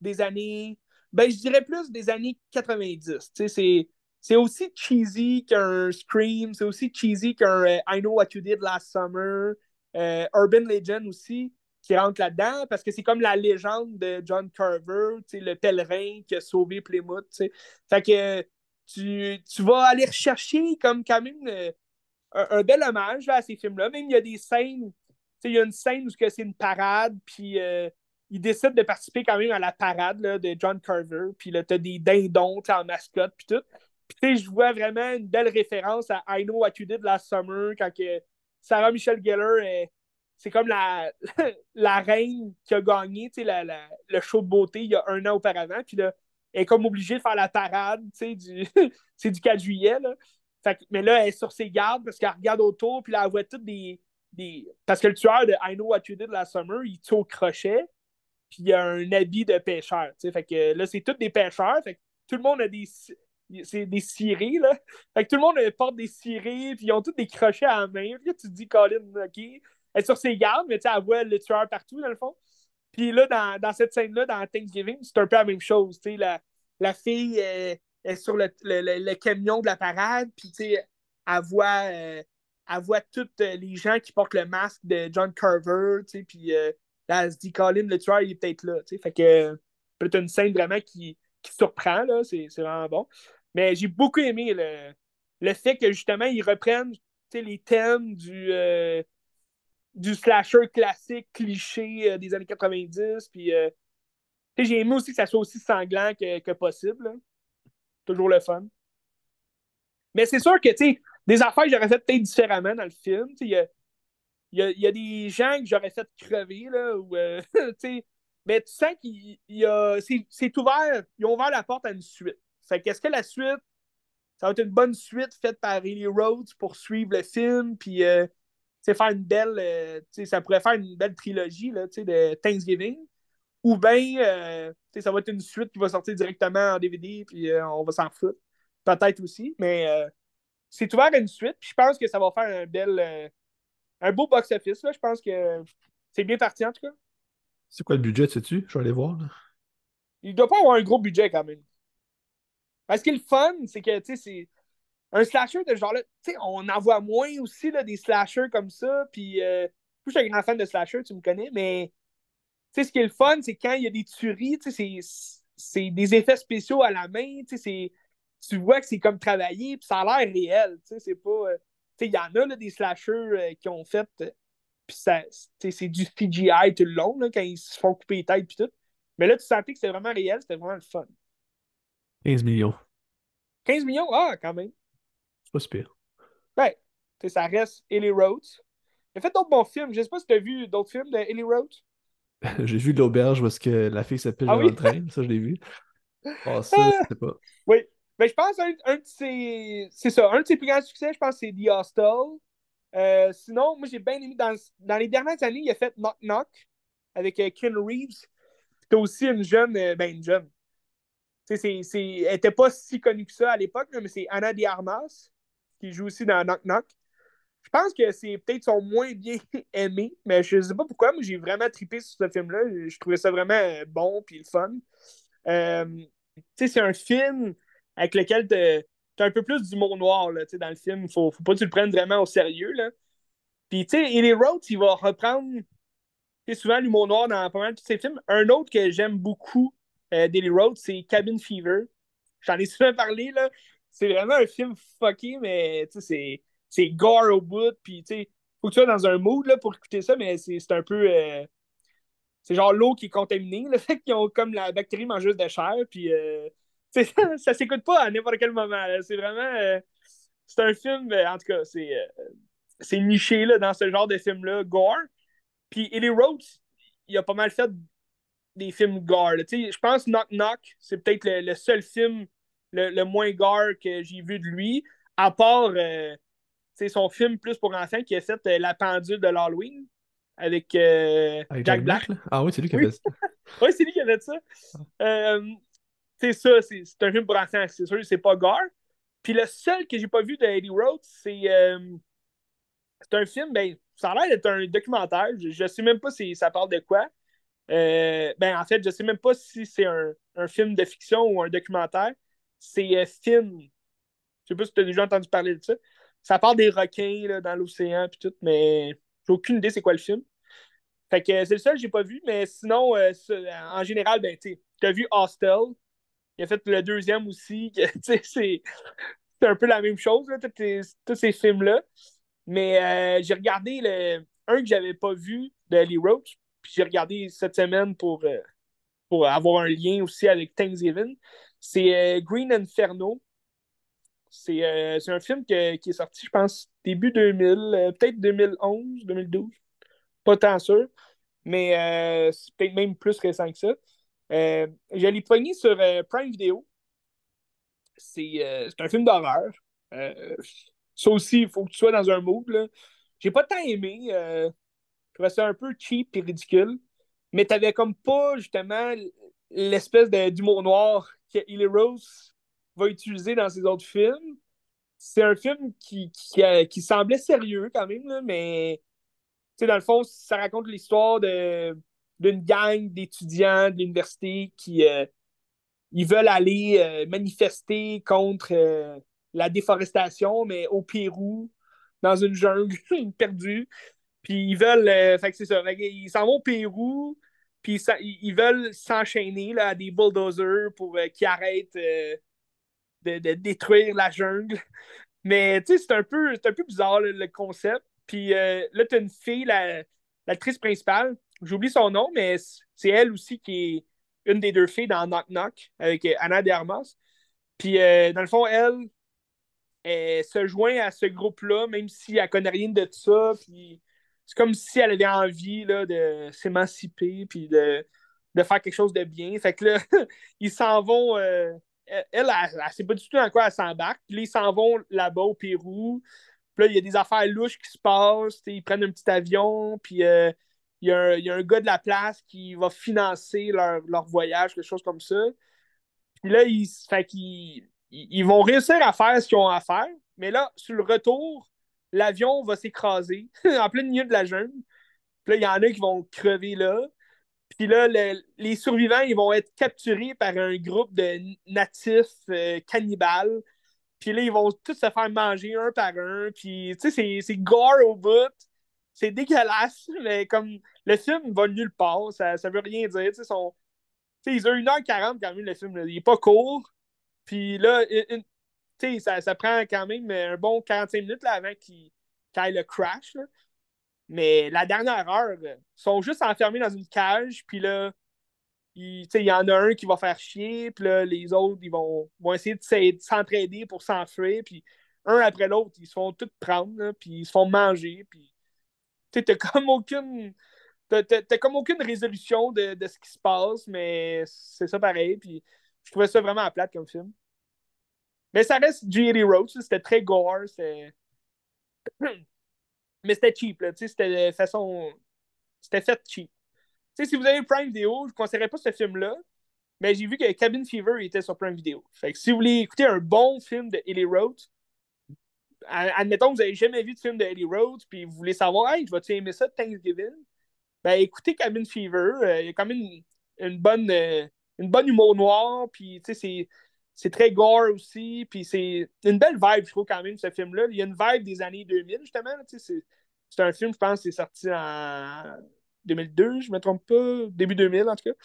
des années, ben je dirais plus des années 90. C'est aussi cheesy qu'un Scream, c'est aussi cheesy qu'un euh, I Know What You Did Last Summer, euh, Urban Legend aussi, qui rentre là-dedans, parce que c'est comme la légende de John Carver, le pèlerin qui a sauvé Plymouth. Fait que tu, tu, vas aller rechercher comme quand même euh, un, bel hommage à ces films-là. Même il y a des scènes, il y a une scène où c'est une parade, puis euh, il décide de participer quand même à la parade là, de John Carver, puis là, t'as des dindons en mascotte, puis tout. Puis je vois vraiment une belle référence à I Know What You Did Last Summer, quand que Sarah Michelle Gellar c'est comme la, la reine qui a gagné la, la, le show de beauté il y a un an auparavant. Puis là, elle est comme obligée de faire la parade, du, c'est du 4 juillet. Là. mais là, elle est sur ses gardes parce qu'elle regarde autour, puis là, elle voit toutes des, des. Parce que le tueur de I Know What You Did Last Summer, il tue au crochet, puis il a un habit de pêcheur. Fait que là, c'est tous des pêcheurs. Fait que tout le monde a des. C'est des cirés, là. Fait que tout le monde porte des cirés, puis ils ont tous des crochets à la main. Puis là, tu te dis, Colin, OK. Elle est sur ses gardes, mais tu sais, elle voit le tueur partout, dans le fond. Puis là, dans, dans cette scène-là, dans Thanksgiving, c'est un peu la même chose. La, la fille est sur le, le, le, camion de la parade, puis elle voit, euh, elle voit tous euh, les gens qui portent le masque de John Carver, puis euh, là, elle se dit, Colin, le tueur, il est peut-être là. Fait que c'est une scène vraiment qui, qui surprend, là, c'est vraiment bon. Mais j'ai beaucoup aimé le, le fait que justement, ils reprennent les thèmes du du slasher classique, cliché euh, des années 90. Puis euh, j'ai aimé aussi que ça soit aussi sanglant que, possible. Toujours le fun. Mais c'est sûr que, des affaires que j'aurais fait peut-être différemment dans le film. Il y a, y, a, des gens que j'aurais fait crever, là, euh, mais tu sens qu'il y a. C'est ouvert. Ils ont ouvert la porte à une suite. Fait qu'est-ce que la suite, ça va être une bonne suite faite par Riley Rhodes pour suivre le film, puis faire une belle. Euh, ça pourrait faire une belle trilogie là, de Thanksgiving? Ou bien euh, ça va être une suite qui va sortir directement en DVD, puis euh, on va s'en foutre. Peut-être aussi, mais c'est ouvert à une suite, puis je pense que ça va faire un bel. un beau box-office. Je pense que c'est bien parti en tout cas. C'est quoi le budget, sais-tu? Je vais aller voir. Là. Il doit pas avoir un gros budget quand même. Parce que le fun, c'est que c'est un slasher de genre-là, tu sais, on en voit moins aussi là, des slashers comme ça. Puis, euh, je suis un grand fan de slasher, tu me connais, mais tu sais, ce qui est le fun, c'est quand il y a des tueries, tu sais, c'est des effets spéciaux à la main, tu sais, tu vois que c'est comme travaillé, puis ça a l'air réel, tu sais, c'est pas. Euh, tu sais, il y en a là, des slashers euh, qui ont fait. puis c'est du CGI tout le long, là, quand ils se font couper les têtes, puis tout. Mais là, tu sentais que c'était vraiment réel, c'était vraiment le fun. 15 millions. 15 millions? Ah, quand même. C'est pas super. Ouais. ça reste Ellie Rhodes. Il a fait d'autres bons films. Je sais pas si tu as vu d'autres films de Ellie Rhodes. J'ai vu L'Auberge parce que la fille s'appelle ah, le train. Ça, je l'ai vu. Oh, ça, ah! c'est pas. Oui. Mais ben, je pense un, un de ses. C'est ça. Un de ses plus grands succès, je pense, c'est The Hostel. Euh, sinon, moi, j'ai bien aimé. Dans, dans, les dernières années, il a fait Knock Knock avec euh, Ken Reeves. T'as aussi une jeune. Euh, ben, une jeune. Tu sais, elle n'était pas si connue que ça à l'époque, mais c'est Anna de Armas qui joue aussi dans Knock Knock. Je pense que c'est peut-être son moins bien aimé, mais je ne sais pas pourquoi. Moi, j'ai vraiment trippé sur ce film-là. Je trouvais ça vraiment bon puis le fun. Euh, c'est un film avec lequel tu as un peu plus d'humour noir là, dans le film. Il faut, faut pas que tu le prennes vraiment au sérieux. Là. Puis, tu sais, il va reprendre souvent l'humour noir dans pas mal de tous ses films. Un autre que j'aime beaucoup euh, d'Ellie Rhodes, c'est Cabin Fever. J'en ai souvent parlé, là c'est vraiment un film fucké, mais c'est, c'est gore au bout. Puis, tu sais, faut que tu sois dans un mood là, pour écouter ça, mais c'est, un peu. Euh, c'est genre l'eau qui est contaminée, le fait qu'ils ont comme la bactérie mangeuse de chair. Puis, euh, ça, ça s'écoute pas à n'importe quel moment. C'est vraiment. Euh, c'est un film, en tout cas, c'est, c'est niché là, dans ce genre de film-là, gore. Puis, Ellie Rhodes, il a pas mal fait des films gore. Je pense Knock Knock, c'est peut-être le seul film le, moins gore que j'ai vu de lui, à part euh, son film plus pour enfants qui a fait euh, La pendule de l'Halloween avec, euh, Jack, Black. ah oui, c'est lui qui a fait ça. oui, c'est lui qui a fait ça. c'est ça, c'est un film pour enfants, c'est sûr, c'est pas gore. Puis le seul que j'ai pas vu de Eddie Road, c'est c'est un film, ben, ça a l'air d'être un documentaire. Je, ne sais même pas si ça parle de quoi. Euh, ben, en fait, je sais même pas si c'est un, film de fiction ou un documentaire. C'est euh, film. Je sais pas si tu as déjà entendu parler de ça. Ça parle des requins dans l'océan puis tout, mais j'ai aucune idée c'est quoi le film. Fait que c'est le seul que j'ai pas vu, mais sinon, euh, en général, ben, tu as vu Hostel. Il a fait le deuxième aussi. c'est un peu la même chose, tous ces films-là. Mais euh, j'ai regardé le, un que j'avais pas vu de Ellie Roach, puis j'ai regardé cette semaine pour, euh, pour avoir un lien aussi avec Thanksgiving. C'est euh, Green Inferno. C'est un film qui est sorti, je pense, début 2000, peut-être 2011, 2012. Pas tant sûr, mais c'est peut-être même plus récent que ça. Euh, je l'ai pogné sur Prime Video. C'est un film d'horreur. Ça aussi, il faut que tu sois dans un mood. J'ai pas tant aimé. Euh, trouvais ça un peu cheap et ridicule. Mais t'avais comme pas, justement, l'espèce d'humour noir que Ellie Rose va utiliser dans ses autres films. C'est un film qui, qui, euh, semblait sérieux quand même, là, mais dans le fond, ça raconte l'histoire d'une gang d'étudiants de l'université qui euh, ils veulent aller manifester contre la déforestation, mais au Pérou, dans une jungle perdue. Puis ils veulent. Euh, fait que c'est ça. ils s'en vont au Pérou, puis ils veulent s'enchaîner à des bulldozers pour euh, qu'ils arrêtent euh, de, détruire la jungle. Mais tu sais, c'est un, peu, un peu bizarre le concept. Puis là, tu as une fille, l'actrice principale, j'oublie son nom, mais c'est elle aussi qui est une des deux filles dans Knock Knock avec Anna de Armas. Puis dans le fond, elle, elle se joint à ce groupe-là, même si elle connaît rien de ça. Puis c'est comme si elle avait envie là, de s'émanciper puis de, faire quelque chose de bien. Fait que là, ils s'en vont. Euh, elle, elle, elle, sait pas du tout dans quoi elle s'embarque. Puis là, ils s'en vont là-bas au Pérou. Puis là, il y a des affaires louches qui se passent. Ils prennent un petit avion. Puis euh, il, y a un, gars de la place qui va financer leur, leur voyage, quelque chose comme ça. Puis là, il, fait ils vont réussir à faire ce qu'ils ont à faire, mais là, sur le retour, l'avion va s'écraser en plein milieu de la jungle. Puis là, il y en a qui vont crever là. Puis là, les survivants, ils vont être capturés par un groupe de natifs euh, cannibales. Puis là, ils vont tous se faire manger un par un. Puis, tu sais, c'est gore au bout. C'est dégueulasse, mais comme le film va nulle part, ça, ça veut rien dire. Tu sais, ils ont 1h40 quand même, le film. Il est pas court. Puis là, ça, ça prend quand même un bon 45 minutes là, avant qu'il ait le crash. Mais la dernière heure, ils sont juste enfermés dans une cage, puis là, il, y en a un qui va faire chier, puis là, les autres, ils vont, vont essayer de s'entraider pour s'enfuir, puis un après l'autre, ils se font tout prendre, puis ils se font manger, puis t'as comme aucune... T'as comme aucune résolution de, de, ce qui se passe, mais c'est ça pareil, puis je trouvais ça vraiment à plate comme film. Mais ça reste G.E.D. Roach, c'était très gore, c'était. Mais c'était cheap, là, c'était de façon. C'était fait cheap. sais si vous avez Prime Video, je ne conseillerais pas ce film-là, mais j'ai vu que Cabin Fever était sur Prime Video. Fait que si vous voulez écouter un bon film de Ellie Roach, admettons que vous n'avez jamais vu de film de Ellie Roach, puis vous voulez savoir, hey, vas-tu aimer ça Thanksgiving? Ben écoutez Cabin Fever, euh, il y a quand même une, bonne. Euh, une bonne humour noir, puis tu sais, c'est très gore aussi, puis c'est une belle vibe, je trouve, quand même, ce film-là. Il y a une vibe des années 2000, justement. C'est un film, je pense, qui est sorti en 2002, je me trompe pas, début 2000, en tout cas.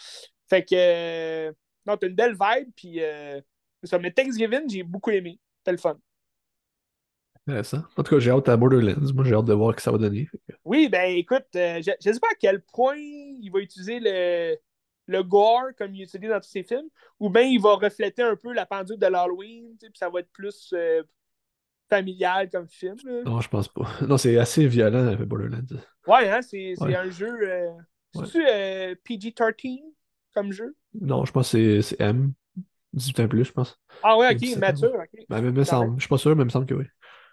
Fait que, euh, non, t'as une belle vibe, puis euh, ça. Mais Thanksgiving, j'ai beaucoup aimé. C'était le fun. Intéressant. En tout cas, j'ai hâte à Borderlands. Moi, j'ai hâte de voir ce que ça va donner. Oui, ben écoute, euh, je ne sais pas à quel point il va utiliser le, le gore comme il utilise dans tous ses films, ou bien il va refléter un peu la pendule de l'Halloween, puis ça va être plus euh, familial comme film. Non, je pense pas. Non, c'est assez violent, euh, Borderlands. Ouais, hein, c'est un jeu. Euh, C'est-tu PG-13 comme jeu? Non, je pense que c'est M. 18 ans plus, je pense. Ah ouais, ok, mature, ok. Ben, me semble. Je suis pas sûr, mais il me semble que oui.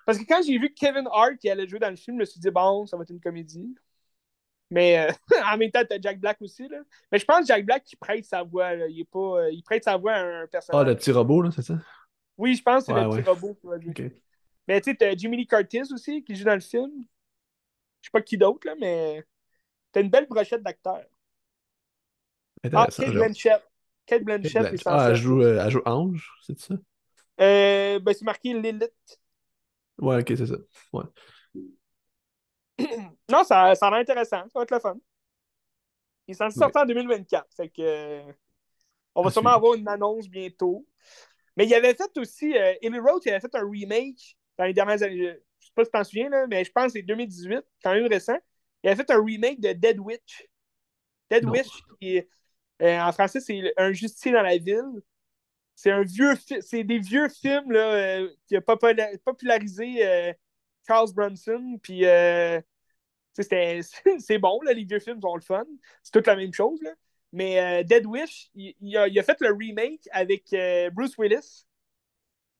Parce que quand j'ai vu Kevin Hart qui allait jouer dans le film, je me suis dit, bon, ça va être une comédie. Mais euh, en même temps, t'as Jack Black aussi. Là. Mais je pense que Jack Black, il prête sa voix. Il, est pas, euh, il prête sa voix à un personnage. Ah, le petit robot, là, c'est ça? Oui, je pense que c'est le petit robot qui va jouer. Mais tu sais, t'as Jimmy Lee Curtis aussi qui joue dans le film. Je sais pas qui d'autre, là, mais t'as une belle brochette d'acteurs. Ah. Kate. Blanchett. Kate Blanchett Kate Blanchett. Ah, elle joue, euh, elle joue Ange, c'est ça? Euh, ben, c'est marqué Lilith. Ouais, ok, c'est ça. Ouais. Non, ça, ça a l'air intéressant. Ça va être le fun. Il est censé Ouais. en 2024. Fait que, euh, on va À sûrement avoir une annonce bientôt. Mais il avait fait aussi, euh, Ellie Roth, il avait fait un remake dans les dernières années. Je sais pas si tu t'en souviens, là, mais je pense que c'est 2018, quand même récent. Il avait fait un remake de Dead Witch. Dead Non. Witch, qui est, euh, en français, c'est Un justicier dans la ville. C'est un vieux c'est des vieux films là, euh, qui a popula- popularisé Charles Bronson. Puis c'est bon, là, les vieux films sont le fun. C'est toute la même chose. Là. Mais euh, Dead Wish, il, a, fait le remake avec euh, Bruce Willis.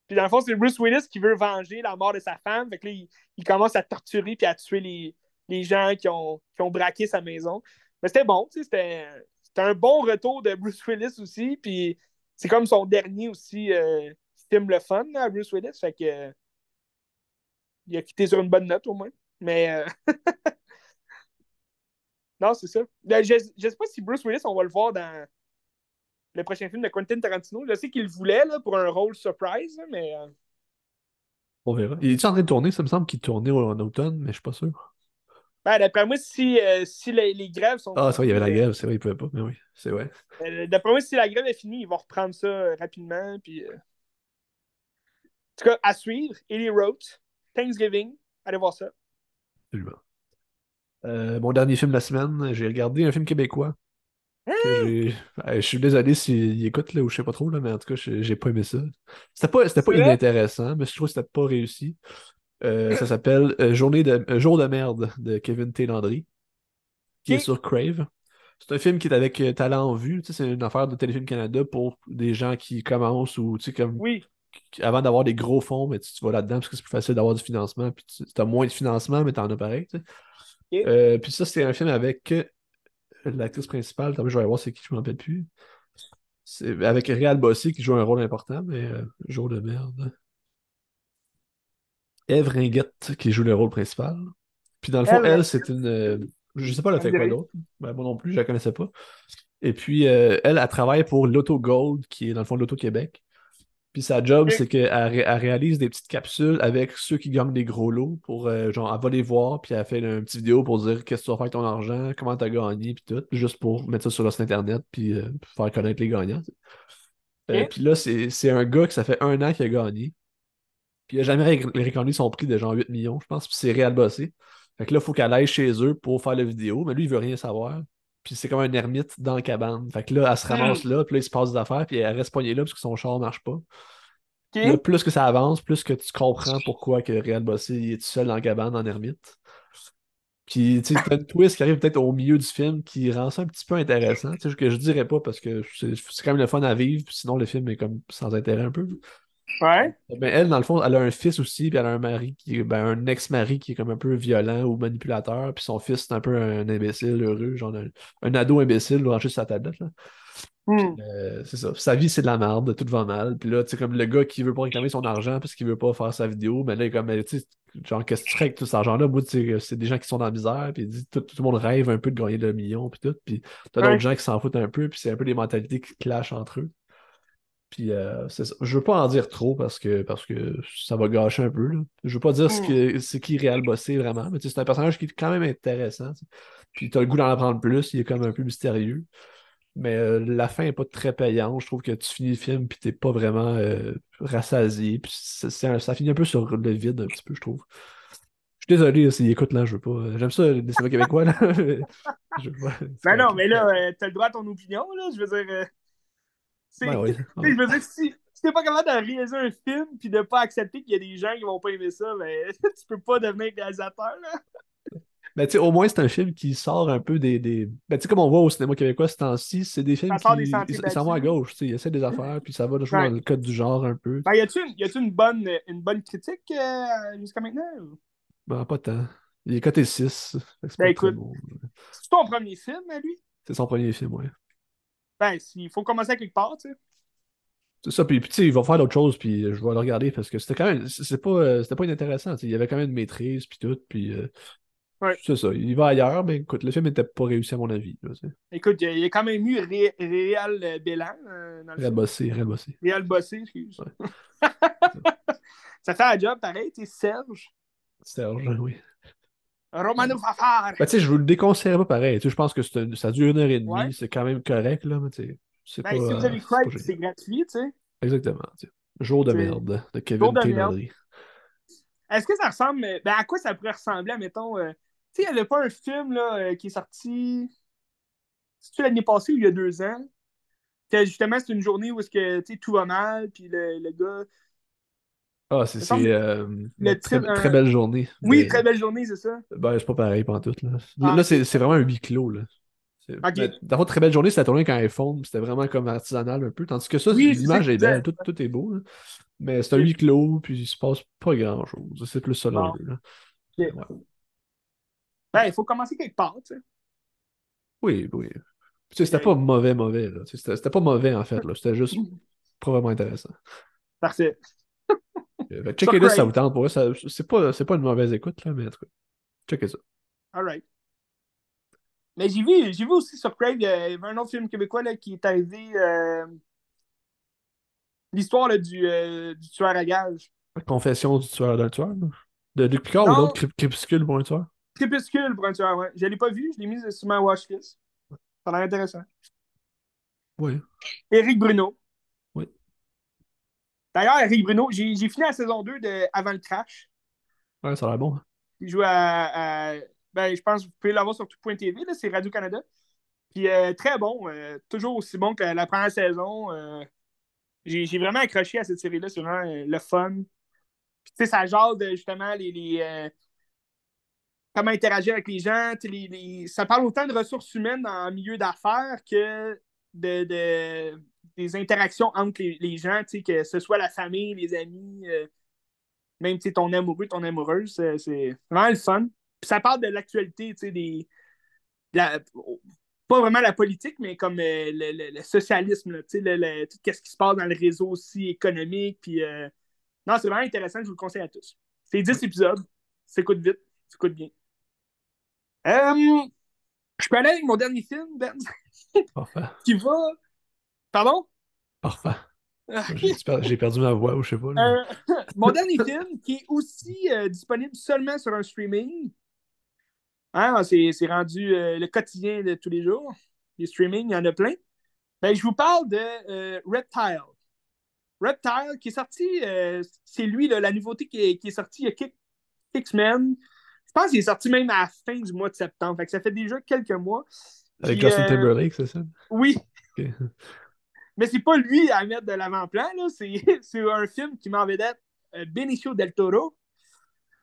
Puis dans le fond, c'est Bruce Willis qui veut venger la mort de sa femme. Fait que là, il, commence à torturer puis à tuer les, les gens qui ont, qui ont braqué sa maison. Mais c'était bon, c'était un bon retour de Bruce Willis aussi. Puis c'est comme son dernier aussi euh, film le fun Bruce Willis. Fait que euh, il a quitté sur une bonne note au moins. Mais non, c'est ça. Ben, Je, je sais pas si Bruce Willis, on va le voir dans le prochain film de Quentin Tarantino. Je sais qu'il le voulait là, pour un rôle surprise, mais euh, On verra. Il est en train de tourner? Ça me semble qu'il tournait en automne, mais je suis pas sûr. ben, d'après moi, si, euh, si les, les grèves sont. Ah, c'est vrai, il y avait la grève, c'est vrai, il pouvait pas. Mais oui, c'est vrai. euh, D'après moi, si la grève est finie, ils vont reprendre ça rapidement. Puis, euh, En tout cas, à suivre. Ellie Roth, Thanksgiving. Allez voir ça. Absolument. Euh, mon dernier film de la semaine, j'ai regardé un film québécois. Euh, Je suis désolé s'il écoute là, ou je sais pas trop, là, mais en tout cas, j'ai pas aimé ça. C'était pas, pas inintéressant, mais je trouve que c'était pas réussi. Euh, ça s'appelle euh, Journée de, Jour de merde de Kevin T. Landry, qui est sur Crave. C'est un film qui est avec Talent en vue. C'est une affaire de Téléfilm Canada pour des gens qui commencent ou tu sais, comme Oui. avant d'avoir des gros fonds, mais tu, tu vas là-dedans parce que c'est plus facile d'avoir du financement. Puis tu as moins de financement, mais tu en as pareil. Euh, puis ça, c'est un film avec euh, l'actrice principale. Attends, je vais aller voir c'est qui, je ne m'en rappelle plus. C'est avec Réal Bossy qui joue un rôle important, mais euh, jour de merde. Eve Ringuette qui joue le rôle principal. Puis dans le fond, Elle, elle, c'est une. euh, je sais pas, elle a fait quoi d'autre? Ben, moi non plus, je la connaissais pas. Et puis, euh, elle, elle travaille pour l'Auto Gold, qui est dans le fond l'Auto-Québec. Puis sa job, c'est qu'elle ré- elle réalise des petites capsules avec ceux qui gagnent des gros lots pour, euh, genre, elle va les voir, puis elle fait une petite vidéo pour dire qu'est-ce que tu vas faire avec ton argent, comment tu as gagné, puis tout, juste pour mettre ça sur leur site internet, puis euh, faire connaître les gagnants. Euh, Ok. puis là, c'est un gars que ça fait un an qu'il a gagné. Puis il a jamais ré- son prix de genre 8 millions, je pense, puis c'est réel bossé. Fait que là, il faut qu'elle aille chez eux pour faire la vidéo, mais lui, il veut rien savoir. Puis c'est comme un ermite dans la cabane. Fait que là, elle se ramasse là, puis là, il se passe des affaires, puis elle reste poignée là parce que son char marche pas. Là, plus que ça avance, plus que tu comprends pourquoi que Réal Bossé il est tout seul dans la cabane en ermite. Puis, tu sais, t'as une twist qui arrive peut-être au milieu du film qui rend ça un petit peu intéressant. Tu sais, que je dirais pas parce que c'est c'est quand même le fun à vivre, puis sinon le film est comme sans intérêt un peu. Ouais. Ben, elle, dans le fond, elle a un fils aussi, puis elle a un mari qui est ben, un ex-mari qui est comme un peu violent ou manipulateur, puis son fils, c'est un peu un imbécile heureux, genre un, un ado imbécile branché sur sa tablette. Là. Hmm. Euh, c'est ça. Sa vie, c'est de la merde, tout va mal. Puis là, tu sais, comme le gars qui veut pas réclamer son argent parce qu'il veut pas faire sa vidéo, mais là, il est comme, mais, tu sais, genre, qu'est-ce que tu avec tout cet argent-là? Moi, c'est des gens qui sont dans la misère, puis dit, tout, tout le monde rêve un peu de gagner le million, puis tout. Puis t'as d'autres Ouais. gens qui s'en foutent un peu, puis c'est un peu des mentalités qui clashent entre eux. Puis euh, c'est ça. Je veux pas en dire trop parce que, parce que ça va gâcher un peu. Là. Je veux pas dire ce Mm. que, qui Réal Bossé vraiment, mais c'est un personnage qui est quand même intéressant. Puis t'as le goût d'en apprendre plus, il est comme un peu mystérieux. Mais euh, la fin est pas très payante. Je trouve que tu finis le film puis t'es pas vraiment euh, rassasié. Puis un- ça finit un peu sur le vide un petit peu, je trouve. Je suis désolé s'il écoute là, je veux pas. J'aime ça, les cinémas québécois là. Je veux pas- c'est Ben non, mais là, t'as le droit à ton opinion, là. Je veux dire. C'est- Ben oui. Je veux dire, si, si t'es pas capable de réaliser un film puis de pas accepter qu'il y a des gens qui vont pas aimer ça, ben tu peux pas devenir réalisateur, là. Ben, tu sais, au moins, c'est un film qui sort un peu des. des... Ben, tu sais, comme on voit au cinéma québécois ce temps-ci, c'est des films Ça qui. des Ils s'en vont à gauche, tu sais, ils essaient des affaires, puis ça va toujours Ouais. dans le code du genre un peu. Ben, y a-tu une, y une bonne, une bonne critique euh, jusqu'à maintenant? ou? Ben, pas tant. Il est coté 6. fait que c'est Ben, écoute. bon. C'est ton premier film, lui? C'est son premier film, ouais. Ben, il faut commencer à quelque part, tu sais. C'est ça, puis, puis tu sais, il va faire d'autres choses, puis euh, je vais le regarder parce que c'était quand même. C'est pas, euh, c'était pas inintéressant, tu sais, il y avait quand même une maîtrise, puis tout, puis. euh, Ouais. C'est ça, il va ailleurs, mais écoute, le film n'était pas réussi à mon avis. Là, tu sais. Écoute, il y a- quand même eu Ré- Réal Bélan euh, dans le Réal bossé, réal bossé. Réal Bossé, excuse. Ouais. ça fait un job pareil, tu sais, Serge. Serge, oui. Romano Fafard. Ben, tu sais, je vous le déconseillerais pas pareil. Je pense que c'est ça dure une heure et demie, Ouais. c'est quand même correct, là, mais c'est Ben, pas. si vous euh, avez c'est Craig, c'est gratuit, tu sais. Exactement. tu sais. Jour de C'est- merde de Kevin Connery. Est-ce que ça ressemble. euh, Ben, à quoi ça pourrait ressembler, mettons. tu sais, il n'y avait pas un film là, euh, qui est sorti. C'est-tu l'année passée ou il y a deux ans? Que justement, c'est une journée où est-ce que tout va mal, puis le, le gars. Ah, c'est euh, très, euh, belle journée. Oui, très belle journée, c'est ça? Ben, c'est pas pareil pantoute, là. Ah, là, c'est c'est vraiment un huis clos, là. C'est- Ok. ben, très belle journée, c'était tourné un iPhone, c'était vraiment comme artisanal un peu. Tandis que ça, Oui, l'image est belle, tout, tout est beau, là. Mais c'est un huis clos, puis il se passe pas grand-chose. C'est plus ça Bon. l'enjeu, là. Ok. Ouais. Ben, il faut commencer quelque part, tu sais. Oui, oui. Tu sais, c'était pas mauvais, mauvais, là. C'était pas mauvais, en fait, là. C'était juste pas vraiment intéressant. Parfait. Euh, que Checkez-le si ça vous tente. Pour vrai, ça- c'est pas, c'est pas une mauvaise écoute, là, mais en tout cas, checkez ça. All right. Mais j'ai vu, j'ai vu aussi sur Crave, il y avait un autre film québécois là, qui est arrivé. euh, L'histoire du, euh, du tueur à gage. Confession du tueur d'un tueur, là. De Luc Picard Non. ou d'autres Crép- Crépuscule pour un tueur? Crépuscule pour un tueur, ouais. Je l'ai pas vu, je l'ai mis sur ma watchlist. Ça a l'air intéressant. Oui. Éric Bruno. D'ailleurs, Éric Bruno, j'ai fini la saison 2 de Avant le Crash. Ouais, ça a l'air bon. hein. Il joue à, à- Ben, je pense que vous pouvez l'avoir sur tout.tv, c'est Radio-Canada. Puis euh, très bon, euh, toujours aussi bon que la première saison. euh, j'ai vraiment accroché à cette série-là, c'est vraiment le fun. Puis tu sais, ça jase de justement les. les, comment interagir avec les gens. Les, les- Ça parle autant de ressources humaines en milieu d'affaires que de, de- des interactions entre les, les gens, tu sais, que ce soit la famille, les amis, euh, même ton amoureux, ton amoureuse, c'est c'est vraiment le fun. Puis ça parle de l'actualité, tu sais, des. de la- pas vraiment la politique, mais comme euh, le, le- le socialisme, là, tu sais, le- le- tout ce qui se passe dans le réseau aussi économique. Puis, euh, non, c'est vraiment intéressant, je vous le conseille à tous. C'est 10 épisodes, s'écoute vite, s'écoute bien. Euh, je peux aller avec mon dernier film, Ben, Parfait. qui va. Pardon? Parfait. J'ai j'ai perdu ma voix ou je sais pas. Euh, mon dernier film qui est aussi euh, disponible seulement sur un streaming. Hein, c'est c'est rendu euh, le quotidien de tous les jours. Les streamings, il y en a plein. Ben, je vous parle de euh, Reptile. Reptile, qui est sorti, c'est lui, là, la nouveauté qui est, qui est sortie il y a quelques, quelques semaines. Je pense qu'il est sorti même à la fin du mois de septembre. Fait que ça fait déjà quelques mois. Avec Justin Timberlake, c'est ça? Oui. Mais c'est pas lui à mettre de l'avant-plan, là. C'est, un film qui m'en vedette euh, Benicio del Toro.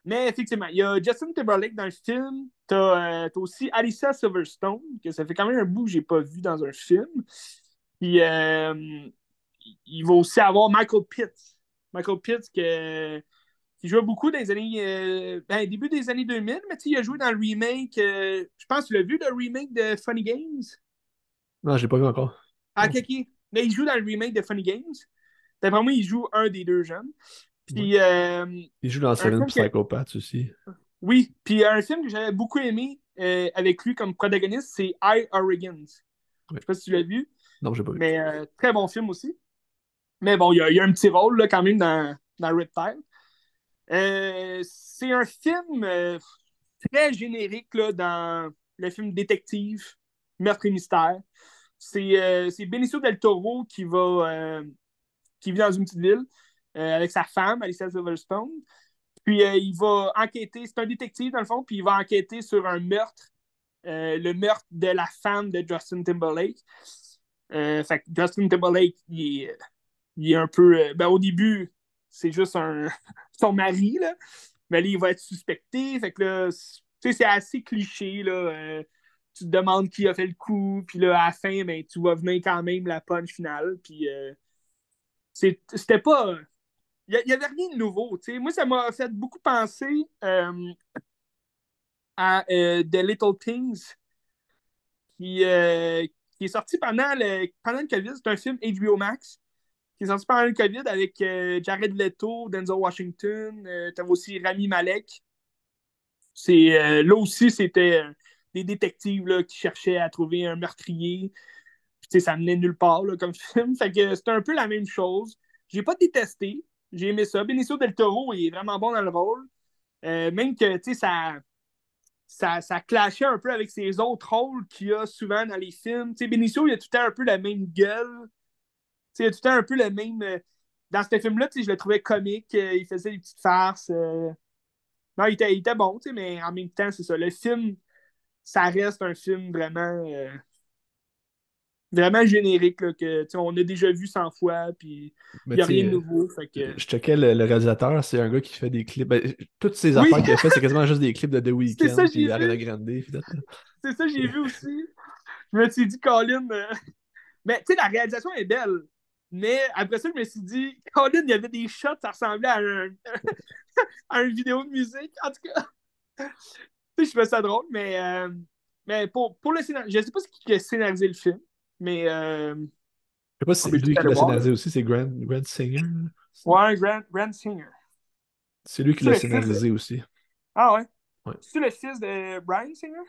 Mais effectivement, il y a Justin Timberlake dans le film. T'as, euh, aussi Alicia Silverstone, que ça fait quand même un bout que j'ai pas vu dans un film. Puis euh, il va aussi avoir Michael Pitt. Michael Pitt que, qui jouait beaucoup dans les années. euh, ben, début des années 2000, mais tu sais, il a joué dans le remake. euh, je pense que tu l'as vu, le remake de Funny Games? Non, j'ai pas vu encore. Ah, ok. Mais il joue dans le remake de Funny Games. D'après moi, il joue un des deux jeunes. Puis, euh, Il joue dans Seven film que- Psychopaths aussi. oui, puis un film que j'avais beaucoup aimé euh, avec lui comme protagoniste, c'est I, Origins. Je sais pas si tu l'as vu, Non, j'ai pas vu. mais euh, très bon film aussi. Mais bon, il y a, il y a un petit rôle là, quand même dans, dans Reptile. Euh, c'est un film très générique là, dans le film détective, meurtre et mystère. C'est euh, Benicio del Toro qui va euh, qui vit dans une petite ville euh, avec sa femme, Alicia Silverstone. Puis euh, il va enquêter, c'est un détective dans le fond, puis il va enquêter sur un meurtre, le meurtre de la femme de Justin Timberlake. Fait que Justin Timberlake, il est, il un peu. ben, au début, c'est juste son mari, là. Mais là, il va être suspecté. Fait que là, c'est- assez cliché, là. Tu te demandes qui a fait le coup, puis là, à la fin, ben, tu vas venir quand même la punch finale. Puis euh, c'était pas. Il n'y avait rien de nouveau. tu. Moi, ça m'a fait beaucoup penser euh, à euh, The Little Things, qui, est sorti pendant le, pendant le COVID. C'est un film HBO Max qui est sorti pendant le COVID avec Jared Leto, Denzel Washington. Euh, T'avais aussi Rami Malek. Là aussi, c'était des détectives là, qui cherchaient à trouver un meurtrier. Puis, ça menait nulle part là, comme film. Fait que c'était un peu la même chose. J'ai pas détesté. J'ai aimé ça. Benicio del Toro il est vraiment bon dans le rôle. Euh, même que, ça, ça, ça clashait un peu avec ses autres rôles qu'il y a souvent dans les films. Tu sais, Benicio, il a tout le temps un peu la même gueule. Il a tout le temps un peu le même... Euh, dans ce film-là, je le trouvais comique. Euh, il faisait des petites farces. Non, il était, il était bon, mais en même temps, c'est ça. Le film, ça reste un film vraiment vraiment générique là, que on a déjà vu 100 fois puis il n'y a rien de nouveau fait que... je checkais le, réalisateur c'est un gars qui fait des clips. Ben, toutes ces affaires qu'il a fait c'est quasiment juste des clips de The Weeknd puis Ariana Grande c'est ça j'ai vu aussi. Je me suis dit Colin euh, mais tu sais la réalisation est belle mais après ça je me suis dit Colin il y avait des shots ça ressemblait à un à une vidéo de musique en tout cas je fais ça drôle mais euh, mais pour, pour le scénario je sais pas ce qui a scénarisé le film mais. Euh... Je sais pas si c'est lui qui l'a scénarisé aussi, c'est Grant, Grant Singer. Ouais, Grant, Grant Singer. C'est lui qui l'a scénarisé aussi. Ah ouais? ouais. C'est le fils de Brian Singer?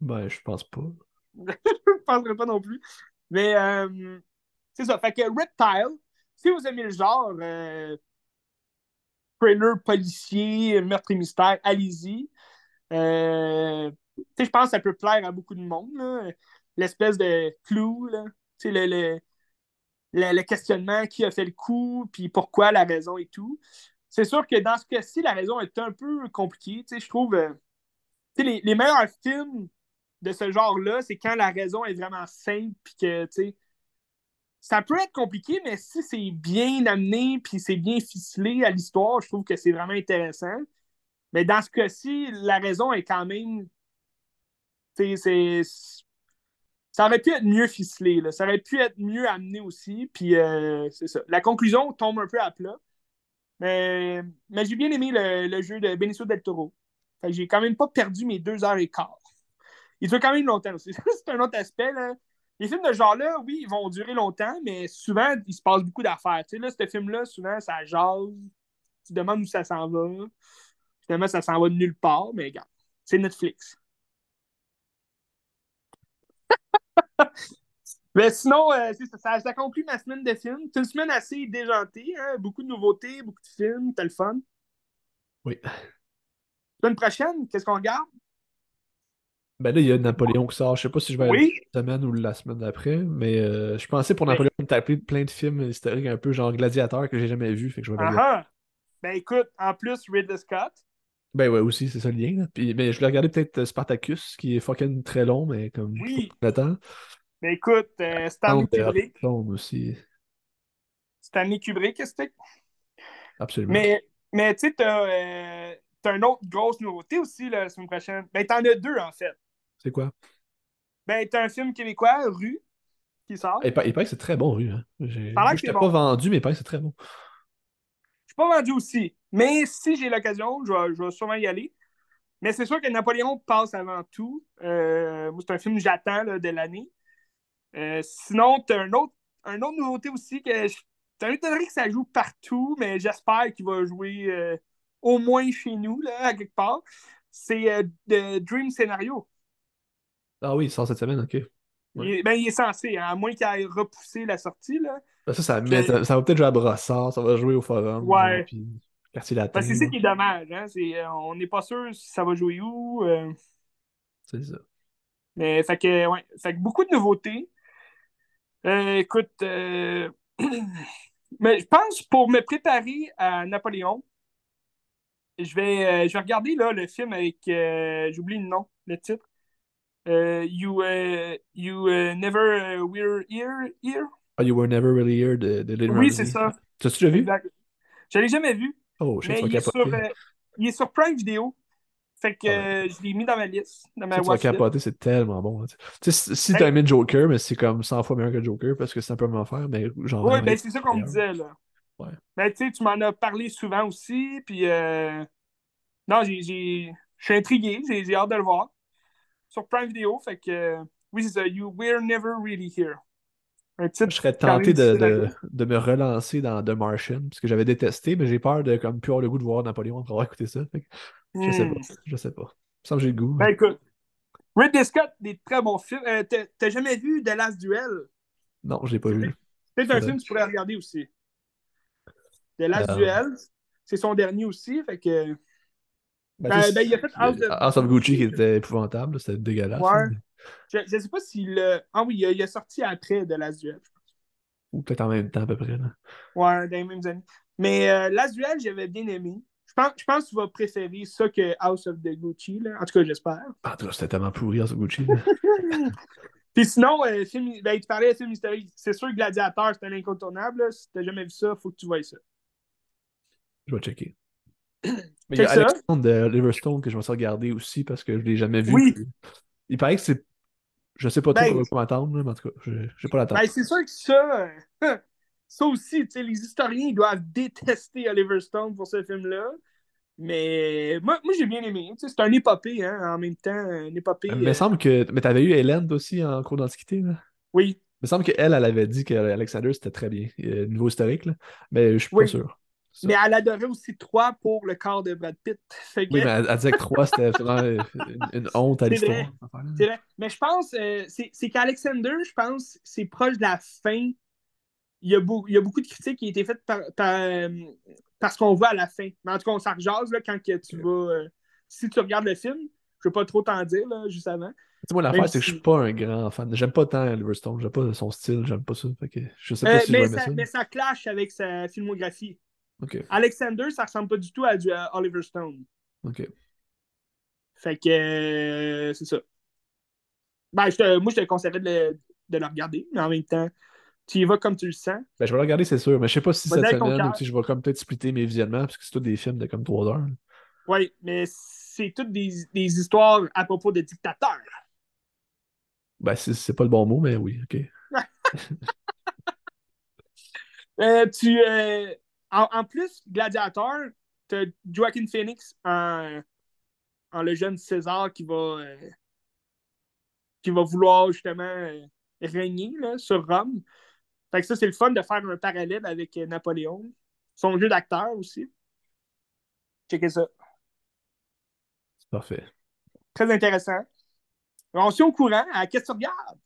Ben, je pense pas. je penserais pas non plus. Mais euh, c'est ça. Fait que Reptile, si vous aimez le genre euh, thriller policier, meurtre et mystère, allez-y. Euh, je pense que ça peut plaire à beaucoup de monde. L'espèce de clou, là. Le, le, le, questionnement qui a fait le coup, puis pourquoi, la raison et tout. C'est sûr que dans ce cas-ci, la raison est un peu compliquée. Je trouve euh, les, les, meilleurs films de ce genre-là, c'est quand la raison est vraiment simple, puis que ça peut être compliqué, mais si c'est bien amené, puis c'est bien ficelé à l'histoire, je trouve que c'est vraiment intéressant. Mais dans ce cas-ci, la raison est quand même. C'est ça aurait pu être mieux ficelé, là. ça aurait pu être mieux amené aussi. Puis euh, c'est ça. La conclusion tombe un peu à plat. Mais, mais j'ai bien aimé le, jeu de Benicio del Toro. j'ai quand même pas perdu mes deux heures et quart. Il dure quand même longtemps aussi. c'est un autre aspect. Là. Les films de ce genre-là, oui, ils vont durer longtemps, mais souvent, il se passe beaucoup d'affaires. Tu sais, là, ce film-là, souvent, ça jase. Tu demandes où ça s'en va. Finalement, ça s'en va de nulle part, mais regarde, c'est Netflix. Mais sinon, euh, ça, ça, conclut ma semaine de films. C'est une semaine assez déjantée, hein? beaucoup de nouveautés, beaucoup de films, t'as le fun. Oui. Semaine prochaine, qu'est-ce qu'on regarde? Ben là, il y a Napoléon qui sort. Je sais pas si je vais aller la semaine ou la semaine d'après, mais euh, je pensais pour Napoléon taper plein de films historiques un peu genre Gladiateur que j'ai jamais vu. Fait que je vais ah, ah! Ben écoute, en plus, Ridley Scott. Ben ouais, aussi, c'est ça le lien. Puis ben, je l'ai regardé peut-être euh, Spartacus, qui est fucking très long, mais comme oui. temps. Ben écoute, euh, Stanley Kubrick. aussi. Stanley Kubrick, c'était. Absolument. Mais, mais tu sais, t'as euh, as une autre grosse nouveauté aussi la semaine prochaine. Ben t'en as deux en fait. C'est quoi? Ben t'as un film québécois, Rue, qui sort. Il, paraît que c'est très bon, Rue. Hein. Je pas vendu, mais il paraît que c'est très bon. Je suis pas vendu aussi. Mais si j'ai l'occasion, je vais, je vais sûrement y aller. Mais c'est sûr que Napoléon passe avant tout. Euh, c'est un film que j'attends de l'année. Euh, sinon, tu as un autre, un autre nouveauté aussi que un étonnerie que ça joue partout, mais j'espère qu'il va jouer euh, au moins chez nous, là, à quelque part. C'est The Dream Scenario. Ah oui, il sort cette semaine, ok. Il, est, ben, il est censé, hein, à moins qu'il ait repoussé la sortie. Là. Ben, ça, ça, va peut-être jouer à Brossard, ça va jouer au Forum. Ouais. puis Latin. c'est ça qui est dommage. Hein? on n'est pas sûr si ça va jouer où. C'est ça. Mais fait que, ouais, fait que beaucoup de nouveautés. Euh, écoute, euh, mais je pense pour me préparer à Napoléon, je vais, euh, je vais regarder là, le film avec. J'oublie le nom, le titre. You, you Never Were Here. here? Oh, you Were Never Really Here de, de Oui, c'est ça. Tu as-tu déjà vu? Je ne l'ai jamais vu. Oh, je sais il, est sur, il est sur Prime Video. Fait que ah je l'ai mis dans ma liste. Dans ma vas capoter, c'est tellement bon. Hein, tu sais, si t'as aimé Joker, mais c'est comme 100 fois meilleur que Joker parce que c'est un peu même affaire, mais genre. Oui, ben c'est ça qu'on me disait, là. Ouais. Ben, tu sais, tu m'en as parlé souvent aussi, puis. Euh... Non, j'ai. Je suis intrigué, j'ai hâte de le voir. Sur Prime Video, fait que. Oui, c'est ça. You We're Never Really Here. Un titre je serais tenté de, de, de, me relancer dans The Martian, parce que j'avais détesté, mais j'ai peur de comme plus avoir le goût de voir Napoléon pour avoir écouté ça. Je sais Hmm. pas. Je sais pas. Ça me j'ai le goût. Ben écoute, Ridley Scott, des très bons films. Euh, t'as- jamais vu The Last Duel? Non, je l'ai pas vu. C'est un film que tu pourrais regarder aussi. The Last Euh. Duel, c'est son dernier aussi, fait que... Ben, Ben, ben, il a fait House of- House of Gucci qui était épouvantable, c'était dégueulasse. Ouais. là. Je, je sais pas s'il... a- Ah oui, il a, il a sorti après The Last Duel. Ou peut-être en même temps à peu près. Là. Ouais, dans les mêmes années. Mais euh, Last Duel, j'avais bien aimé. Je pense, je pense que tu vas préférer ça que House of the Gucci, là. En tout cas, j'espère. En tout cas, c'était tellement pourri House of Gucci. Puis sinon, euh, film, ben, tu parlais de film historique. C'est sûr que Gladiator, c'est un incontournable. là. Si t'as jamais vu ça, faut que tu voies ça. Je vais checker. Mais il y a. Alexandre de Liverstone que je me suis regardé aussi parce que je l'ai jamais vu. Oui. Il paraît que c'est. Je sais pas Ben, trop quoi m'attendre, là, mais en tout cas, j'ai j'ai pas l'attente. Ben, c'est sûr que ça, ça aussi, tu sais, les historiens ils doivent détester Oliver Stone pour ce film-là. Mais moi, moi j'ai bien aimé. C'est un épopée, hein, en même temps, un épopée. Il me euh, semble que. Mais t'avais eu Hélène aussi en cours d'antiquité, là? Oui, Il me semble qu'elle, elle avait dit qu'Alexander c'était très bien, euh, niveau historique, là. Mais je suis Oui. pas sûr. Ça. mais elle adorait aussi 3 pour le corps de Brad Pitt. Fait que- Oui, mais elle, elle disait que 3, c'était vraiment une, une honte à l'histoire. Mais je pense, euh, c'est qu'Alexander, je pense, c'est proche de la fin. Il y a, il y a beaucoup de critiques qui ont été faites par, par, euh, parce qu'on voit à la fin. Mais en tout cas, on s'en rejase là, quand que tu vas. euh, si tu regardes le film, je ne vais pas trop t'en dire là, juste avant. Tu sais, moi, l'affaire, c'est que je si- suis pas un grand fan. J'aime pas tant Oliver Stone, j'aime pas son style, j'aime pas ça. Fait que je sais pas Euh, si mais, vais aimer ça, ça. mais ça clash avec sa filmographie. Alexander, ça ressemble pas du tout à du à Oliver Stone. ok. Fait que euh, c'est ça. Ben, je te- moi, je te conseillerais de le, de le regarder, mais en même temps, tu y vas comme tu le sens. Ben, je vais le regarder, c'est sûr, mais je sais pas si cette semaine ou si je vais comme peut-être splitter mes visionnements, parce que c'est tous des films de comme 3 heures. Oui, mais c'est toutes des, des histoires à propos de dictateurs. Ben, c'est c'est pas le bon mot, mais oui, ok. Euh, tu, euh, en, en plus, Gladiator, tu as Joaquin Phoenix en, en le jeune César qui va, euh, qui va vouloir justement euh, régner là, sur Rome. Fait que ça, c'est le fun de faire un parallèle avec euh, Napoléon. Son jeu d'acteur aussi. Checkez ça. C'est parfait. Très intéressant. On tient au courant. À qu'est-ce que tu regardes?